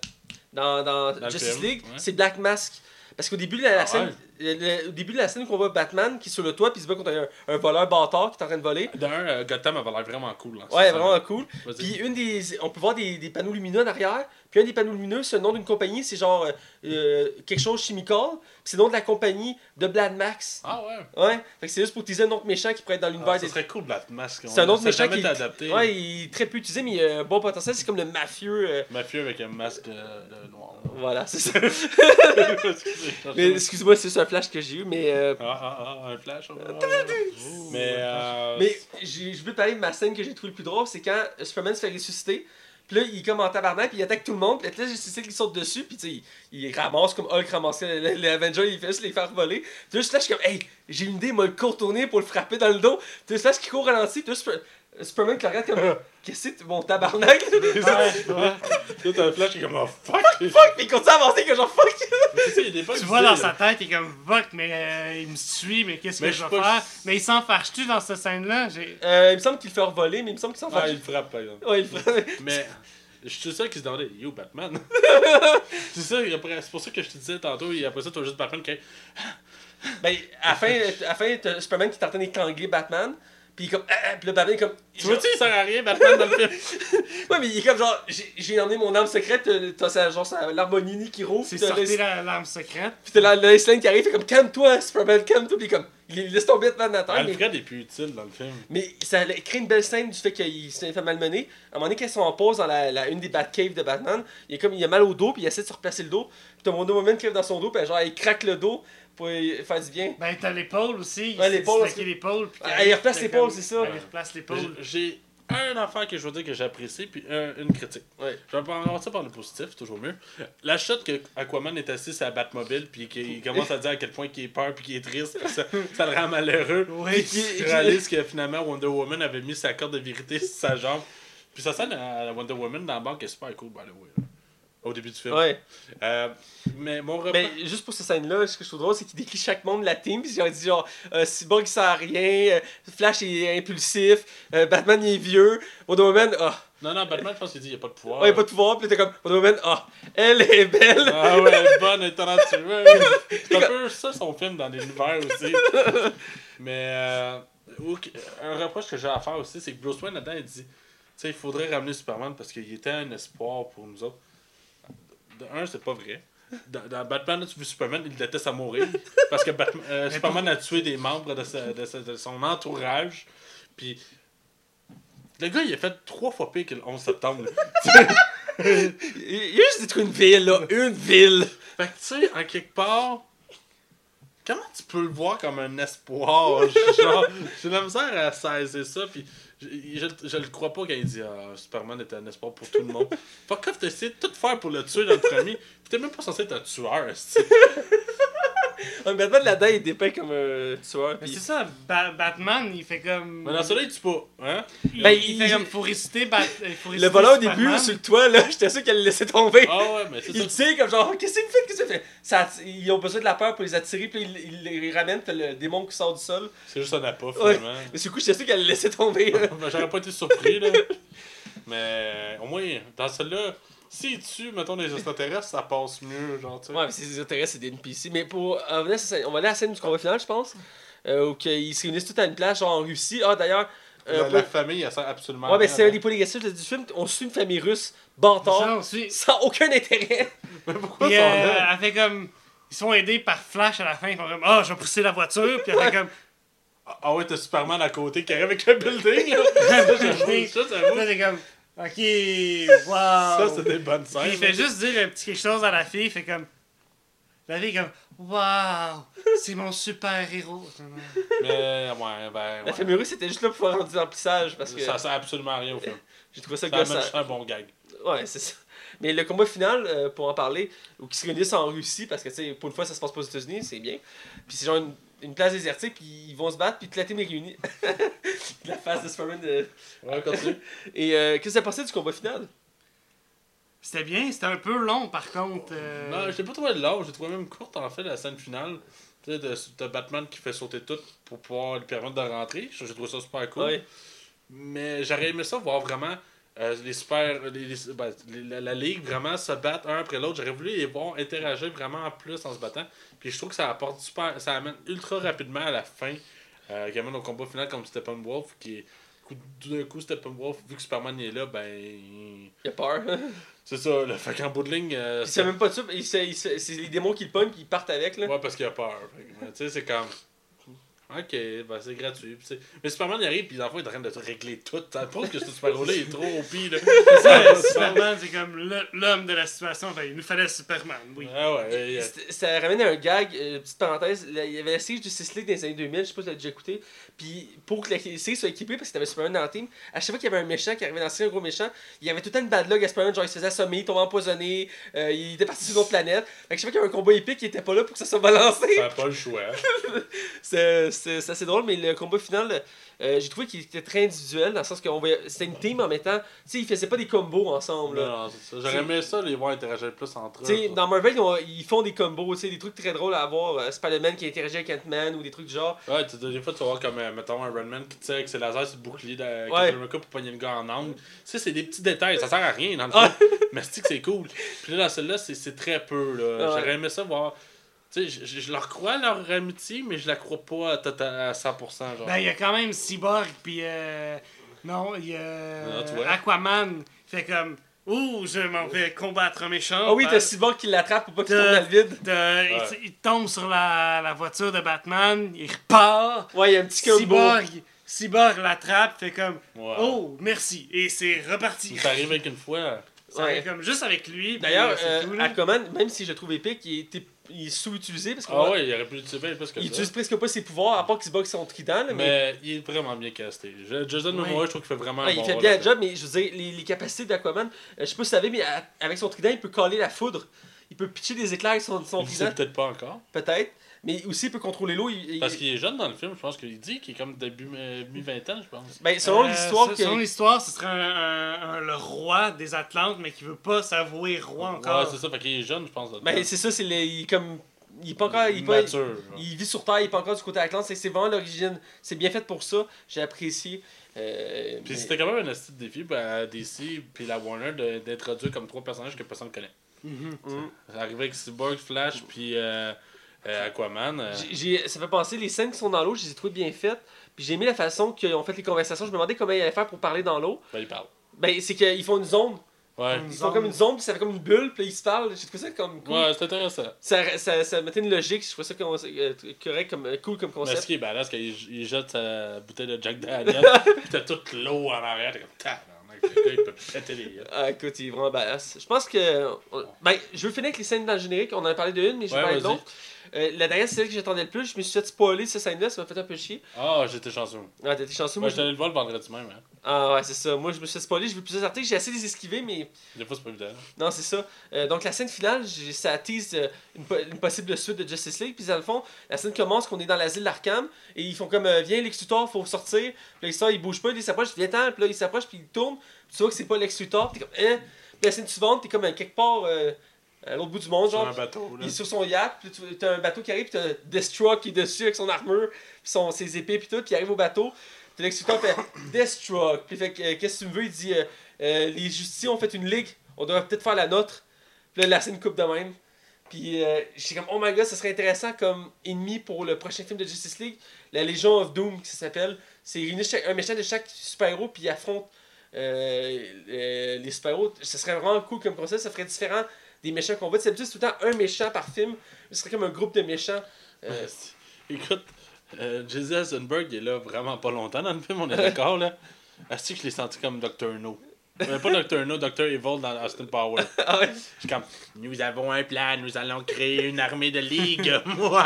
dans, dans, Dans Justice League, ouais. c'est Black Mask. Parce qu'au début de la, Ah scène, le- le- au début de la scène qu'on voit Batman qui est sur le toit puis il se bat contre un, un voleur bâtard qui est en train de voler. D'un, euh, Gotham avait l'air vraiment cool. hein, Ouais, vraiment cool. Puis une des, on peut voir des, des panneaux lumineux en arrière. Puis un des panneaux lumineux, c'est le nom d'une compagnie, c'est genre euh, euh, quelque chose chimical. Puis c'est le nom de la compagnie de Blad Max. Ah ouais. Ouais. Fait que c'est juste pour teaser un autre méchant qui pourrait être dans l'univers Ah, ça des serait cool, Black Mask. C'est un autre méchant qui adapté. Ouais, il est très peu utilisé, mais il a un bon potentiel. C'est comme le mafieux. euh, Mafieux avec un masque de noir. Voilà, c'est ça. (laughs) Mais excuse-moi, c'est un flash que j'ai eu, mais. euh, Ah, ah, ah, un flash. ah, ah, ah. Mais, Mais je veux parler de ma scène que j'ai trouvé le plus drôle, c'est quand Superman se fait ressusciter. Puis là, il est comme en tabarnak, puis il attaque tout le monde. Puis là, j'ai Cécile qui saute dessus, puis tu sais, il, il ramasse comme Hulk ramassait les Avengers, il fait juste les faire voler. Puis là, je suis je comme, hey, j'ai une idée, il m'a le contourner pour le frapper dans le dos. Puis là, Flash qui court ralenti, puis Superman qui le regarde comme, (laughs) qu'est-ce que c'est, mon tabarnak? (laughs) (laughs) Là, t'as un flash qui est comme, oh fuck! fuck, puis il continue à avancer, que genre, fuck! C'est ça, il y a des fois Tu vois dans sa tête, il est comme fuck, mais euh, il me suit, mais qu'est-ce que je vais faire? Mais il s'en fâche-tu dans cette scène-là? J'ai- Euh, il me semble qu'il le fait revoler, mais il me semble qu'il s'en Ah, fait. il le frappe, par exemple. Ouais, il le frappe. Mais, je suis sûr qu'il se demandait, yo, Batman? c'est ça, c'est pour ça que je te disais tantôt, et après ça, tu as juste Batman qui. Ben, à la fin, t'as Superman qui est en train d'étrangler Batman. Puis comme, ah, ah, puis le Batman est comme. Tu vois-tu, il sert à rien, Batman, dans le film. (laughs) Ouais, mais il est comme genre, j'ai- emmené mon arme secrète, t'as- t'as genre l'harmonie qui roule, C'est sorti l'arme secrète. puis t'as la Lois Lane qui arrive, fait comme calme-toi, Superman, calme-toi, puis comme, il laisse tomber Batman à terre, mais, Alfred est plus utile dans le film. mais ça a créé une belle scène du fait qu'il s'est fait malmener. À un moment donné, quand ils sont en pause dans la, la- une des Batcaves de Batman, il est comme, il a mal au dos, puis il essaie de se replacer le dos, puis t'as Wonder Woman qui arrive dans son dos, puis genre, il craque le dos pour lui faire du bien. Ben, t'as l'épaule aussi. Il Ouais, s'est l'épaule l'épaule. puis Ah, qu'il il replace l'épaule, c'est ça. Ouais, il replace l'épaule. J'ai un affaire que je veux dire que j'apprécie, puis un- une critique. Ouais. Je vais commencer par le positif, c'est toujours mieux. La shot que Aquaman est assis à Batmobile, puis qu'il commence à dire à quel point il est peur, puis qu'il est triste, puis ça, ça le rend malheureux. Oui. Puis qu'il (laughs) réalise que finalement Wonder Woman avait mis sa corde de vérité sur sa jambe. Puis ça sent à Wonder Woman dans la banque est super cool, by the way. là. Au début du film. Ouais. Euh, mais mon repas. Mais juste pour cette scène-là, ce que je trouve drôle, c'est qu'il décrit chaque membre de la team. Puis ils ont dit genre, euh, Cyborg il sert à rien, euh, Flash est impulsif, euh, Batman il est vieux, Wonder Woman, ah, Non, non, Batman, je pense qu'il dit qu'il n'y a pas de pouvoir. il a pas de pouvoir. Puis t'es comme, Wonder Woman, ah, elle est belle. Ah ouais, elle est bonne, elle est talentueuse. (laughs) C'est un peu ça son film dans l'univers aussi. Mais euh, un reproche que j'ai à faire aussi, c'est que Bruce Wayne là-dedans, il dit tu sais, il faudrait ramener Superman parce qu'il était un espoir pour nous autres. De un, c'est pas vrai. Dans, dans Batman, là, tu veux Superman, il déteste à mourir. Parce que Batman- euh, Superman a tué des membres de, sa- de sa- de son entourage. Puis le gars, il a fait trois fois pire que le 11 septembre. (laughs) Il il a juste détruit une ville, là, une ville. Fait que tu sais, en quelque part, comment tu peux le voir comme un espoir? Genre, j'ai la misère à saisir ça, puis je, je, le crois pas quand il dit ah, Superman est un espoir pour tout le monde. (laughs) Fuck off, t'as essayé de tout faire pour le tuer dans le premier, t'es même pas censé être un tueur, (laughs) Un Batman là-dedans, il est dépeint comme un tueur. Mais puis- c'est ça, Ba- Batman, il fait comme. Mais dans celui-là, il tue pas, hein? il, Ben, il il- fait comme. Faut réciter, Bat- faut Le voleur au début, sur le toit, là, (laughs) j'étais sûr qu'elle le laissait tomber. Ah ouais, mais c'est Il tire comme genre, qu'est-ce que vous faites, qu'est-ce faites? Ça, ils ont besoin de la peur pour les attirer, puis ils, les ramènent, t'as le démon qui sort du sol. C'est juste un appât, Ouais. finalement. Mais du coup, j'étais sûr qu'elle le laissait tomber. (laughs) J'aurais pas été surpris, là. Mais au moins, dans celui-là, s'il tue, mettons, des extraterrestres, ça passe mieux, genre, tu sais. ouais, mais c'est des intérêts, c'est des NPC. Mais pour on va aller à la scène du combat final, je pense. Euh, où qu'ils se réunissent tous à une plage, genre en Russie. Ah, d'ailleurs. euh, la, pour- la famille, elle sert absolument Ouais, mais c'est un des points négatifs du film. On suit une famille russe, Ça, bâtard, on suit. sans aucun intérêt. (laughs) Mais pourquoi ils sont euh, là? elle fait comme. Ils sont aidés par Flash à la fin. Ils font comme Ah, je vais pousser la voiture. Puis elle fait comme. Ah ouais, t'as Superman à côté qui arrive avec le building, là. (laughs) ça, c'est comme. Ok, wow. Ça, c'est des bonnes scènes. Puis il fait juste dire un petit quelque chose à la fille. Il fait comme. La fille est comme. Waouh, c'est mon super héros. Mais, ouais, ben, ouais. La russe, c'était juste là pour faire du remplissage. Parce que Ça sert absolument à rien au film. j'ai trouvé ça Ça gosse. juste un bon gag. Ouais, c'est ça. Mais le combat final, euh, pour en parler, où ils se réunissent en Russie, parce que, tu sais, pour une fois, ça se passe pas aux États-Unis, c'est bien. Puis c'est genre une, une place désertique, puis ils vont se battre, puis team est réunie. (laughs) la face de Superman. de- Ouais, continue. Et euh, qu'est-ce que ça passé du combat final? C'était bien, c'était un peu long par contre. euh, Non, je l'ai pas trouvé long, j'ai trouvé même courte en fait la scène finale. Tu sais, de, de Batman qui fait sauter tout pour pouvoir lui permettre de rentrer. J'ai trouvé ça super cool. Ouais. Mais j'aurais aimé ça voir vraiment euh, les super. Les, les- ben, la, la ligue vraiment se battre un après l'autre. J'aurais voulu les voir interagir vraiment en plus en se battant. Puis je trouve que ça apporte super. Ça amène ultra rapidement à la fin. Euh, amène au combat final comme Steppenwolf qui est. d'un coup, Steppenwolf, vu que Superman est là, ben. il- a peur. C'est ça, le fait qu'en bout de ligne. euh, il sait même pas de ça, c'est les démons qui le pognent, puis ils partent avec, là. Ouais, parce qu'il a peur. Tu sais, c'est comme. Ok, ben c'est gratuit. Mais Superman il arrive, puis dans le fond, il est en train de tout régler tout. Ça prouve que ce super-héros-là il est trop au pire. là. (laughs) Superman, c'est comme le- l'homme de la situation. Enfin, il nous fallait Superman, oui. Ah ouais, y a- C'était- Ça ramène à un gag, euh, petite parenthèse, là, il y avait la série Justice League dans les années 2000, je sais pas si tu l'as déjà écouté, puis pour que la série soit équipée, parce que t'avais Superman dans la team, à chaque fois qu'il y avait un méchant qui arrivait dans la série, un gros méchant, il y avait tout le temps une bad luck à Superman, genre il se faisait assommer, il tombait empoisonné, euh, il était parti sur une autre planète, fait que chaque fois qu'il y avait un combat épique, il était pas là pour que ça soit balancé. ça pas le choix. (laughs) C'est c'est- assez drôle, mais le combat final, euh, j'ai trouvé qu'il était très individuel, dans le sens que c'était une team en mettant, tu sais, ils faisaient pas des combos ensemble, là. Non, non, c'est ça. J'aurais aimé ça, les voir interagir plus entre eux. Dans Marvel, ils, ont- ils font des combos, tu sais, des trucs très drôles à avoir. euh, Spider-Man qui interagit avec Ant-Man ou des trucs du genre. Ouais, tu- des fois, tu vas voir comme, euh, mettons, un Redman qui tire avec ses lasers sur le bouclier de Ouais. Captain America pour pogner le gars en angle. Tu sais, c'est des petits détails, ça sert à rien dans le Ah. Mais c'est que c'est cool? Puis là, dans celle-là, c'est c'est très peu. là. Ouais. J'aurais aimé ça voir. Tu sais, je, je- leur crois leur amitié, mais je la crois pas à, tota- à 100%. Genre. Ben, il y a quand même Cyborg, puis. euh, non, il y a. Ah, tu vois. Aquaman, fait comme. Ouh, je m'en vais combattre un méchant. Ah oui, Ben, t'as Cyborg qui l'attrape pour pas qu'il tombe dans le vide. de- il- Ouais. il, tombe sur la, la voiture de Batman, il repart. Ouais, il y a un petit combo. Cyborg, Cyborg l'attrape, fait comme. Oh, merci. Et c'est reparti. Ça arrive avec une fois. Ça Ouais. arrive comme juste avec lui. D'ailleurs, euh, c'est tout, là. Aquaman, même si je le trouve épique, il est, il est sous-utilisé parce qu'on Ah ouais, il aurait pu l'utiliser bien plus que il ça. utilise presque pas ses pouvoirs, à part qu'il se bat avec son trident. là, mais Mais il est vraiment bien casté. Je- Jason. Momoa, je trouve qu'il fait vraiment Ouais, un il bon fait rôle bien le job, mais je veux dire, les, les capacités d'Aquaman, euh, je sais pas si tu savais, mais avec son trident, il peut coller la foudre. Il peut pitcher des éclairs avec son, son Il trident. peut-être pas encore. peut-être. Mais aussi il peut contrôler l'eau. il- il- Parce qu'il est jeune dans le film, je pense qu'il dit qu'il est comme début euh, mi-vingtaine, je pense. Ben, selon Euh, l'histoire, Selon l'histoire, ce serait un, un- un- le roi des Atlantes, mais qui veut pas s'avouer roi encore. Ouais, c'est ça, fait qu'il est jeune, je pense. là-dedans. ben, c'est ça, c'est le- il est comme. Il est pas encore. Il, est pas- Mature. ouais. il vit sur Terre, il est pas encore du côté Atlante. C'est c'est vraiment l'origine. C'est bien fait pour ça. J'ai apprécié. Euh, Puis mais- c'était quand même un petit défi à DC puis la Warner de- d'introduire comme trois personnages que personne ne connaît. Ça arrivait avec Cyborg, Flash puis euh, euh, Aquaman. euh, J'ai- j'ai- ça fait penser, les scènes qui sont dans l'eau, je les ai trouvées bien faites. Puis j'ai aimé la façon qu'ils ont fait les conversations. Je me demandais comment ils allaient faire pour parler dans l'eau. ben, ils parlent. Ben, c'est qu'ils font une zone. Ouais. Ils font comme une zone, puis ça fait comme une bulle, puis là, ils se parlent. J'ai trouvé ça comme cool. Ouais, c'est intéressant. Ça, ça, ça mettait une logique, je trouvais ça comme, euh, correct, comme, euh, cool comme Mais ce concept. qui est badass, quand il, il jette sa bouteille de Jack Daniel, (laughs) pis t'as toute l'eau en arrière, t'es comme tabarnak, gars il peut péter les yeux. Ah, écoute, il est vraiment badass. Je pense que. Ben, je veux finir avec les scènes dans le générique. On en a parlé de une, mais je vais parler de l'autre. Euh, la dernière, c'est celle que j'attendais le plus. Je me suis fait spoiler cette scène-là, ça m'a fait un peu chier. Ah, j'étais chanceux. Ah, t'étais chanceux, Moi, moi. allé le voir le vendredi même. Hein. Ah, ouais, c'est ça. Moi, je me suis fait spoiler. J'ai vu plusieurs articles. J'ai essayé de les esquiver, mais Des fois, c'est pas évident. non, c'est ça. Euh, donc, la scène finale, ça tease euh, une, po- une possible suite de Justice League. Puis, dans le fond, la scène commence qu'on est dans l'asile d'Arkham. Et ils font comme, viens, Lex Luthor, faut sortir. Puis, Lex Luthor, il bouge pas, il s'approche, viens, ten Puis là, il s'approche, puis il tourne. Puis, tu vois que c'est pas Lex Luthor. Puis, t'es comme, hein? Puis, la scène suivante, t'es comme quelque part à l'autre bout du monde, Sur genre. un bateau, là. Il est sur son yacht, puis t'as un bateau qui arrive, puis t'as Deathstroke qui est dessus avec son armure, puis son, ses épées, puis tout, puis il arrive au bateau. Puis Lex Luthor fait (coughs) Deathstroke. Puis il fait euh, qu'est-ce que tu me veux? Il dit euh, euh, Les justiciers ont fait une ligue, on devrait peut-être faire la nôtre. Puis là, la scène coupe de même. Puis euh, j'étais comme, oh my god, ça serait intéressant comme ennemi pour le prochain film de Justice League, la Légion of Doom, qui s'appelle. C'est réunir un méchant de chaque super-héros, puis il affronte euh, euh, les super-héros. Ce serait vraiment cool comme concept, ça ferait différent des méchants qu'on voit. C'est tout le temps un méchant par film. Ce serait comme un groupe de méchants. Euh, Écoute, euh, Jesse Eisenberg il est là vraiment pas longtemps dans le film, on est d'accord là. (laughs) Est-ce que je l'ai senti comme Dr. No Pas Dr. No, Dr. Evil dans Austin Power. (laughs) ah ouais. Je suis comme, nous avons un plan, nous allons créer une armée de ligue. (laughs) Moi,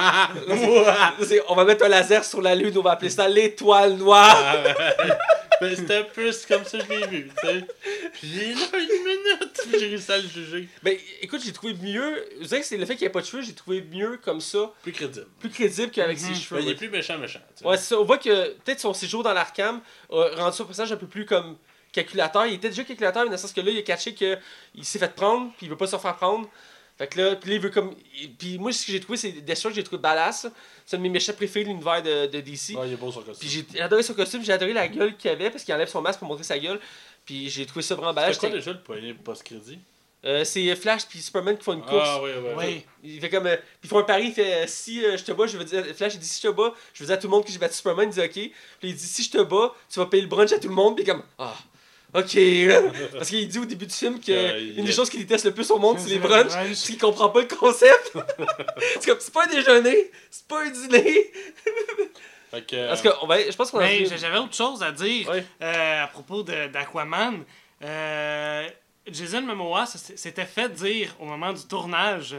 moi. On va mettre un laser sur la lune, on va appeler ça l'étoile noire. Ah, ouais. Ben, c'était plus comme ça que je l'ai vu, tu sais. Puis j'ai là une minute, j'ai réussi à le juger. Ben écoute, j'ai trouvé mieux. Je dirais que c'est le fait qu'il n'y ait pas de cheveux, j'ai trouvé mieux comme ça, Plus crédible. plus crédible qu'avec ses cheveux. Ben, il est plus méchant, méchant. tu sais. Ouais, c'est ça. On voit que peut-être son séjour dans l'Arkham a rendu son personnage un peu plus comme calculateur. Il était déjà calculateur, mais dans le sens que là, il a catché qu'il s'est fait prendre, puis il veut pas se faire prendre. Fait que là, puis là, il veut comme. Puis moi, ce que j'ai trouvé, c'est Deathstroke, j'ai trouvé badass. C'est un de mes méchants préférés de l'univers de, de DC. Ouais, il est beau son costume. Puis j'ai adoré son costume, j'ai adoré la gueule qu'il avait parce qu'il enlève son masque pour montrer sa gueule. Puis j'ai trouvé ça vraiment badass. C'est quoi déjà le poignet post-crédit? Euh, c'est Flash puis Superman qui font une course. Ah, ouais, ouais. Oui. Il fait comme. euh, puis ils font un pari, il fait euh, si euh, je te bats, je veux dire. Flash il dit si je te bats, je veux dire à tout le monde que j'ai battu Superman, il dit ok. Puis il dit si je te bats, tu vas payer le brunch à tout le monde, puis comme ah. Ok, (laughs) parce qu'il dit au début du film que Euh, des a- choses qu'il déteste le plus au monde, c'est les brunchs. brunch. Parce qu'il comprend pas le concept. (laughs) c'est comme, c'est pas un déjeuner, c'est pas un dîner. (laughs) Fait que. Parce que, on va, je pense qu'on a. Mais j'avais autre chose à dire Ouais. euh, à propos de- d'Aquaman. Euh, Jason Momoa s'était fait dire au moment du tournage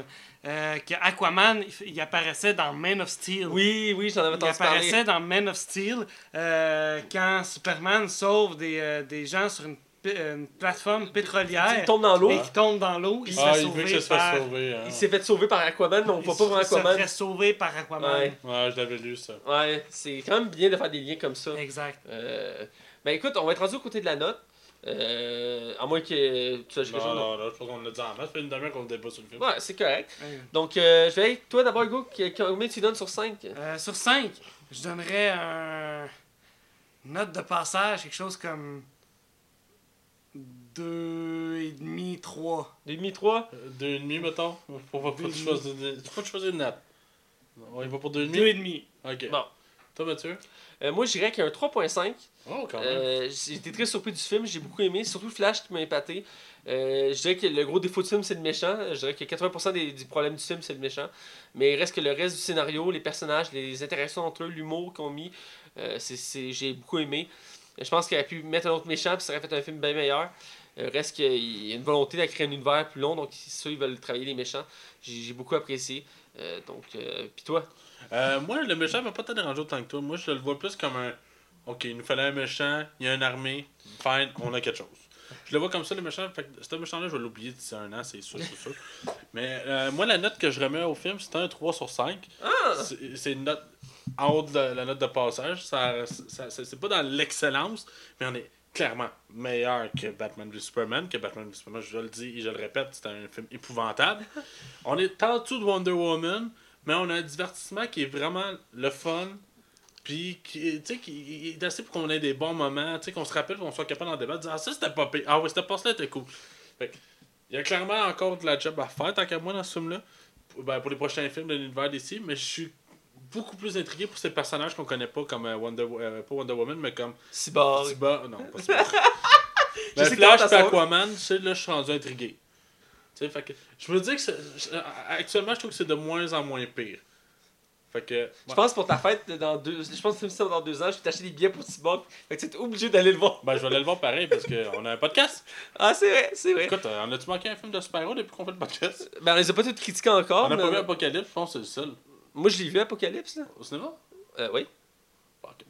euh, qu'Aquaman, il, f- il apparaissait dans Man of Steel. Oui, oui, j'en avais Il entendu parler. apparaissait dans Man of Steel euh, quand Superman sauve des, euh, des gens sur une, plateforme pétrolière Il tombe dans l'eau. et qui tombe dans l'eau. Il se Ah, fait il veut que sauver ça se fasse par... sauver. Hein. Il s'est fait sauver par Aquaman, mais on il voit pas vraiment se- se Aquaman. fait sauver par Aquaman. Ouais. Ouais, je l'avais lu ça. Ouais, c'est quand même bien de faire des liens comme ça. Exact. Euh, ben écoute, on va être rendu au côté de la note. Euh, à moins que tu saches quelque Non, chose. non, non, je pense qu'on l'a dit en masse. Ça fait une demi-heure qu'on débat sur le film. Ouais, c'est correct. Donc, euh, je vais avec toi d'abord, Hugo. qui- Combien tu donnes sur 5 Euh, sur 5, je donnerais un note de passage, quelque chose comme 2,5, 3. 2,5, 3 Euh, Deux et demi, mettons. Faut pas, pas choisir une note. On y va pour deux et demi? 2,5. Ok. Bon. Toi, Mathieu? Euh, Moi, je dirais qu'il y a un 3.5. Oh. Euh, j'ai été très surpris du film, j'ai beaucoup aimé, surtout Flash qui m'a épaté. Euh, je dirais que le gros défaut du film, c'est le méchant. Je dirais que 80% des, du problème du film, c'est le méchant. Mais il reste que le reste du scénario, les personnages, les interactions entre eux, l'humour qu'ils ont mis, euh, c'est, j'ai beaucoup aimé. Je pense qu'il aurait pu mettre un autre méchant, puis ça aurait fait un film bien meilleur. Reste qu'il y a une volonté de créer un univers plus long, donc c'est sûr ils veulent travailler les méchants. J'ai, beaucoup apprécié. Donc, euh, puis toi? Euh, moi, le méchant m'a pas tant dérangé autant que toi. Moi, je le vois plus comme un. Ok, il nous fallait un méchant, il y a une armée, fine, on a quelque chose. Je le vois comme ça, le méchant. Fait que ce méchant-là, je vais l'oublier d'ici un an, c'est sûr, c'est sûr. Mais euh, moi, la note que je remets au film, c'est un 3 sur 5. Ah! C'est c'est une note en haut de la, la note de passage. Ça, ça- ça- c'est pas dans l'excellence, mais on est clairement meilleur que Batman v Superman. Que Batman v Superman, je le dis et je le répète, c'est un film épouvantable. On est en dessous de Wonder Woman, mais on a un divertissement qui est vraiment le fun. Puis, qui, tu sais, qui est assez pour qu'on ait des bons moments, tu sais, qu'on se rappelle, qu'on soit capable d'en débattre, dire, ah, ça c'était pas pire. Ah oui, cette passe-là était cool. Fait il y a clairement encore de la job à faire, tant qu'à moi, dans ce film-là, pour, ben, pour les prochains films de l'univers d'ici, mais je suis beaucoup plus intrigué pour ces personnages qu'on connaît pas, comme euh, Wonder, euh, pas Wonder Woman, mais comme Cyborg. Cyborg. Non, pas Cyborg. (laughs) Ben, Flash et Aquaman, tu sais, là, je suis rendu intrigué. Fait que, je veux dire que actuellement, je trouve que c'est de moins en moins pire. Fait que, Je pense pour ta fête dans deux. Je pense que c'est ça dans deux ans, je vais t'acheter des billets pour Cyborg. Fait que tu es obligé d'aller le voir. ben, je vais aller le voir pareil parce qu'on a un podcast. (laughs) Ah, c'est vrai, c'est vrai. Écoute, euh, on a-tu manqué un film de super-héros depuis qu'on fait le podcast? Ben, on les a pas tous critiqués encore. on a mais- pas vu Apocalypse, je pense que c'est le seul. Moi, je l'ai vu, Apocalypse, là. Au cinéma? Euh, oui.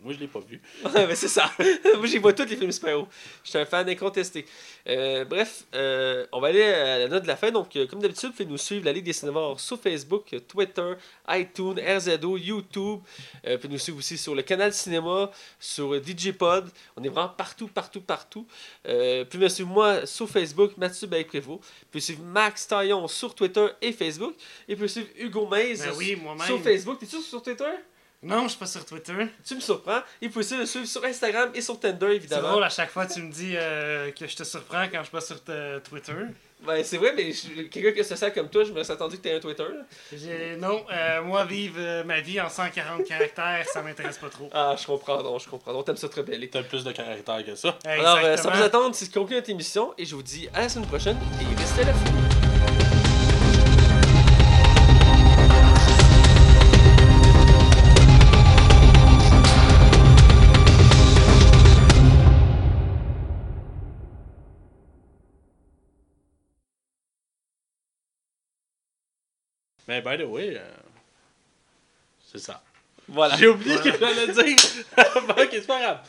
Moi, je l'ai pas vu. (laughs) Ben, c'est ça. (laughs) Moi, j'y vois tous les films super-héros. Je suis un fan incontesté. Euh, bref, euh, on va aller à la note de la fin. Donc, euh, comme d'habitude, vous pouvez nous suivre la Ligue des Cinévores sur Facebook, Twitter, iTunes, RZO, YouTube. Euh, vous pouvez nous suivre aussi sur le canal cinéma, sur DJ Pod. On est vraiment partout, partout, partout. Euh, puis, me suivre moi sur Facebook, Mathieu Baye-Prévost. Pouvez suivre Max Taillon sur Twitter et Facebook. Et pouvez suivre Hugo Maze Ben oui, sur Facebook. T'es-tu sur Twitter? Non, je suis pas sur Twitter. Tu me surprends. Et vous pouvez aussi le suivre sur Instagram et sur Tinder, C'est évidemment. drôle, à chaque fois, tu me dis euh, que je te surprends quand je suis pas sur te- Twitter. Ben, c'est vrai, mais quelqu'un qui se sent comme toi, je me suis attendu que tu un Twitter. Non, euh, moi, vivre euh, ma vie en 140 caractères, ça m'intéresse pas trop. Ah, je comprends, non, je comprends. On t'aime ça te rebeller. T'as plus de caractère que ça. Alors, euh, sans Exactement. vous attendre, c'est conclut notre émission. Et je vous dis à la semaine prochaine. Et restez à l'affût. Mais by the way, euh, c'est ça. Voilà. J'ai oublié ce que j'allais dire. (laughs) Bon, ok, c'est pas grave.